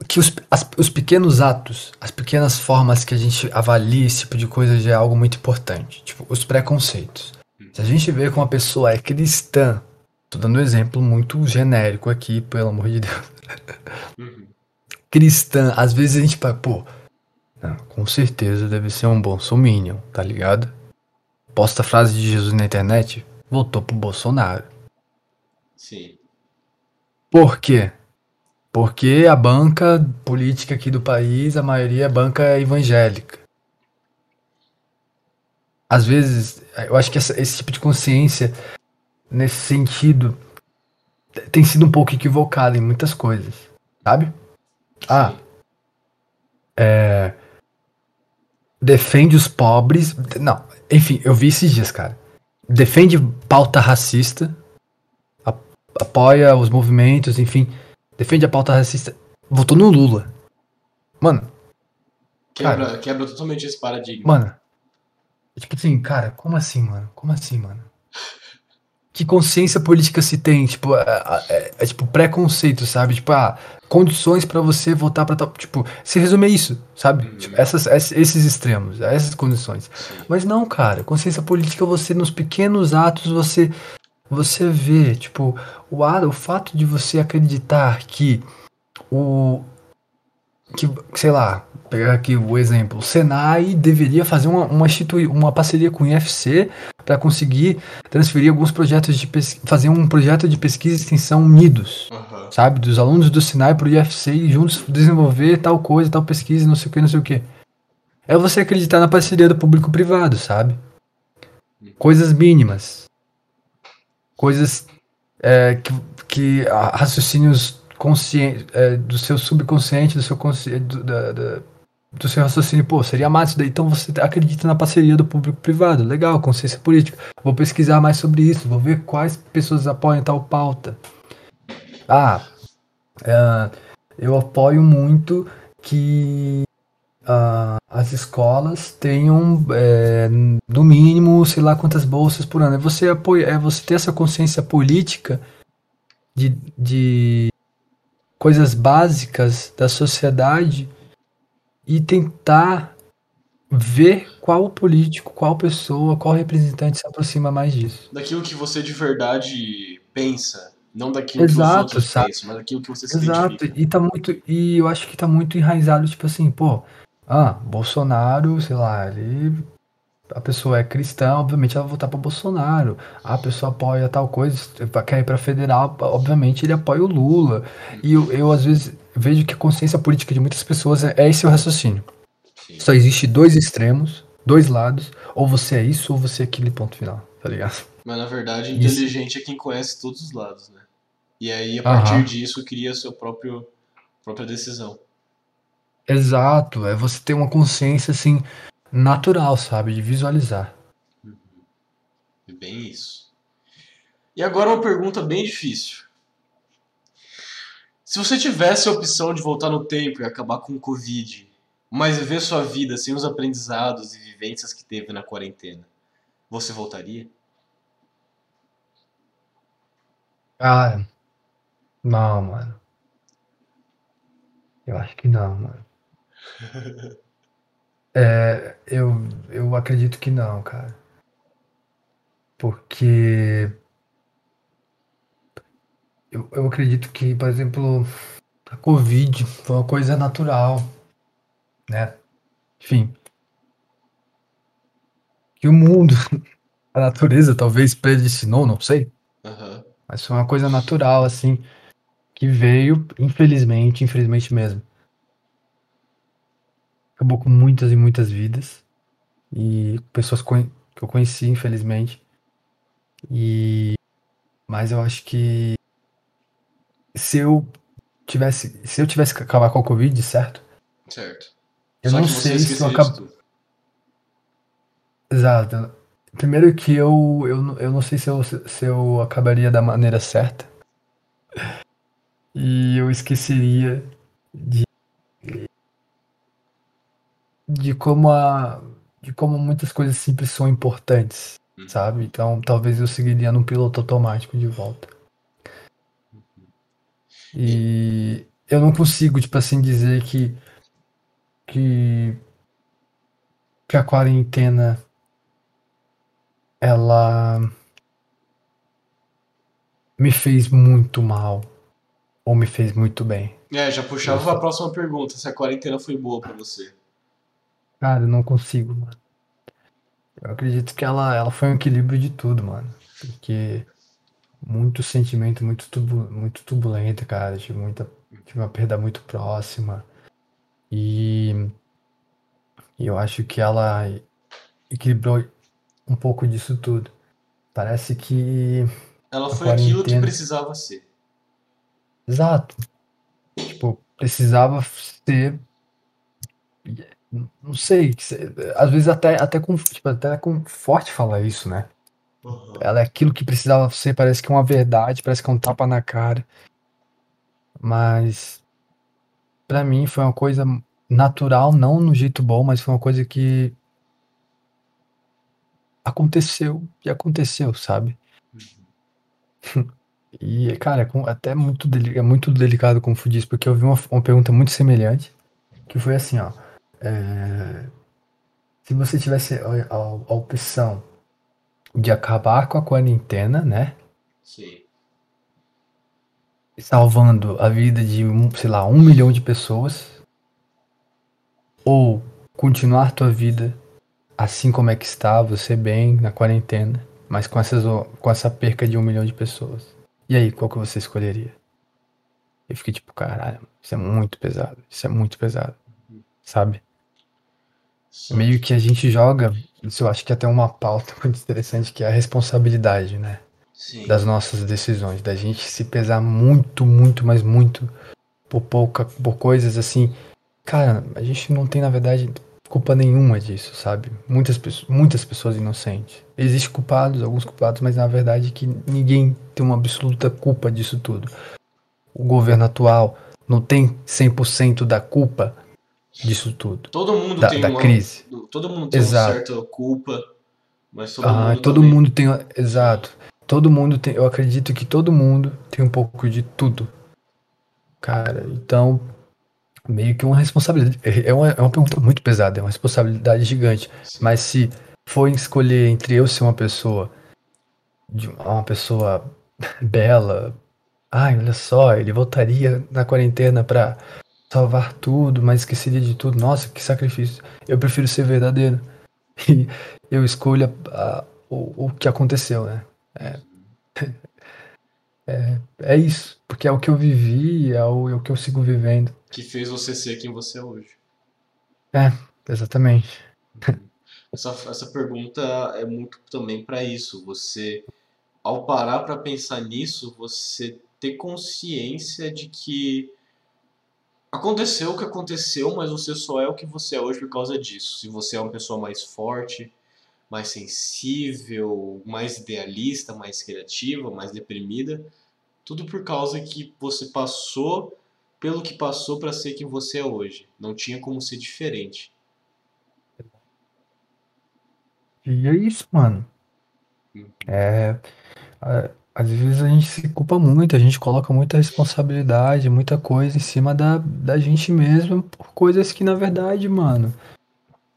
Que os, as, os pequenos atos, as pequenas formas que a gente avalia esse tipo de coisa já é algo muito importante. Tipo, os preconceitos. Se a gente vê que uma pessoa é cristã, tô dando um exemplo muito genérico aqui, pelo amor de Deus. Uhum. Cristã, às vezes a gente, pô, com certeza deve ser um bolsominion, tá ligado? Posta frase de Jesus na internet, voltou pro Bolsonaro. Sim. Por quê? Porque a banca política aqui do país, a maioria é banca evangélica. Às vezes, eu acho que essa, esse tipo de consciência, nesse sentido, tem sido um pouco equivocado em muitas coisas, sabe? Ah, é, defende os pobres. Não, enfim, eu vi esses dias, cara. Defende pauta racista, apoia os movimentos, enfim, defende a pauta racista. Votou no Lula. Mano. Quebra, cara, quebra totalmente esse paradigma. Mano. Tipo assim, cara, como assim, mano? Como assim, mano? Que consciência política se tem, tipo, é, é, é, é tipo preconceito, sabe? Tipo, ah, condições para você votar para tal, tipo, se resume isso, sabe? Uhum. Tipo, essas, esses extremos, essas condições. Sim. Mas não, cara, consciência política você nos pequenos atos você você vê, tipo, o o fato de você acreditar que o que, sei lá, pegar aqui o exemplo, o Senai deveria fazer uma, uma, uma parceria com o IFC para conseguir transferir alguns projetos de fazer um projeto de pesquisa e extensão unidos, uhum. sabe? Dos alunos do Senai para o IFC e juntos desenvolver tal coisa, tal pesquisa, não sei o que, não sei o que. É você acreditar na parceria do público-privado, sabe? Coisas mínimas. Coisas é, que, que raciocínios consciente, é, do seu subconsciente, do seu consciente, do, da, da, do seu raciocínio, pô, seria massa isso daí. Então você acredita na parceria do público-privado. Legal, consciência política. Vou pesquisar mais sobre isso, vou ver quais pessoas apoiam tal pauta. Ah, é, eu apoio muito que uh, as escolas tenham, é, no mínimo, sei lá quantas bolsas por ano. É você, apoia, é você ter essa consciência política de, de coisas básicas da sociedade e tentar ver qual político, qual pessoa, qual representante se aproxima mais disso. Daquilo que você de verdade pensa, não daquilo Exato, que os outros sabe? pensam, mas daquilo que você se Exato, identifica. e tá muito e eu acho que tá muito enraizado, tipo assim, pô, ah, Bolsonaro, sei lá, ele a pessoa é cristã, obviamente ela vai votar para Bolsonaro. A pessoa apoia tal coisa, quer ir para federal, obviamente ele apoia o Lula. E eu, eu às vezes vejo que a consciência política de muitas pessoas é, é esse o raciocínio. Sim. Só existe dois extremos, dois lados, ou você é isso ou você é aquele ponto final, tá ligado? Mas na verdade, inteligente isso. é quem conhece todos os lados, né? E aí a partir Aham. disso cria a sua próprio, própria decisão. Exato, é você ter uma consciência assim natural, sabe? De visualizar. Uhum. Bem isso. E agora uma pergunta bem difícil. Se você tivesse a opção de voltar no tempo e acabar com o Covid, mas viver sua vida sem os aprendizados e vivências que teve na quarentena, você voltaria? Cara, não, mano. Eu acho que não, mano. É, eu, eu acredito que não, cara. Porque eu, eu acredito que, por exemplo, a Covid foi uma coisa natural, né? Enfim. Que o mundo, a natureza talvez predestinou, não sei. Uhum. Mas foi uma coisa natural, assim, que veio, infelizmente, infelizmente mesmo acabou com muitas e muitas vidas e pessoas que eu conheci, infelizmente. E mas eu acho que se eu tivesse, se eu tivesse que acabar com a Covid, certo? Certo. Eu Só não sei se eu acabo. Exato. Primeiro que eu, eu, eu não sei se eu, se eu acabaria da maneira certa. E eu esqueceria de de como a de como muitas coisas simples são importantes, uhum. sabe? Então, talvez eu seguiria num piloto automático de volta. Uhum. E eu não consigo, tipo assim, dizer que que que a quarentena ela me fez muito mal ou me fez muito bem. É, já puxava a próxima pergunta, se a quarentena foi boa para você. Cara, eu não consigo, mano. Eu acredito que ela, ela foi um equilíbrio de tudo, mano. Porque muito sentimento, muito, tubu, muito turbulento, cara. Tive muita Tive uma perda muito próxima. E, e eu acho que ela equilibrou um pouco disso tudo. Parece que. Ela foi quarentena... aquilo que precisava ser. Exato. Tipo, precisava ser. Não sei, às vezes até, até, com, tipo, até com forte falar isso, né? Uhum. Ela é aquilo que precisava ser, parece que é uma verdade, parece que é um tapa na cara. Mas para mim foi uma coisa natural, não no jeito bom, mas foi uma coisa que aconteceu e aconteceu, sabe? Uhum. e, cara, é até muito, é muito delicado confundir isso, porque eu vi uma, uma pergunta muito semelhante, que foi assim, ó. É, se você tivesse a, a, a opção de acabar com a quarentena, né? Sim. Salvando a vida de, sei lá, um milhão de pessoas. Ou continuar tua vida assim como é que está, você bem na quarentena, mas com, essas, com essa perca de um milhão de pessoas. E aí, qual que você escolheria? Eu fiquei tipo, caralho, isso é muito pesado, isso é muito pesado, sabe? Meio que a gente joga, isso eu acho que é até uma pauta muito interessante, que é a responsabilidade, né? Sim. Das nossas decisões, da gente se pesar muito, muito, mas muito por pouca, por coisas assim. Cara, a gente não tem, na verdade, culpa nenhuma disso, sabe? Muitas, pessoas, muitas pessoas inocentes. Existem culpados, alguns culpados, mas na verdade que ninguém tem uma absoluta culpa disso tudo. O governo atual não tem 100% da culpa disso tudo. Todo mundo da, tem da uma, crise. Todo mundo tem Exato. uma certa culpa, mas todo ah, mundo todo mundo tem, exato. Todo mundo tem, eu acredito que todo mundo tem um pouco de tudo. Cara, então meio que uma responsabilidade, é uma, é uma pergunta muito pesada, é uma responsabilidade gigante. Sim. Mas se for escolher entre eu ser uma pessoa de uma pessoa bela, ai, olha só, ele voltaria na quarentena para salvar tudo, mas esqueceria de tudo. Nossa, que sacrifício. Eu prefiro ser verdadeiro. E eu escolho a, a, o, o que aconteceu, né? É, é, é, isso. Porque é o que eu vivi, é o, é o que eu sigo vivendo. Que fez você ser quem você é hoje. É, exatamente. Essa, essa pergunta é muito também para isso. Você, ao parar para pensar nisso, você ter consciência de que Aconteceu o que aconteceu, mas você só é o que você é hoje por causa disso. Se você é uma pessoa mais forte, mais sensível, mais idealista, mais criativa, mais deprimida, tudo por causa que você passou pelo que passou para ser quem você é hoje. Não tinha como ser diferente. E é isso, mano. Hum. É, é às vezes a gente se culpa muito, a gente coloca muita responsabilidade, muita coisa em cima da, da gente mesmo por coisas que na verdade, mano,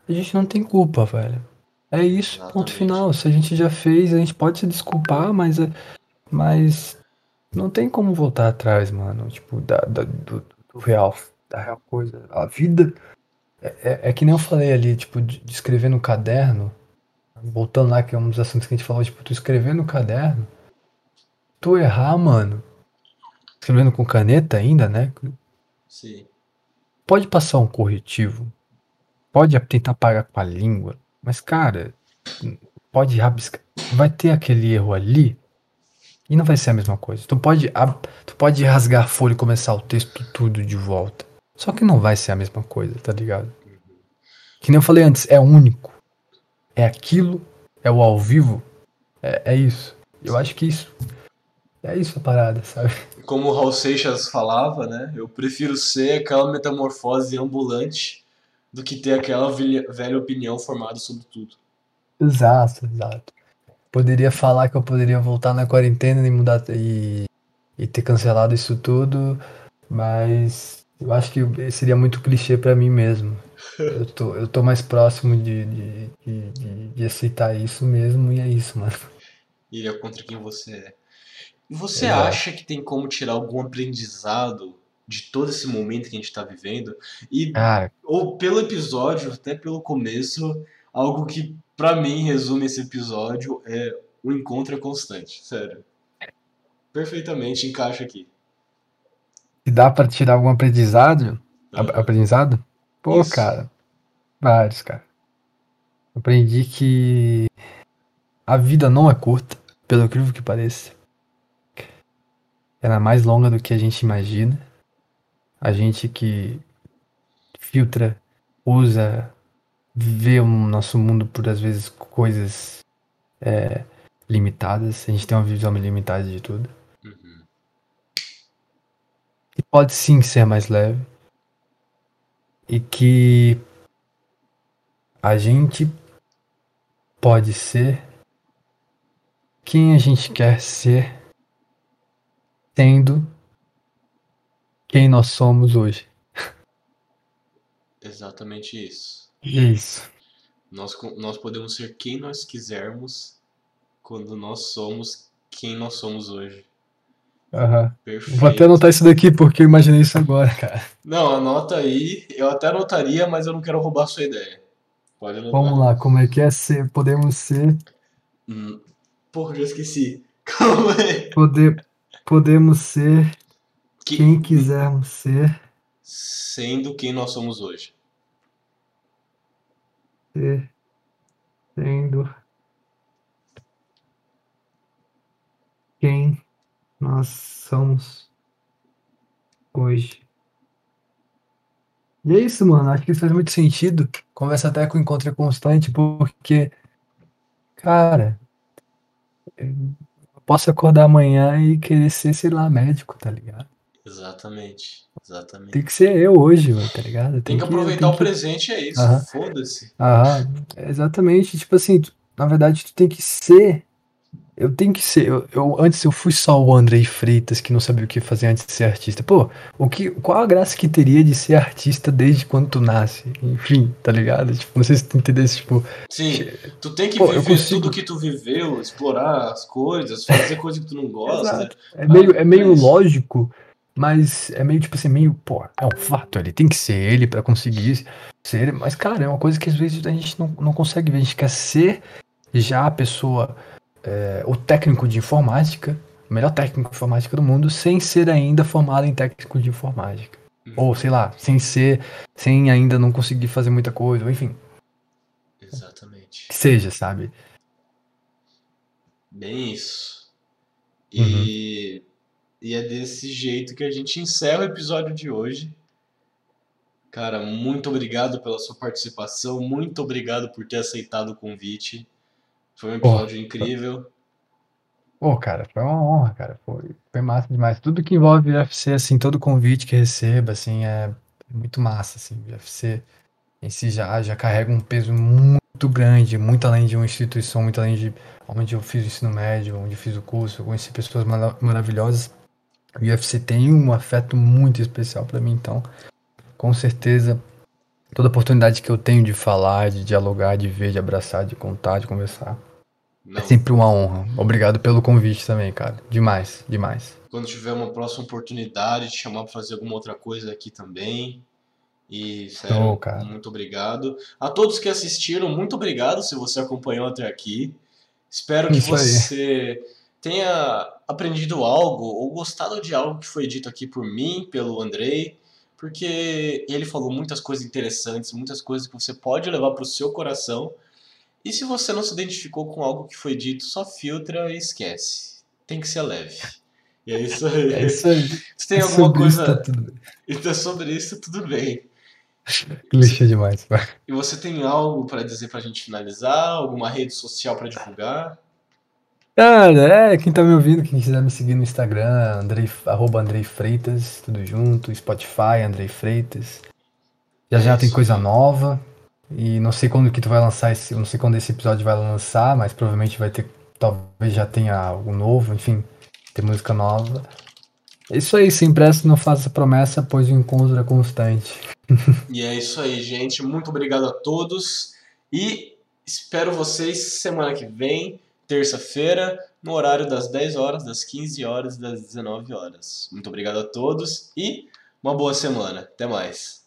a gente não tem culpa, velho. É isso, Exatamente. ponto final. Se a gente já fez, a gente pode se desculpar, mas, mas não tem como voltar atrás, mano. Tipo, da, da do, do, real, da real coisa. A vida é, é, é, que nem eu falei ali, tipo, de, de escrever no caderno. Voltando lá, que é um dos assuntos que a gente falou, tipo, tu escrever no caderno tu errar, mano, escrevendo com caneta ainda, né? Sim. Pode passar um corretivo, pode tentar apagar com a língua, mas cara, pode rabiscar, vai ter aquele erro ali e não vai ser a mesma coisa. Tu pode, tu pode rasgar a folha e começar o texto tudo de volta, só que não vai ser a mesma coisa, tá ligado? Que nem eu falei antes, é único, é aquilo, é o ao vivo, é, é isso. Eu acho que isso é isso a parada, sabe? Como o Raul Seixas falava, né? Eu prefiro ser aquela metamorfose ambulante do que ter aquela velha opinião formada sobre tudo. Exato, exato. Poderia falar que eu poderia voltar na quarentena e mudar e, e ter cancelado isso tudo, mas eu acho que seria muito clichê para mim mesmo. Eu tô, eu tô mais próximo de, de, de, de, aceitar isso mesmo e é isso, mano. E é contra quem você é. E você Exato. acha que tem como tirar algum aprendizado de todo esse momento que a gente está vivendo? E ah. ou pelo episódio, até pelo começo, algo que para mim resume esse episódio é o encontro é constante, sério. Perfeitamente encaixa aqui. Se dá para tirar algum aprendizado, uhum. aprendizado? Pô, Isso. cara, vários, cara. Aprendi que a vida não é curta, pelo incrível que pareça. Ela é mais longa do que a gente imagina. A gente que filtra, usa, vê o nosso mundo por às vezes coisas é, limitadas. A gente tem uma visão limitada de tudo. Uhum. E pode sim ser mais leve. E que a gente pode ser quem a gente quer ser sendo quem nós somos hoje. Exatamente isso. Isso. Nós, nós podemos ser quem nós quisermos quando nós somos quem nós somos hoje. Uhum. Perfeito. Vou até anotar isso daqui porque eu imaginei isso agora, cara. Não, anota aí. Eu até anotaria, mas eu não quero roubar a sua ideia. Pode anotar. Vamos lá, como é que é ser? Podemos ser. Hum, porra, já esqueci. Calma aí. Poder, podemos ser que... quem quisermos ser. Sendo quem nós somos hoje. Ser, sendo quem nós somos hoje. E é isso, mano. Acho que isso faz muito sentido. Conversa até com o encontro constante, porque, cara, posso acordar amanhã e querer ser, sei lá, médico, tá ligado? Exatamente. Exatamente. Tem que ser eu hoje, tá ligado? Tem, tem que, que aproveitar tem o que... presente, é isso. Foda-se. Aham, exatamente. Tipo assim, tu, na verdade, tu tem que ser eu tenho que ser. Eu, eu, antes eu fui só o Andrei Freitas que não sabia o que fazer antes de ser artista. Pô, o que, qual a graça que teria de ser artista desde quando tu nasce? Enfim, tá ligado? Tipo, não sei se tu entendeu tipo. Sim, tu tem que pô, viver consigo... tudo que tu viveu, explorar as coisas, fazer coisas que tu não gosta. É meio, é meio lógico, mas é meio tipo assim, meio, pô, é um fato, ele tem que ser ele para conseguir ser ele. Mas, cara, é uma coisa que às vezes a gente não, não consegue ver. A gente quer ser já a pessoa é, o técnico de informática, o melhor técnico de informática do mundo, sem ser ainda formado em técnico de informática. Uhum. Ou, sei lá, sem ser, sem ainda não conseguir fazer muita coisa, ou enfim. Exatamente. Que seja, sabe? Bem isso. E, uhum. e é desse jeito que a gente encerra o episódio de hoje. Cara, muito obrigado pela sua participação, muito obrigado por ter aceitado o convite. Foi um episódio Pô, incrível. Pô, cara, foi uma honra, cara. Foi, foi massa demais. Tudo que envolve UFC, assim, todo convite que receba, assim, é muito massa, assim. O UFC em si já, já carrega um peso muito grande, muito além de uma instituição, muito além de onde eu fiz o ensino médio, onde eu fiz o curso, eu conheci pessoas maravilhosas. O UFC tem um afeto muito especial para mim, então, com certeza, toda oportunidade que eu tenho de falar, de dialogar, de ver, de abraçar, de contar, de conversar, não. É sempre uma honra. Obrigado pelo convite também, cara. Demais, demais. Quando tiver uma próxima oportunidade, te chamar para fazer alguma outra coisa aqui também. E, sério, oh, muito obrigado. A todos que assistiram, muito obrigado se você acompanhou até aqui. Espero que Isso você aí. tenha aprendido algo ou gostado de algo que foi dito aqui por mim, pelo Andrei, porque ele falou muitas coisas interessantes, muitas coisas que você pode levar para o seu coração e se você não se identificou com algo que foi dito, só filtra e esquece. Tem que ser leve. E é isso aí. É isso aí. Se tem é alguma coisa. Isso, tá tudo. Então, sobre isso, tudo bem. Clichê demais. E você tem algo para dizer pra gente finalizar? Alguma rede social para divulgar? Cara, é, quem tá me ouvindo, quem quiser me seguir no Instagram, Andrei, arroba Andrei Freitas, tudo junto, Spotify, Andrei Freitas. Já é já tem coisa nova. E não sei quando que tu vai lançar esse, não sei quando esse episódio vai lançar, mas provavelmente vai ter, talvez já tenha algo novo, enfim, ter música nova. É isso aí, se impresso não faça promessa, pois o encontro é constante. e é isso aí, gente. Muito obrigado a todos e espero vocês semana que vem, terça-feira, no horário das 10 horas, das 15 horas e das 19 horas. Muito obrigado a todos e uma boa semana. Até mais.